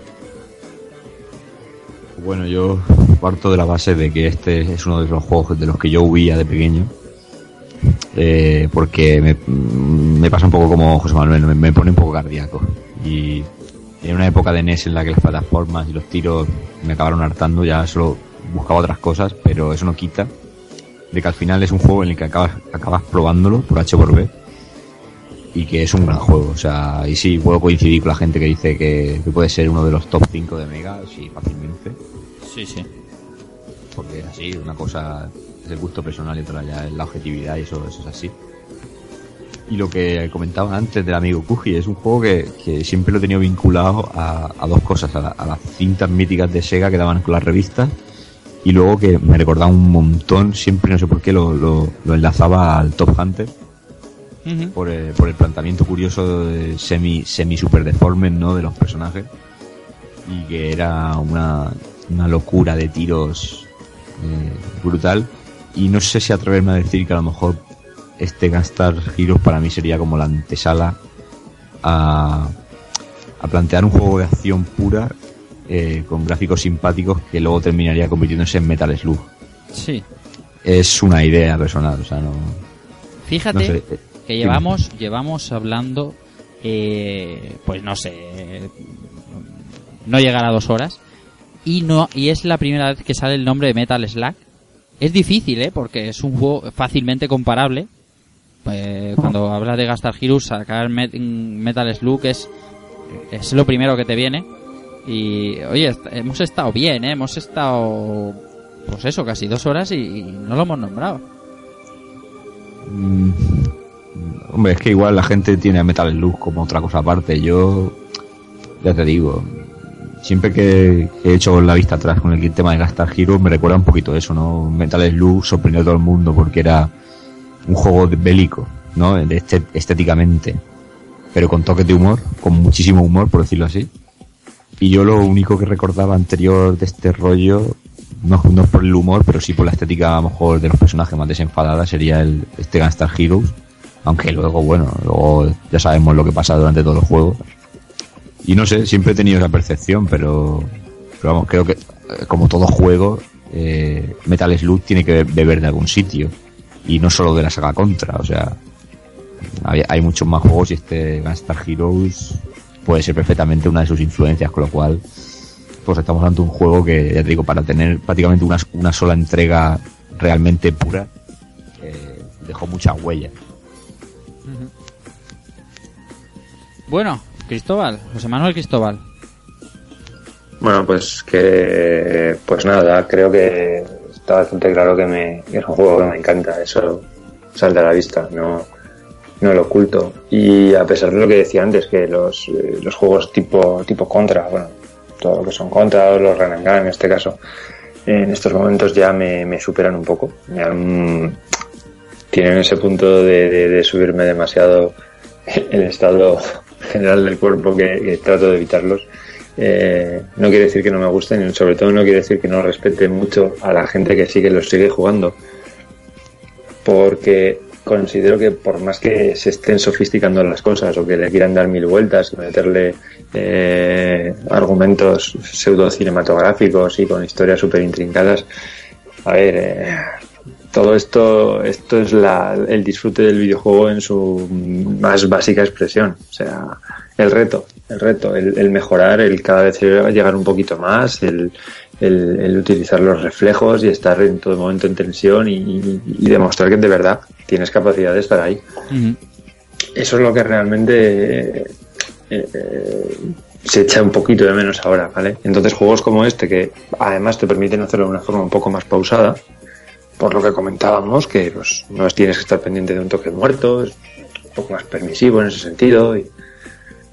Bueno, yo parto de la base de que este es uno de los juegos de los que yo huía de pequeño. Eh, porque me, me pasa un poco como José Manuel, me, me pone un poco cardíaco. Y en una época de NES en la que las plataformas y los tiros me acabaron hartando, ya solo buscaba otras cosas, pero eso no quita de que al final es un juego en el que acabas, acabas probándolo por H por B y que es un gran juego. O sea, y sí, puedo coincidir con la gente que dice que, que puede ser uno de los top 5 de Mega, sí, fácilmente. Sí, sí. Porque es así, una cosa es el gusto personal y otra ya es la objetividad y eso, eso es así. Y lo que comentaban antes del amigo Kuji, es un juego que, que siempre lo he tenido vinculado a, a dos cosas, a, la- a las cintas míticas de Sega que daban con las revistas y luego que me recordaba un montón, siempre no sé por qué lo, lo, lo enlazaba al Top Hunter. Por el, por el planteamiento curioso de semi, semi super deforme ¿no? de los personajes. Y que era una, una locura de tiros eh, brutal. Y no sé si atreverme a decir que a lo mejor este Gunstar Heroes para mí sería como la antesala a, a plantear un juego de acción pura eh, con gráficos simpáticos que luego terminaría convirtiéndose en Metal Slug. Sí. Es una idea personal, o sea, no. Fíjate No sé, eh, que llevamos, llevamos hablando, eh, pues no sé, no llegará a dos horas. Y no, y es la primera vez que sale el nombre de Metal Slug. Es difícil, ¿eh? Porque es un juego fácilmente comparable. Eh, cuando hablas de Gastar Heroes, sacar Met- Metal Slug es, es lo primero que te viene. Y, oye, hemos estado bien, ¿eh? Hemos estado, pues eso, casi dos horas y, no lo hemos nombrado. Mm, hombre, es que igual la gente tiene a Metal Slug como otra cosa aparte. Yo, ya te digo, siempre que he hecho la vista atrás con el tema de Gastar Hero, me recuerda un poquito eso, ¿no? Metal Slug sorprendió a todo el mundo porque era un juego bélico, ¿no? Este- estéticamente, pero con toques de humor, con muchísimo humor, por decirlo así. Y yo lo único que recordaba anterior de este rollo, no, no por el humor, pero sí por la estética a lo mejor de los personajes más desenfadada, sería el este Gunstar Heroes. Aunque luego, bueno, luego ya sabemos lo que pasa durante todo el juego. Y no sé, siempre he tenido esa percepción, pero, pero vamos, creo que eh, como todo juego, eh, Metal Slug tiene que beber de algún sitio. Y no solo de la saga Contra, o sea, hay, hay muchos más juegos y este Gunstar Heroes puede ser perfectamente una de sus influencias, con lo cual, pues estamos ante un juego que, ya te digo, para tener prácticamente una, una sola entrega realmente pura, eh, dejó muchas huellas. Bueno, Cristóbal, José Manuel Cristóbal. Bueno, pues que, pues nada, creo que está bastante claro que, me, que es un juego que me encanta, eso sale a la vista, no, no lo oculto. Y a pesar de lo que decía antes, que los, eh, los juegos tipo, tipo contra, bueno, todo lo que son contra, los gun en este caso, en estos momentos ya me, me superan un poco. Me han- tienen ese punto de, subirme demasiado el estado general del cuerpo que, trato de evitarlos. Eh, no quiere decir que no me gusten sobre todo no quiere decir que no respete mucho a la gente que sí que los sigue jugando. Porque considero que por más que se estén sofisticando las cosas o que le quieran dar mil vueltas meterle eh, argumentos pseudo cinematográficos y con historias súper intrincadas, a ver, eh, todo esto, esto es la, el disfrute del videojuego en su más básica expresión. O sea, el reto, el reto, el, el mejorar, el cada vez llegar un poquito más, el, el, el utilizar los reflejos y estar en todo momento en tensión y, y- y demostrar que de verdad tienes capacidad de estar ahí. Eso es lo que realmente eh, eh, se echa un poquito de menos ahora, ¿vale? Entonces juegos como este que además te permiten hacerlo de una forma un poco más pausada, por lo que comentábamos, que pues, no tienes que estar pendiente de un toque muerto, es un poco más permisivo en ese sentido y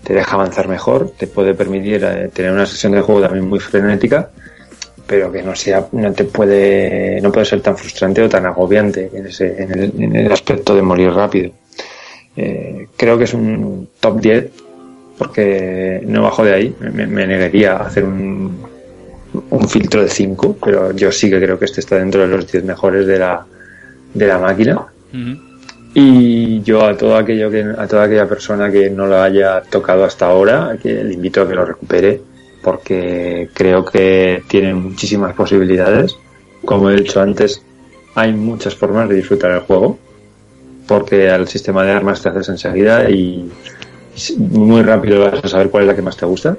te deja avanzar mejor, te puede permitir eh, tener una sesión de juego también muy frenética, pero que no sea, no te puede, no puede ser tan frustrante o tan agobiante en ese, en el, en el aspecto de morir rápido. Eh, creo que es un top 10 porque no bajo de ahí, me, me negaría a hacer un, un filtro de 5, pero yo sí que creo que este está dentro de los 10 mejores de la, de la máquina. Y yo a todo aquello que, a toda aquella persona que no lo haya tocado hasta ahora, que le invito a que lo recupere, porque creo que tiene muchísimas posibilidades. Como he dicho antes, hay muchas formas de disfrutar el juego, porque al sistema de armas te haces enseguida y muy rápido vas a saber cuál es la que más te gusta.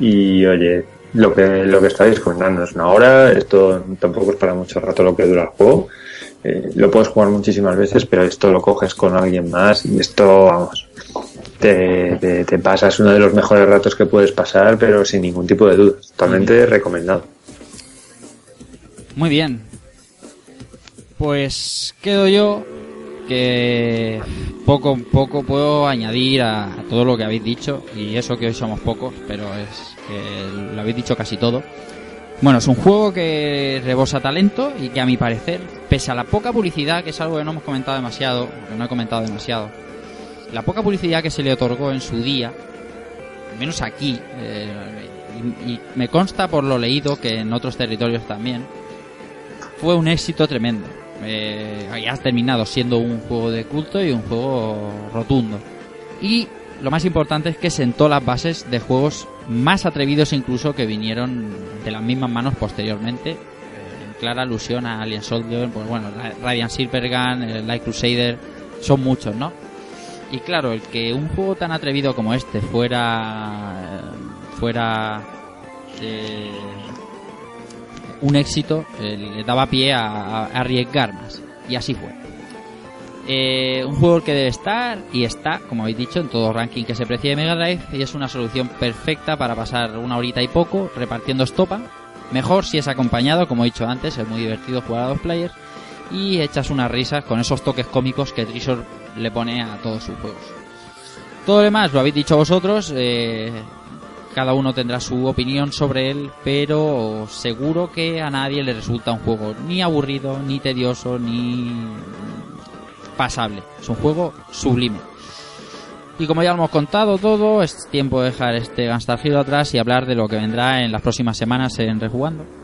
Y oye, lo que, lo que estáis comentando es una hora, esto tampoco es para mucho rato lo que dura el juego. Eh, lo puedes jugar muchísimas veces, pero esto lo coges con alguien más y esto, vamos, te, te, te pasas uno de los mejores ratos que puedes pasar, pero sin ningún tipo de duda. Totalmente recomendado. Muy bien. Pues quedo yo que poco poco puedo añadir a, a todo lo que habéis dicho y eso que hoy somos pocos, pero es que lo habéis dicho casi todo. Bueno, es un juego que rebosa talento y que a mi parecer, pese a la poca publicidad, que es algo que no hemos comentado demasiado, que no he comentado demasiado, la poca publicidad que se le otorgó en su día, al menos aquí, eh, y, me consta por lo leído que en otros territorios también, fue un éxito tremendo. Eh, terminado siendo un juego de culto y un juego rotundo. Y lo más importante es que sentó las bases de juegos más atrevidos incluso que vinieron de las mismas manos posteriormente. Eh, clara alusión a Alien Soldier, pues bueno, Ra- Radiant Silvergun, el Light Crusader, son muchos, ¿no? Y claro, el que un juego tan atrevido como este fuera eh, fuera eh, un éxito, eh, le daba pie a, arriesgar más. Y así fue. Eh, un juego que debe estar y está, como habéis dicho, en todo ranking que se precie de Mega Drive y es una solución perfecta para pasar una horita y poco repartiendo estopa. Mejor si es acompañado, como he dicho antes, es muy divertido jugar a dos players y echas unas risas con esos toques cómicos que Treasure le pone a todos sus juegos. Todo lo demás lo habéis dicho vosotros, eh, cada uno tendrá su opinión sobre él, pero seguro que a nadie le resulta un juego ni aburrido, ni tedioso, ni pasable. Es un juego sublime. Y como ya lo hemos contado todo, es tiempo de dejar este Gunstar Hero atrás y hablar de lo que vendrá en las próximas semanas en Rejugando.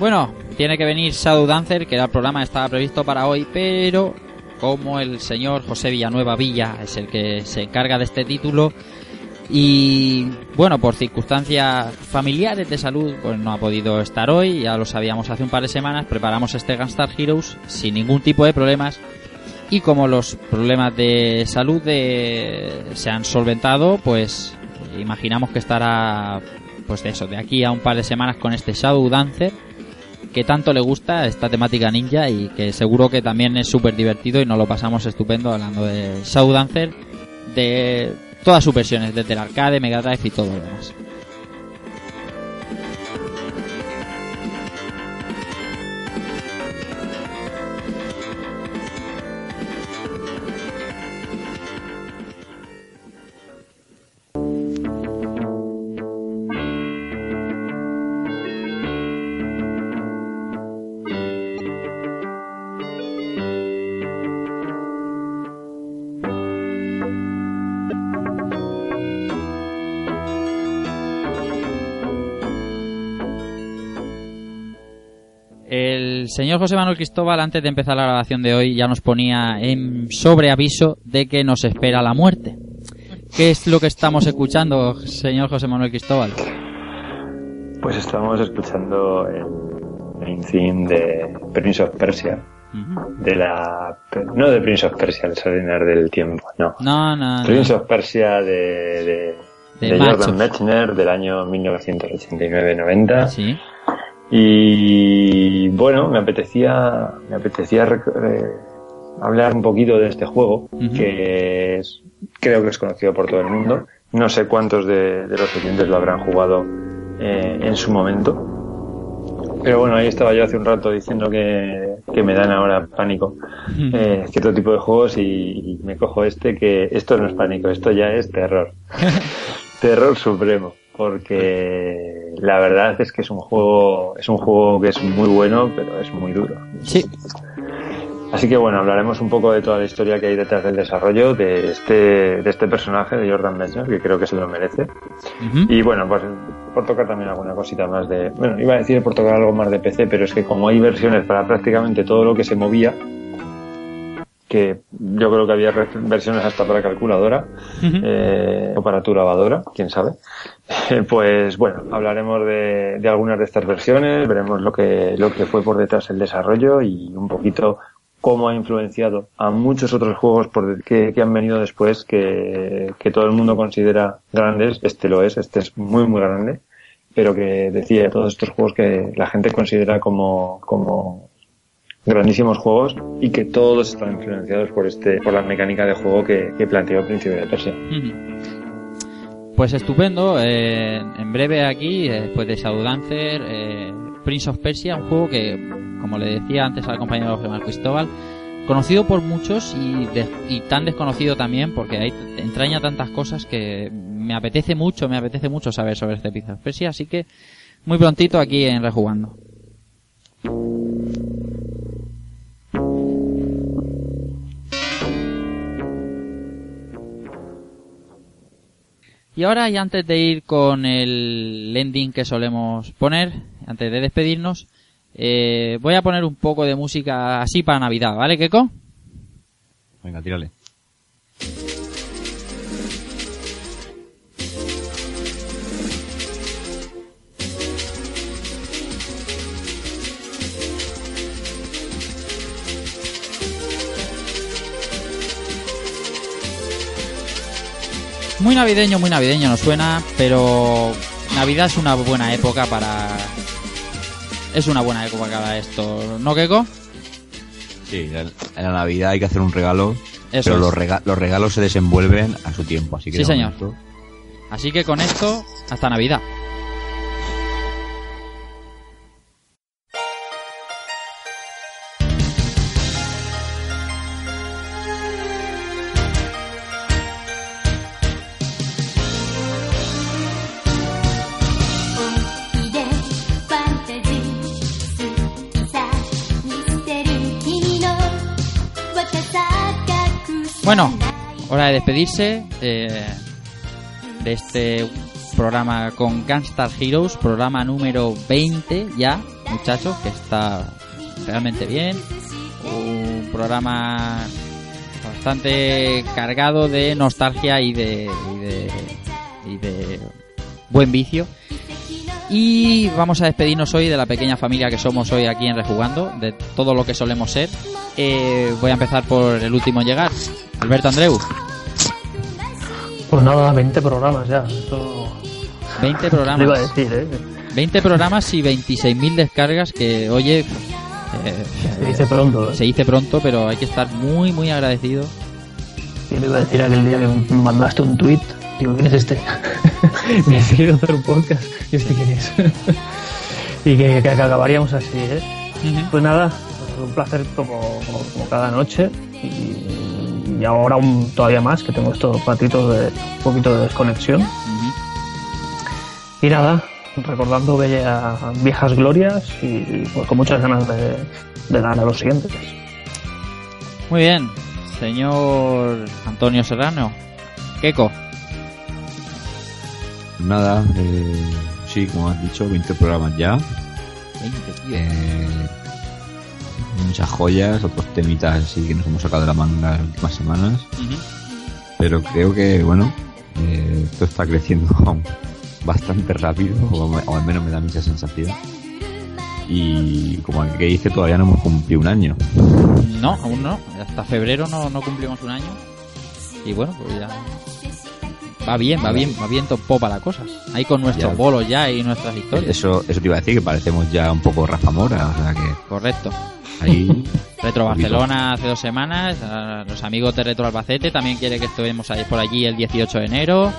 Bueno, tiene que venir Shadow Dancer, que era el programa estaba previsto para hoy, pero como el señor José Villanueva Villa es el que se encarga de este título y bueno, por circunstancias familiares de salud, pues no ha podido estar hoy, ya lo sabíamos hace un par de semanas, preparamos este Gunstar Heroes sin ningún tipo de problemas y como los problemas de salud de- se han solventado, pues imaginamos que estará pues de eso, de aquí a un par de semanas con este Shadow Dancer que tanto le gusta esta temática ninja y que seguro que también es súper divertido y nos lo pasamos estupendo hablando de Shadow Dancer de todas sus versiones, desde el arcade, Mega Drive y todo lo demás. Señor José Manuel Cristóbal, antes de empezar la grabación de hoy, ya nos ponía en sobreaviso de que nos espera la muerte. ¿Qué es lo que estamos escuchando, señor José Manuel Cristóbal? Pues estamos escuchando el main theme de Prince of Persia. De la. No de Prince of Persia, el Salinar del Tiempo, no. No, no, no. Prince of Persia de, de, De de. Jordan Mechner del año 1989-90. Sí. Y bueno, me apetecía, me apetecía eh, hablar un poquito de este juego, que es, creo que es conocido por todo el mundo. No sé cuántos de, de los oyentes lo habrán jugado eh, en su momento. Pero bueno, ahí estaba yo hace un rato diciendo que, que me dan ahora pánico eh, cierto tipo de juegos y, y me cojo este que esto no es pánico, esto ya es terror. terror supremo, porque la verdad es que es un juego, es un juego que es muy bueno, pero es muy duro. Sí. Así que bueno, hablaremos un poco de toda la historia que hay detrás del desarrollo de este, de este personaje de Jordan Mechner, que creo que se lo merece. Y bueno, pues por tocar también alguna cosita más de... Bueno, iba a decir por tocar algo más de PC, pero es que como hay versiones para prácticamente todo lo que se movía, que yo creo que había versiones hasta para calculadora eh, o para tu lavadora, quién sabe. pues bueno, hablaremos de, de algunas de estas versiones, veremos lo que, lo que fue por detrás el desarrollo y un poquito cómo ha influenciado a muchos otros juegos por, que, que han venido después que, que todo el mundo considera grandes. Este lo es, este es muy muy grande, pero que decía todos estos juegos que la gente considera como, como grandísimos juegos y que todos están influenciados por este, por la mecánica de juego que, que planteó Príncipe de Persia. Pues estupendo. eh, en breve aquí, eh, después de Shadow Dancer, eh, Prince of Persia, un juego que, como le decía antes al compañero Manuel Cristóbal, conocido por muchos y, tan desconocido también, porque hay, entraña tantas cosas que me apetece mucho, me apetece mucho saber sobre este of Persia, así que muy prontito aquí en Rejugando. Y ahora, y antes de ir con el ending que solemos poner, antes de despedirnos, eh, voy a poner un poco de música así para Navidad, ¿vale, Keko? Venga, tírale. Muy navideño, muy navideño nos suena, pero Navidad es una buena época para... Es una buena época para esto, ¿no, Keko? Sí, en la Navidad hay que hacer un regalo, Eso pero los, rega- los regalos se desenvuelven a su tiempo, así que Sí, señor. momento- Así que con esto, hasta Navidad. De despedirse eh, de este programa con Gunstar Heroes, programa número 20 ya, muchachos, que está realmente bien. Un programa bastante cargado de nostalgia y de, y de, y de buen vicio. Y vamos a despedirnos hoy de la pequeña familia que somos hoy aquí en Rejugando, de todo lo que solemos ser. Eh, voy a empezar por el último en llegar, Alberto Andreu. Pues nada, 20 programas ya. Esto 20 lo iba a programas. decir, ¿eh? 20 programas y 26.000 descargas que, oye, eh, Se dice pronto, ¿eh? se dice pronto, pero hay que estar muy, muy agradecido. Y le iba a decir aquel día que me mandaste un tweet. Digo, ¿quién es este? me dice quiero hacer un podcast. ¿Y este quién es? y que, que acabaríamos así, ¿eh? Pues nada, un placer como, como, como cada noche. Y, y ahora aún todavía más, que tengo estos ratitos de un poquito de desconexión. Y nada, recordando bella- viejas glorias y pues, con muchas ganas de, de dar a los siguientes. Muy bien, señor Antonio Serrano. Keko. Nada, eh, sí, como has dicho, 20 programas ya. 20, tío. Eh, muchas joyas, otros temitas así que nos hemos sacado de la manga las últimas semanas. Pero creo que, bueno, eh, esto está creciendo bastante rápido, o, o al menos me da mucha sensación. Y como el que dice, todavía no hemos cumplido un año. No, aún no. Hasta febrero no, no cumplimos un año. Y bueno, pues ya. Va bien, va bien, va bien popa la cosa. Ahí con nuestros Ya. bolos ya y nuestras historias. Eso, eso te iba a decir, que parecemos ya un poco Rafa Mora, o sea que Correcto. Ahí... Retro. Barcelona hace dos semanas. a los amigos de Retro Albacete también quiere que estuvimos ahí por allí el 18 de enero.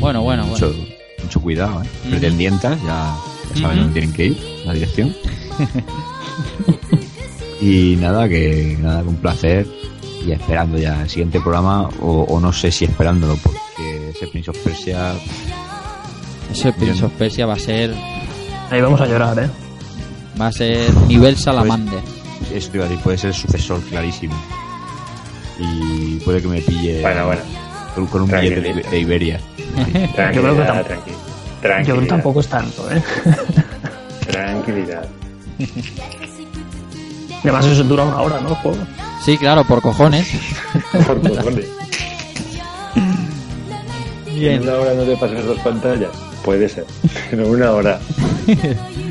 Bueno, bueno, bueno. mucho, mucho cuidado, ¿eh? Pretendientas, ya, ya saben dónde tienen que ir, la dirección. y nada, que nada, un placer. Y esperando ya el siguiente programa, o, o no sé si esperándolo, porque ese Prince of Persia Ese Prince of Persia va a ser. Ahí vamos a llorar, ¿eh? Va a ser nivel Salamander. Eso te iba a decir, puede ser el sucesor clarísimo. Y puede que me pille Bueno, bueno. con, con un billete de, Iberia. Yo creo que tam- tranquilidad. Yo Tranquilidad. creo que tampoco es tanto, ¿eh? Tranquilidad. Y además eso dura una hora, ¿no? Juego. Sí, claro, por cojones. Por cojones. ¿En una hora no te pasas dos pantallas? Puede ser. Pero una hora.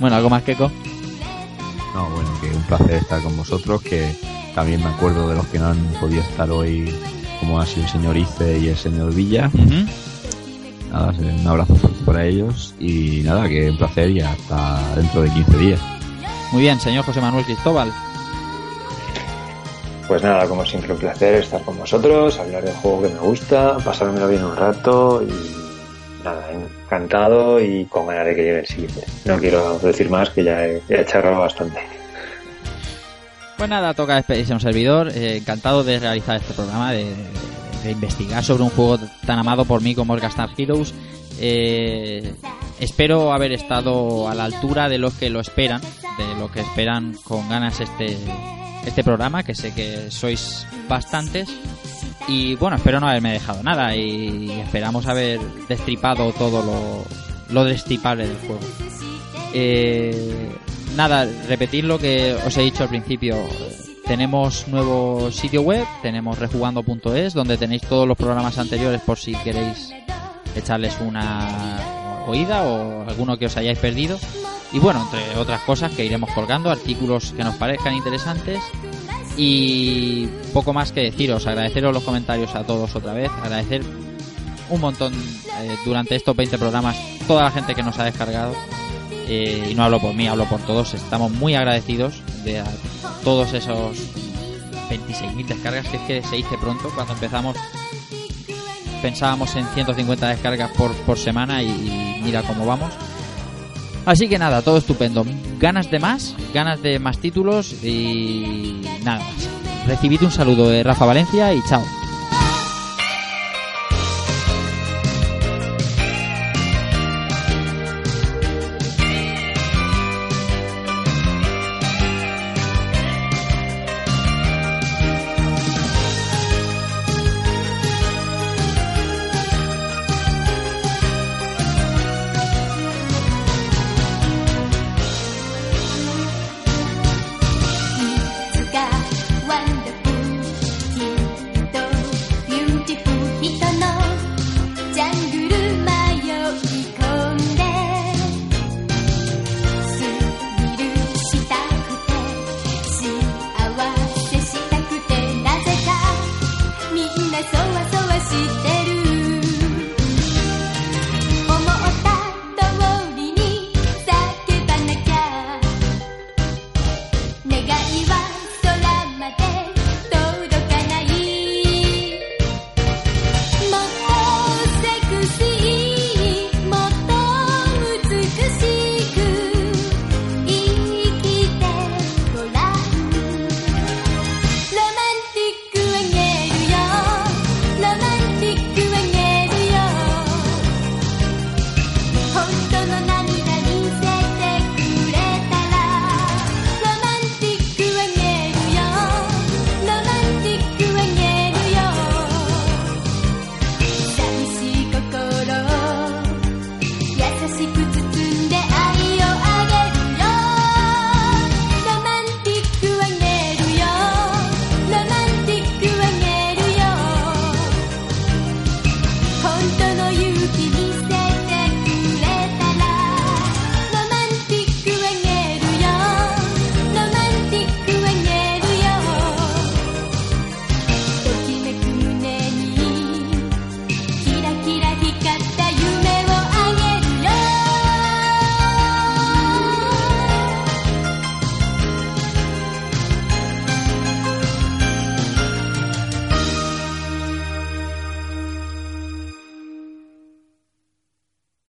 Bueno, algo más Keko. No, bueno, que un placer estar con vosotros, que también me acuerdo de los que no han podido estar hoy, como ha sido el señor Ice y el señor Villa. Ujú. Nada, un abrazo fuerte para ellos y nada, que un placer y hasta dentro de 15 días. Muy bien, señor José Manuel Cristóbal. Pues nada, como siempre, un placer estar con vosotros, hablar del juego que me gusta, pasármelo bien un rato y nada, encantado y con ganas de que llegue el siguiente. No quiero decir más, que ya he, he charlado bastante. Pues nada, toca despedirse un servidor. Eh, encantado de realizar este programa, de, de investigar sobre un juego tan amado por mí como el Star Heroes. Eh, espero haber estado a la altura de los que lo esperan, de lo que esperan con ganas este, este programa, que sé que sois bastantes. Y bueno, espero no haberme dejado nada y esperamos haber destripado todo lo, lo destripable del juego. Eh, nada, repetir lo que os he dicho al principio. Tenemos nuevo sitio web, tenemos rejugando.es, donde tenéis todos los programas anteriores por si queréis echarles una oída o alguno que os hayáis perdido. Y bueno, entre otras cosas que iremos colgando, artículos que nos parezcan interesantes y poco más que deciros, agradeceros los comentarios a todos otra vez, agradecer un montón eh, durante estos 20 programas toda la gente que nos ha descargado. Eh, y no hablo por mí, hablo por todos. Estamos muy agradecidos de a todos esos 26.000 descargas que es que se hice pronto. Cuando empezamos pensábamos en 150 descargas por, por semana y, y mira cómo vamos. Así que nada, todo estupendo. Ganas de más, ganas de más títulos y nada más. Recibid un saludo de Rafa Valencia y chao.